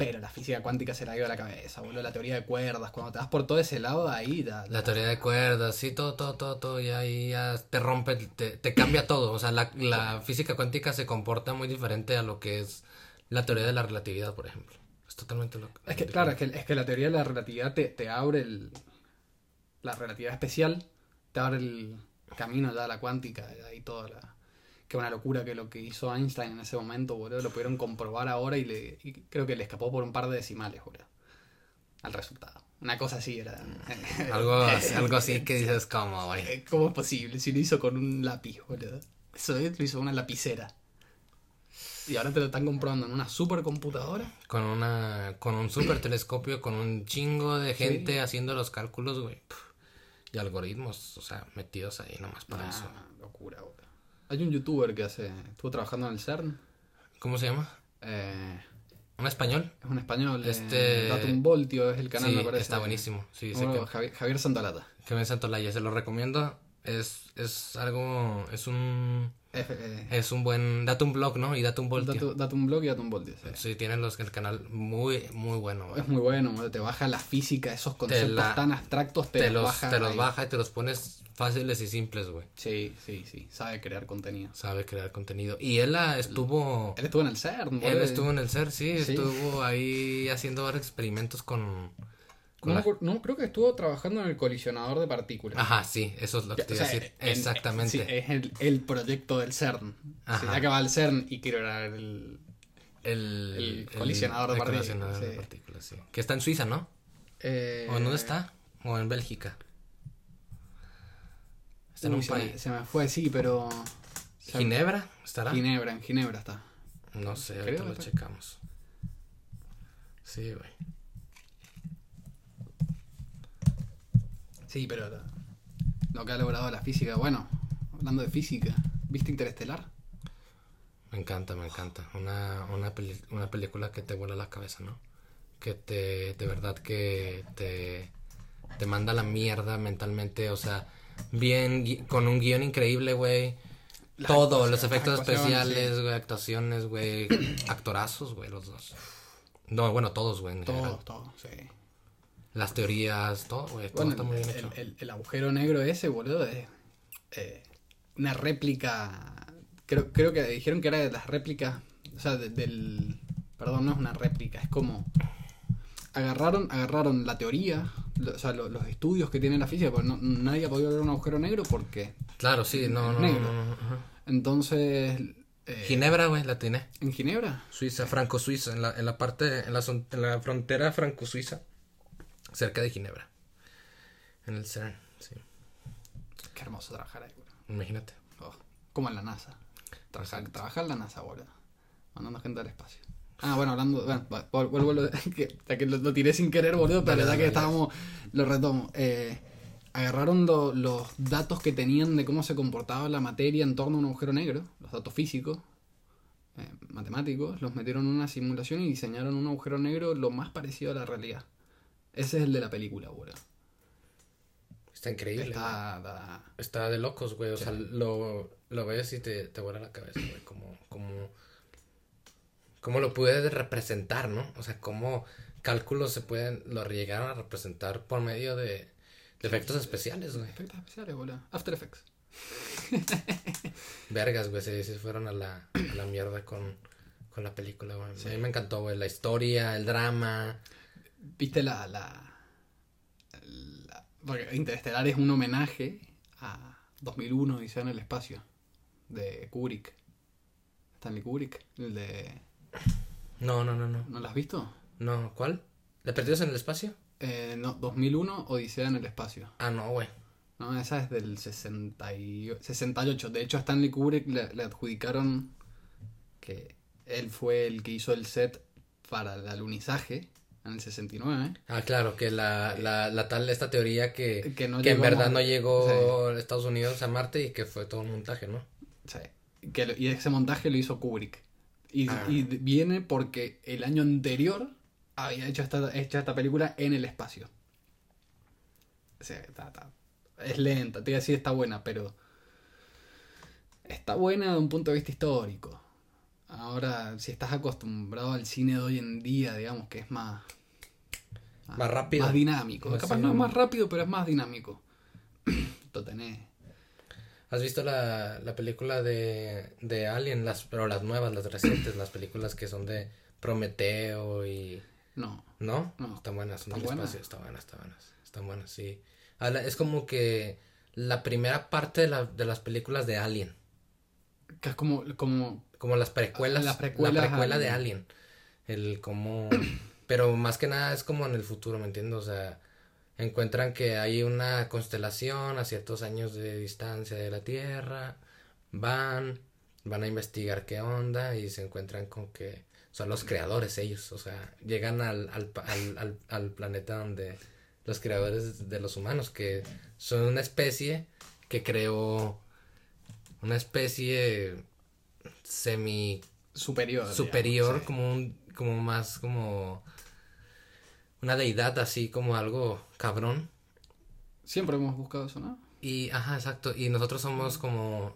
Speaker 2: Pero la física cuántica se la ido a la cabeza, boludo. La teoría de cuerdas, cuando te vas por todo ese lado, ahí ya-
Speaker 1: La teoría de cuerdas, sí, todo, todo, todo, todo, y ahí ya te rompe, te, te cambia todo. O sea, la, la física cuántica se comporta muy diferente a lo que es la teoría de la relatividad, por ejemplo. Es totalmente lo
Speaker 2: Es que, claro, es que, es que la teoría de la relatividad te, te abre el. La relatividad especial te abre el camino ya a la cuántica y toda la. Qué una locura que lo que hizo Einstein en ese momento, boludo, lo pudieron comprobar ahora y, le, y creo que le escapó por un par de decimales, boludo. Al resultado. Una cosa así era.
Speaker 1: Algo, algo así que dices como, güey.
Speaker 2: Eh, ¿Cómo es posible? Si lo hizo con un lápiz, boludo. Eso es, lo hizo una lapicera. Y ahora te lo están comprando en una supercomputadora.
Speaker 1: Con una con un super telescopio, con un chingo de gente haciendo los cálculos, güey. Y algoritmos, o sea, metidos ahí nomás para eso.
Speaker 2: Ah, locura, güey. Hay un youtuber que hace. Estuvo trabajando en el CERN.
Speaker 1: ¿Cómo se llama?
Speaker 2: Eh,
Speaker 1: ¿Un español?
Speaker 2: es un español.
Speaker 1: Este-
Speaker 2: Eh, Datum Voltio es el canal,
Speaker 1: sí,
Speaker 2: me parece.
Speaker 1: está buenísimo. Sí, sé que,
Speaker 2: Javier, Javier Santolata.
Speaker 1: me Santolaya, se lo recomiendo. Es, es algo, es un,
Speaker 2: Eh,
Speaker 1: es un buen, date un blog, ¿no? Y date un voltio.
Speaker 2: Datu- Datum Blog y Datum Voltio. sí.
Speaker 1: Sí, tienen los el canal muy, muy bueno, güey.
Speaker 2: Es muy bueno, güey, te baja la física, esos conceptos
Speaker 1: la-
Speaker 2: tan abstractos, te,
Speaker 1: Te
Speaker 2: los baja.
Speaker 1: te los
Speaker 2: ahí.
Speaker 1: baja y te los pones fáciles y simples, güey.
Speaker 2: Sí, sí, sí. Sabe crear contenido.
Speaker 1: Sabe crear contenido. Y él ah, estuvo,
Speaker 2: Él estuvo en el CERN,
Speaker 1: él
Speaker 2: boludo.
Speaker 1: estuvo en el CER, sí,
Speaker 2: Sí.
Speaker 1: estuvo ahí haciendo varios experimentos con
Speaker 2: No,
Speaker 1: la-
Speaker 2: me acuer- no, creo que estuvo trabajando en el colisionador de partículas.
Speaker 1: Ajá, sí, eso es lo que te
Speaker 2: O
Speaker 1: iba a decir.
Speaker 2: en-
Speaker 1: Exactamente.
Speaker 2: sí, es el, el proyecto del CERN.
Speaker 1: Ajá.
Speaker 2: Que va al CERN y quiero era el.
Speaker 1: el,
Speaker 2: el colisionador de
Speaker 1: el
Speaker 2: partículas,
Speaker 1: colisionador de
Speaker 2: sí.
Speaker 1: partículas, sí. Que está en Suiza, ¿no?
Speaker 2: eh,
Speaker 1: ¿O en dónde está? ¿O en Bélgica? Está en un
Speaker 2: se, me,
Speaker 1: país.
Speaker 2: se me fue, sí, pero. se-
Speaker 1: ¿Ginebra? ¿Estará?
Speaker 2: Ginebra, en Ginebra está.
Speaker 1: No sé, ahorita lo checamos. Sí, güey.
Speaker 2: Sí, pero lo, que ha logrado la física. Bueno, hablando de física, ¿viste Interestelar?
Speaker 1: Me encanta, me encanta. Una, una, peli- una película que te vuela la cabeza, ¿no? Que te, de verdad que te, te manda a la mierda mentalmente, o sea, bien, con un guion increíble, güey. Todo, los efectos especiales, güey, actuaciones, güey, actorazos, güey, los dos. No, bueno, todos, güey, en general.
Speaker 2: Todo, todo, sí.
Speaker 1: Las teorías, todo, güey, todo
Speaker 2: Bueno,
Speaker 1: está muy bien
Speaker 2: el,
Speaker 1: hecho.
Speaker 2: el- el agujero negro ese, boludo, es eh, una réplica. Creo, creo que dijeron que era de las réplicas. O sea, de- del. Perdón, no es una réplica, es como. Agarraron, agarraron la teoría, lo- o sea, lo- los estudios que tiene la física, porque no- nadie ha podido ver un agujero negro porque.
Speaker 1: Claro, sí, no, no, no,
Speaker 2: negro.
Speaker 1: no, no, ajá.
Speaker 2: Entonces. eh,
Speaker 1: Ginebra, güey, la tiene.
Speaker 2: ¿En Ginebra?
Speaker 1: Suiza, franco-suiza, en la, en la parte, en la, en la frontera franco-suiza, cerca de Ginebra. En el CERN, sí.
Speaker 2: Qué hermoso trabajar ahí, boludo.
Speaker 1: Imagínate.
Speaker 2: Oh, como en la NASA. Trabajar, trabajar en la NASA, boludo. Mandando gente al espacio. Ah, bueno, hablando. Bueno, vuelvo. lo- que, lo, lo tiré sin querer, boludo, pero ya que estábamos. Lo retomo. Eh, agarraron lo- los datos que tenían de cómo se comportaba la materia en torno a un agujero negro, los datos físicos, eh, matemáticos, los metieron en una simulación y diseñaron un agujero negro lo más parecido a la realidad. Ese es el de la película, boludo.
Speaker 1: Está increíble. güey.
Speaker 2: Está, está-
Speaker 1: Está de locos, güey. O sea, lo, lo ves y te, te vuela la cabeza, güey. Como, como, lo puedes representar, ¿no? O sea, cómo cálculos se pueden, lo llegaron a representar por medio de, de efectos especiales, güey.
Speaker 2: Efectos especiales, boludo. After Effects.
Speaker 1: Vergas, güey, se, se fueron a la, a la mierda con, con la película, güey. A mí me encantó, güey, la historia, el drama.
Speaker 2: ¿Viste la, la, la- Porque Interestelar es un homenaje a 2001 y en el espacio de Kubrick. Stanley Kubrick, el de...
Speaker 1: No, no, no, no.
Speaker 2: ¿No lo has visto?
Speaker 1: No, ¿cuál? ¿De Perdidos en el Espacio?
Speaker 2: Eh, no, 2001 Odisea en el espacio.
Speaker 1: Ah, no, güey.
Speaker 2: No, esa es del 60 y- 68. De hecho, a Stanley Kubrick le, le adjudicaron que él fue el que hizo el set para el alunizaje en el 69.
Speaker 1: Ah, claro, que la, la, la tal, esta teoría que,
Speaker 2: Que
Speaker 1: en verdad no llegó a Estados Unidos a Marte y que fue todo un montaje, ¿no?
Speaker 2: Sí. Que, lo- y ese montaje lo hizo Kubrick. Y,
Speaker 1: Ah.
Speaker 2: y viene porque el año anterior había hecho esta, hecho esta película en el espacio. O sea, está- está- es lenta, te iba a decir está buena, pero está buena de un punto de vista histórico. Ahora, si estás acostumbrado al cine de hoy en día, digamos que es más...
Speaker 1: Más rápido.
Speaker 2: Más dinámico. Capaz no es más rápido, pero es más dinámico. Lo tenés.
Speaker 1: ¿Has visto la, la película de, de Alien? Las, pero las nuevas, las recientes, las películas que son de Prometeo y...
Speaker 2: No.
Speaker 1: ¿No?
Speaker 2: No.
Speaker 1: Están buenas, son
Speaker 2: ¿Están
Speaker 1: del
Speaker 2: buenas?
Speaker 1: espacio, están buenas, están buenas. Están buenas, sí. Es como que la primera parte de, la- de las películas de Alien.
Speaker 2: Que es como, como
Speaker 1: Como las precuelas.
Speaker 2: Las precuelas
Speaker 1: la precuela de
Speaker 2: Alien.
Speaker 1: El como... Pero más que nada es como en el futuro, ¿me entiendes? O sea, encuentran que hay una constelación a ciertos años de distancia de la Tierra. Van, van a investigar qué onda y se encuentran con que son los creadores ellos, o sea, llegan al, al, al, al planeta donde los creadores de los humanos, que son una especie que creó una especie semi
Speaker 2: Superior.
Speaker 1: superior, como un, como más como una deidad así como algo cabrón.
Speaker 2: Siempre hemos buscado eso, ¿no?
Speaker 1: Y, ajá, exacto. Y nosotros somos como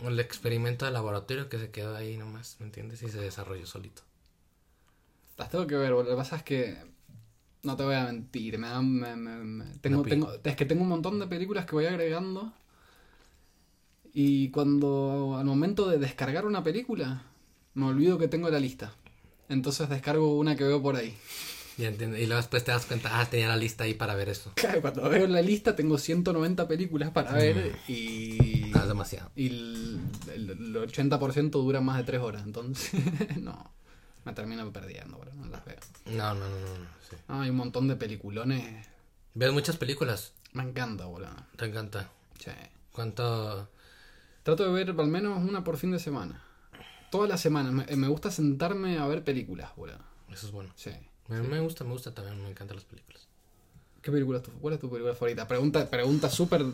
Speaker 1: el experimento de laboratorio que se quedó ahí nomás, ¿me entiendes? Y se desarrolló solito.
Speaker 2: Las tengo que ver. Lo que pasa es que. No te voy a mentir. Me me- tengo,
Speaker 1: No
Speaker 2: tengo, es que tengo un montón de películas que voy agregando. Y cuando. Al momento de descargar una película. Me olvido que tengo la lista. Entonces descargo una que veo por ahí.
Speaker 1: Ya entiendo. Y luego después te das cuenta, ah, tenía la lista ahí para ver eso.
Speaker 2: Claro, cuando veo la lista tengo 190 películas para ver. Y.
Speaker 1: Ah, es demasiado.
Speaker 2: Y el, el- el 80% dura más de 3 horas. Entonces. no. Me termino perdiendo, boludo. No las veo.
Speaker 1: No, no, no, no, no, sí.
Speaker 2: No, hay un montón de peliculones.
Speaker 1: ¿Ves muchas películas?
Speaker 2: Me encanta, boludo.
Speaker 1: Te encanta.
Speaker 2: Sí.
Speaker 1: ¿Cuánto?
Speaker 2: Trato de ver al menos una por fin de semana. Todas las semanas. Me, me gusta sentarme a ver películas, boludo.
Speaker 1: Eso es bueno.
Speaker 2: Sí.
Speaker 1: Me, me gusta, me gusta también, me encantan las películas.
Speaker 2: ¿Qué película es tu, ¿Cuál es tu película favorita? Pregunta, pregunta súper.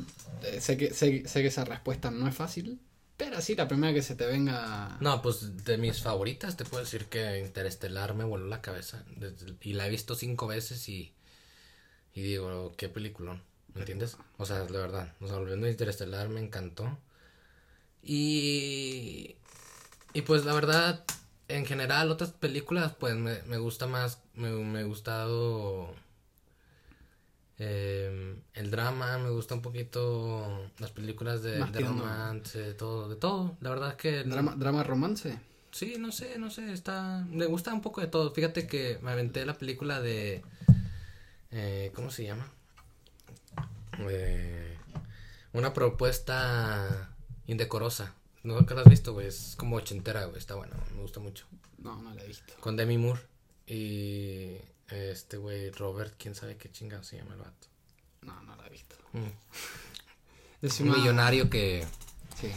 Speaker 2: eh, sé, que, sé, sé que esa respuesta no es fácil. Pero sí, la primera que se te venga.
Speaker 1: No, pues de mis favoritas te puedo decir que Interestelar me voló la cabeza. Desde- y la he visto cinco veces y, y digo, qué peliculón. ¿Me entiendes? O sea, la verdad. O sea, volviendo a Interestelar me encantó. Y, y pues la verdad, en general, otras películas, pues me, me gusta más, me, me ha gustado eh, el drama, me gusta un poquito las películas de, romance, de todo, de todo. La verdad es que...
Speaker 2: Drama, drama romance.
Speaker 1: Sí, no sé, no sé, está... Me gusta un poco de todo. Fíjate que me aventé la película de... eh, ¿Cómo se llama? Eh, una propuesta indecorosa. ¿No que la has visto, güey? Es como ochentera, güey. Está buena, me gusta mucho.
Speaker 2: No, no la he visto.
Speaker 1: Con Demi Moore y este güey Robert, quién sabe qué chingado se llama el vato.
Speaker 2: No, no la he visto.
Speaker 1: Mm.
Speaker 2: Es
Speaker 1: Un
Speaker 2: una-
Speaker 1: millonario que...
Speaker 2: Sí.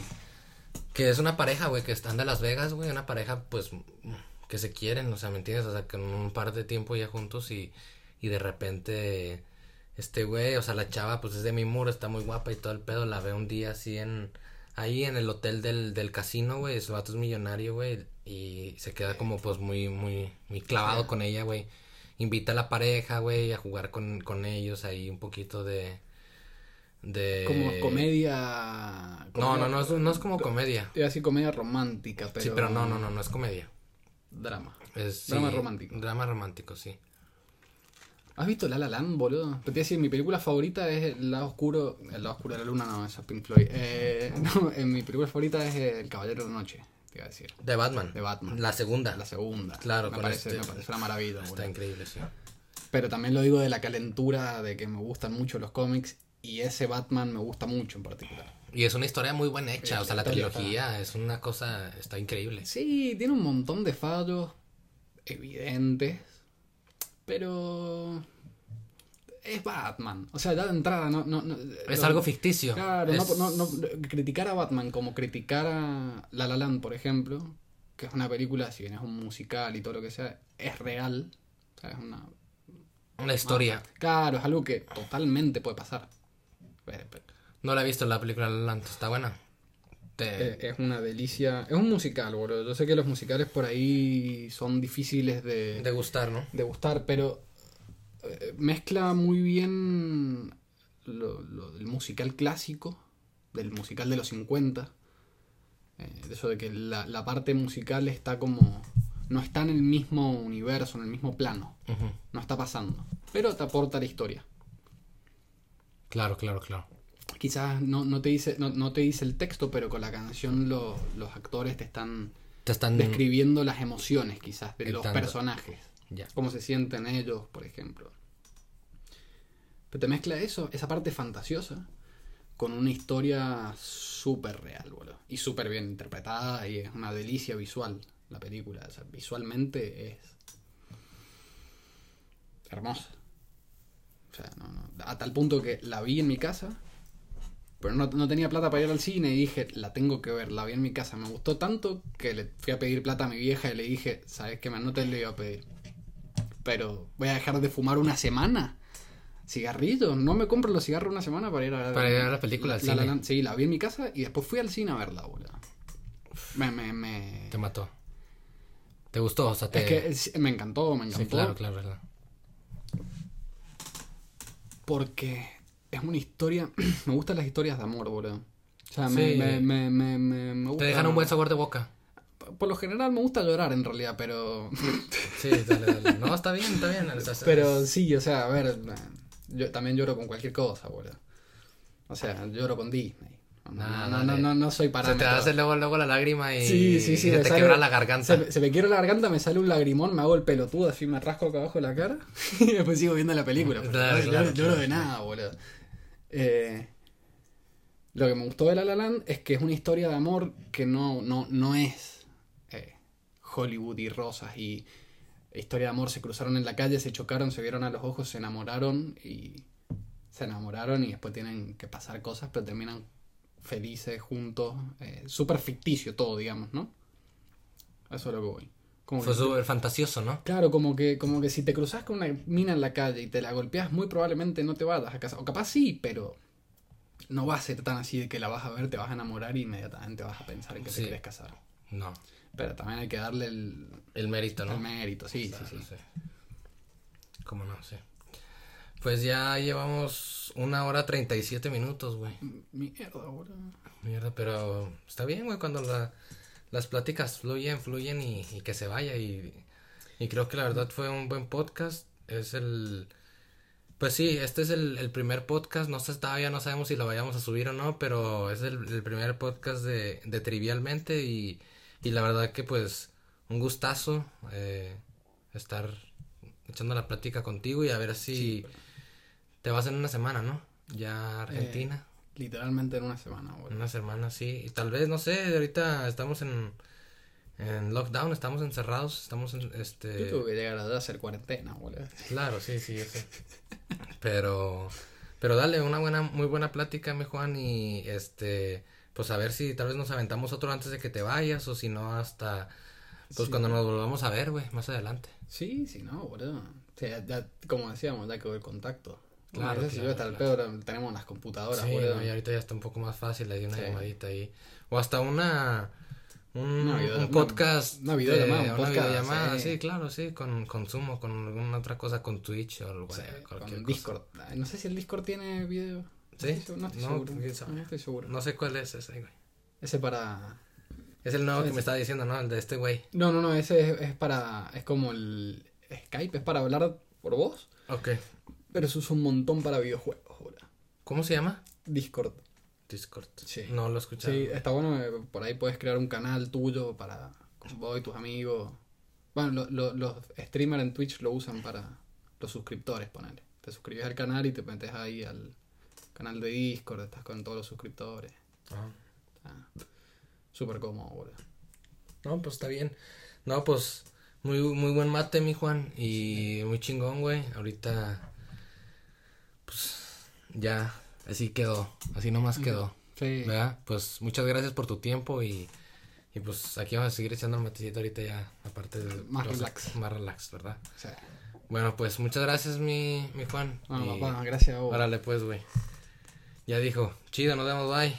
Speaker 1: Que es una pareja, güey, que están de Las Vegas, güey, una pareja, pues, que se quieren, o sea, ¿me entiendes? O sea, que en un par de tiempo ya juntos y, y de repente, este güey, o sea, la chava, pues es de mi muro, está muy guapa y todo el pedo, la ve un día así en, ahí en el hotel del, del casino, güey, su vato es millonario, güey, y se queda como, pues, muy, muy, muy clavado con ella, güey. Invita a la pareja, güey, a jugar con, con ellos ahí un poquito de... de...
Speaker 2: Como comedia.
Speaker 1: No, no, no, es, no es como comedia.
Speaker 2: Iba a decir comedia romántica, pero.
Speaker 1: Sí, pero no, no, no, no es comedia.
Speaker 2: Drama.
Speaker 1: Es,
Speaker 2: Drama romántico.
Speaker 1: Drama romántico, sí.
Speaker 2: ¿Has visto La La Land, boludo? Te decir, mi película favorita es El lado oscuro. El lado oscuro de la luna, no, esa es Pink Floyd. Eh, no, en mi película favorita es El Caballero de la Noche, te iba a decir.
Speaker 1: De Batman.
Speaker 2: De Batman.
Speaker 1: La segunda.
Speaker 2: La segunda.
Speaker 1: Claro,
Speaker 2: me parece,
Speaker 1: este-
Speaker 2: me parece una maravilla,
Speaker 1: Está
Speaker 2: boludo.
Speaker 1: increíble, sí.
Speaker 2: Pero también lo digo de la calentura, de que me gustan mucho los cómics. Y ese Batman me gusta mucho en particular.
Speaker 1: Y es una historia muy buena hecha. O sea, la trilogía es una cosa. Está increíble.
Speaker 2: Sí, tiene un montón de fallos evidentes, pero es Batman. O sea, ya de entrada no... no, no-
Speaker 1: Es
Speaker 2: lo-
Speaker 1: algo ficticio.
Speaker 2: Claro,
Speaker 1: Es-
Speaker 2: no, no, criticar a Batman como criticar a La La Land, por ejemplo, que es una película, si bien es un musical y todo lo que sea, es real. O sea, es una...
Speaker 1: Una historia.
Speaker 2: Claro, es algo que totalmente puede pasar.
Speaker 1: No la he visto la película La La Land, Está buena. Te-
Speaker 2: Eh, es una delicia. Es un musical, boludo. Yo sé que los musicales por ahí son difíciles de,
Speaker 1: de gustar, ¿no?
Speaker 2: de gustar, pero eh, mezcla muy bien lo, lo del musical clásico, del musical de los 50. eh, eso de que la, la parte musical está como. no está en el mismo universo, en el mismo plano. No está pasando. Pero te aporta la historia.
Speaker 1: Claro, claro, claro.
Speaker 2: Quizás no, no te dice, no, no te dice el texto, pero con la canción lo- los actores te están
Speaker 1: Te están.
Speaker 2: describiendo las emociones quizás de los personajes.
Speaker 1: Ya.
Speaker 2: Cómo se sienten ellos, por ejemplo. Pero te mezcla eso, esa parte fantasiosa, con una historia súper real, boludo. Y súper bien interpretada y es una delicia visual la película. O sea, visualmente es hermosa. O sea, no, no. A tal punto que la vi en mi casa Pero no, no tenía plata para ir al cine y dije, la tengo que ver, la vi en mi casa. Me gustó tanto que le fui a pedir plata a mi vieja y le dije, ¿sabes qué? No te lo iba a pedir. Pero voy a dejar de fumar una semana. Cigarrillos, no me compro los cigarros una semana para ir a ver
Speaker 1: Para ir a ver la película al
Speaker 2: La La
Speaker 1: cine.
Speaker 2: Sí, la vi en mi casa y después fui al cine a verla, boludo. Me, me, me...
Speaker 1: Te mató. ¿Te gustó? O sea, te...
Speaker 2: Es que es- me encantó, me encantó.
Speaker 1: Sí, claro, claro, claro.
Speaker 2: Porque es una historia. me gustan las historias de amor, boludo. O sea,
Speaker 1: Sí.
Speaker 2: me, me, me, me, me- me gusta.
Speaker 1: Te dejan un buen sabor de boca.
Speaker 2: Por lo general me gusta llorar en realidad, pero.
Speaker 1: Sí, dale, dale. No, está bien, está bien.
Speaker 2: Pero sí, o sea, a ver. Yo también lloro con cualquier cosa, boludo. O sea, lloro con Disney. No, no, no,
Speaker 1: dale.
Speaker 2: no, no soy
Speaker 1: Se
Speaker 2: parámetro.
Speaker 1: te hace luego, luego la lágrima y
Speaker 2: Sí, sí, sí.
Speaker 1: se
Speaker 2: me
Speaker 1: te quebra la garganta.
Speaker 2: Se, me- se me quiebra la garganta, me sale un lagrimón, me hago el pelotudo, así me rasco acá abajo de la cara. y después sigo viendo la película. no lloro- de nada, boludo. Eh, lo que me gustó de La La Land es que es una historia de amor que no, no, no es eh, Hollywood y rosas y historia de amor. Se cruzaron en la calle, se chocaron, se vieron a los ojos, se enamoraron y se enamoraron y después tienen que pasar cosas, pero terminan felices juntos. Eh, Súper ficticio todo, digamos, ¿no? Eso es lo que voy. Como
Speaker 1: Fue súper fantasioso, ¿no?
Speaker 2: Claro, como que, como que si te cruzas con una mina en la calle y te la golpeas, muy probablemente no te vayas a casa. O capaz sí, pero no va a ser tan así de que la vas a ver, te vas a enamorar y inmediatamente vas a pensar en que
Speaker 1: Sí.
Speaker 2: te quieres casar.
Speaker 1: No.
Speaker 2: Pero también hay que darle el,
Speaker 1: El mérito, ¿no?
Speaker 2: el mérito, sí, sí, sí.
Speaker 1: ¿Cómo no? Sí. Pues ya llevamos una hora treinta y siete minutos, güey.
Speaker 2: Mierda, boludo.
Speaker 1: Mierda, pero está bien, güey, cuando la- las pláticas fluyen, fluyen y, y que se vaya. Y, y creo que la verdad fue un buen podcast. Es el... Pues sí, este es el, el primer podcast. No sé, todavía no sabemos si lo vayamos a subir o no, pero es el, el primer podcast de, de Trivialmente. Y, y la verdad que pues un gustazo eh, estar echando la plática contigo y a ver si te vas en una semana, ¿no? Ya a Argentina.
Speaker 2: Literalmente en una semana, boludo.
Speaker 1: Una semana, sí. Y tal vez, no sé, ahorita estamos en, en lockdown, estamos encerrados, estamos en este...
Speaker 2: Yo tuve que llegar a hacer cuarentena, boludo.
Speaker 1: Claro, sí, sí, yo sé. Pero, pero dale, una buena, muy buena plática, mi Juan, y este, pues a ver si tal vez nos aventamos otro antes de que te vayas, o si no, hasta, pues
Speaker 2: Sí.
Speaker 1: cuando nos volvamos a ver, güey, más adelante.
Speaker 2: Sí, sí, no, boludo. O sea, ya, como decíamos, ya quedó el contacto.
Speaker 1: Claro,
Speaker 2: yo
Speaker 1: claro, claro.
Speaker 2: peor tenemos las computadoras,
Speaker 1: Sí, no, y ahorita ya está un poco más fácil, le di una
Speaker 2: Sí.
Speaker 1: llamadita ahí. O hasta una... Un,
Speaker 2: Una video-
Speaker 1: un
Speaker 2: una-
Speaker 1: podcast.
Speaker 2: una videollamada, un
Speaker 1: una
Speaker 2: podcast,
Speaker 1: videollamada,
Speaker 2: sí.
Speaker 1: sí, claro, sí, con, con Zoom o con alguna otra cosa, con Twitch o algo,
Speaker 2: Sí,
Speaker 1: cualquier
Speaker 2: con. Discord. No sé si el Discord tiene video.
Speaker 1: ¿Sí?
Speaker 2: No estoy, no estoy
Speaker 1: No,
Speaker 2: seguro. No estoy seguro.
Speaker 1: No sé cuál es ese, güey.
Speaker 2: Ese para.
Speaker 1: Es el nuevo que me estaba diciendo, ¿no? El de este güey.
Speaker 2: No, no, no, ese es, es para. Es como el Skype, es para hablar por voz.
Speaker 1: Ok.
Speaker 2: Pero se usa un montón para videojuegos, boludo.
Speaker 1: ¿Cómo se llama?
Speaker 2: Discord.
Speaker 1: Discord.
Speaker 2: Sí.
Speaker 1: No lo he escuchado.
Speaker 2: Sí, está bueno. eh, Por ahí puedes crear un canal tuyo para con vos y tus amigos. Bueno, lo- lo- los streamers en Twitch lo usan para los suscriptores, ponele. Te suscribes al canal y te metes ahí al canal de Discord, estás con todos los suscriptores.
Speaker 1: Ah.
Speaker 2: Está Súper cómodo, boludo.
Speaker 1: No, pues está bien. No, pues muy, muy buen mate, mi Juan. Y muy chingón, güey. Ahorita, pues ya, así quedó. Así nomás quedó.
Speaker 2: Sí.
Speaker 1: ¿Verdad? Pues muchas gracias por tu tiempo y, y pues aquí vamos a seguir echando el matecito ahorita ya, aparte de...
Speaker 2: Más
Speaker 1: los-
Speaker 2: relax.
Speaker 1: Más relax, ¿verdad?
Speaker 2: Sí.
Speaker 1: Bueno, pues muchas gracias, mi, mi Juan.
Speaker 2: No,
Speaker 1: Y-
Speaker 2: papá, gracias a vos.
Speaker 1: Órale, pues, güey. Ya dijo, chido, nos vemos, bye.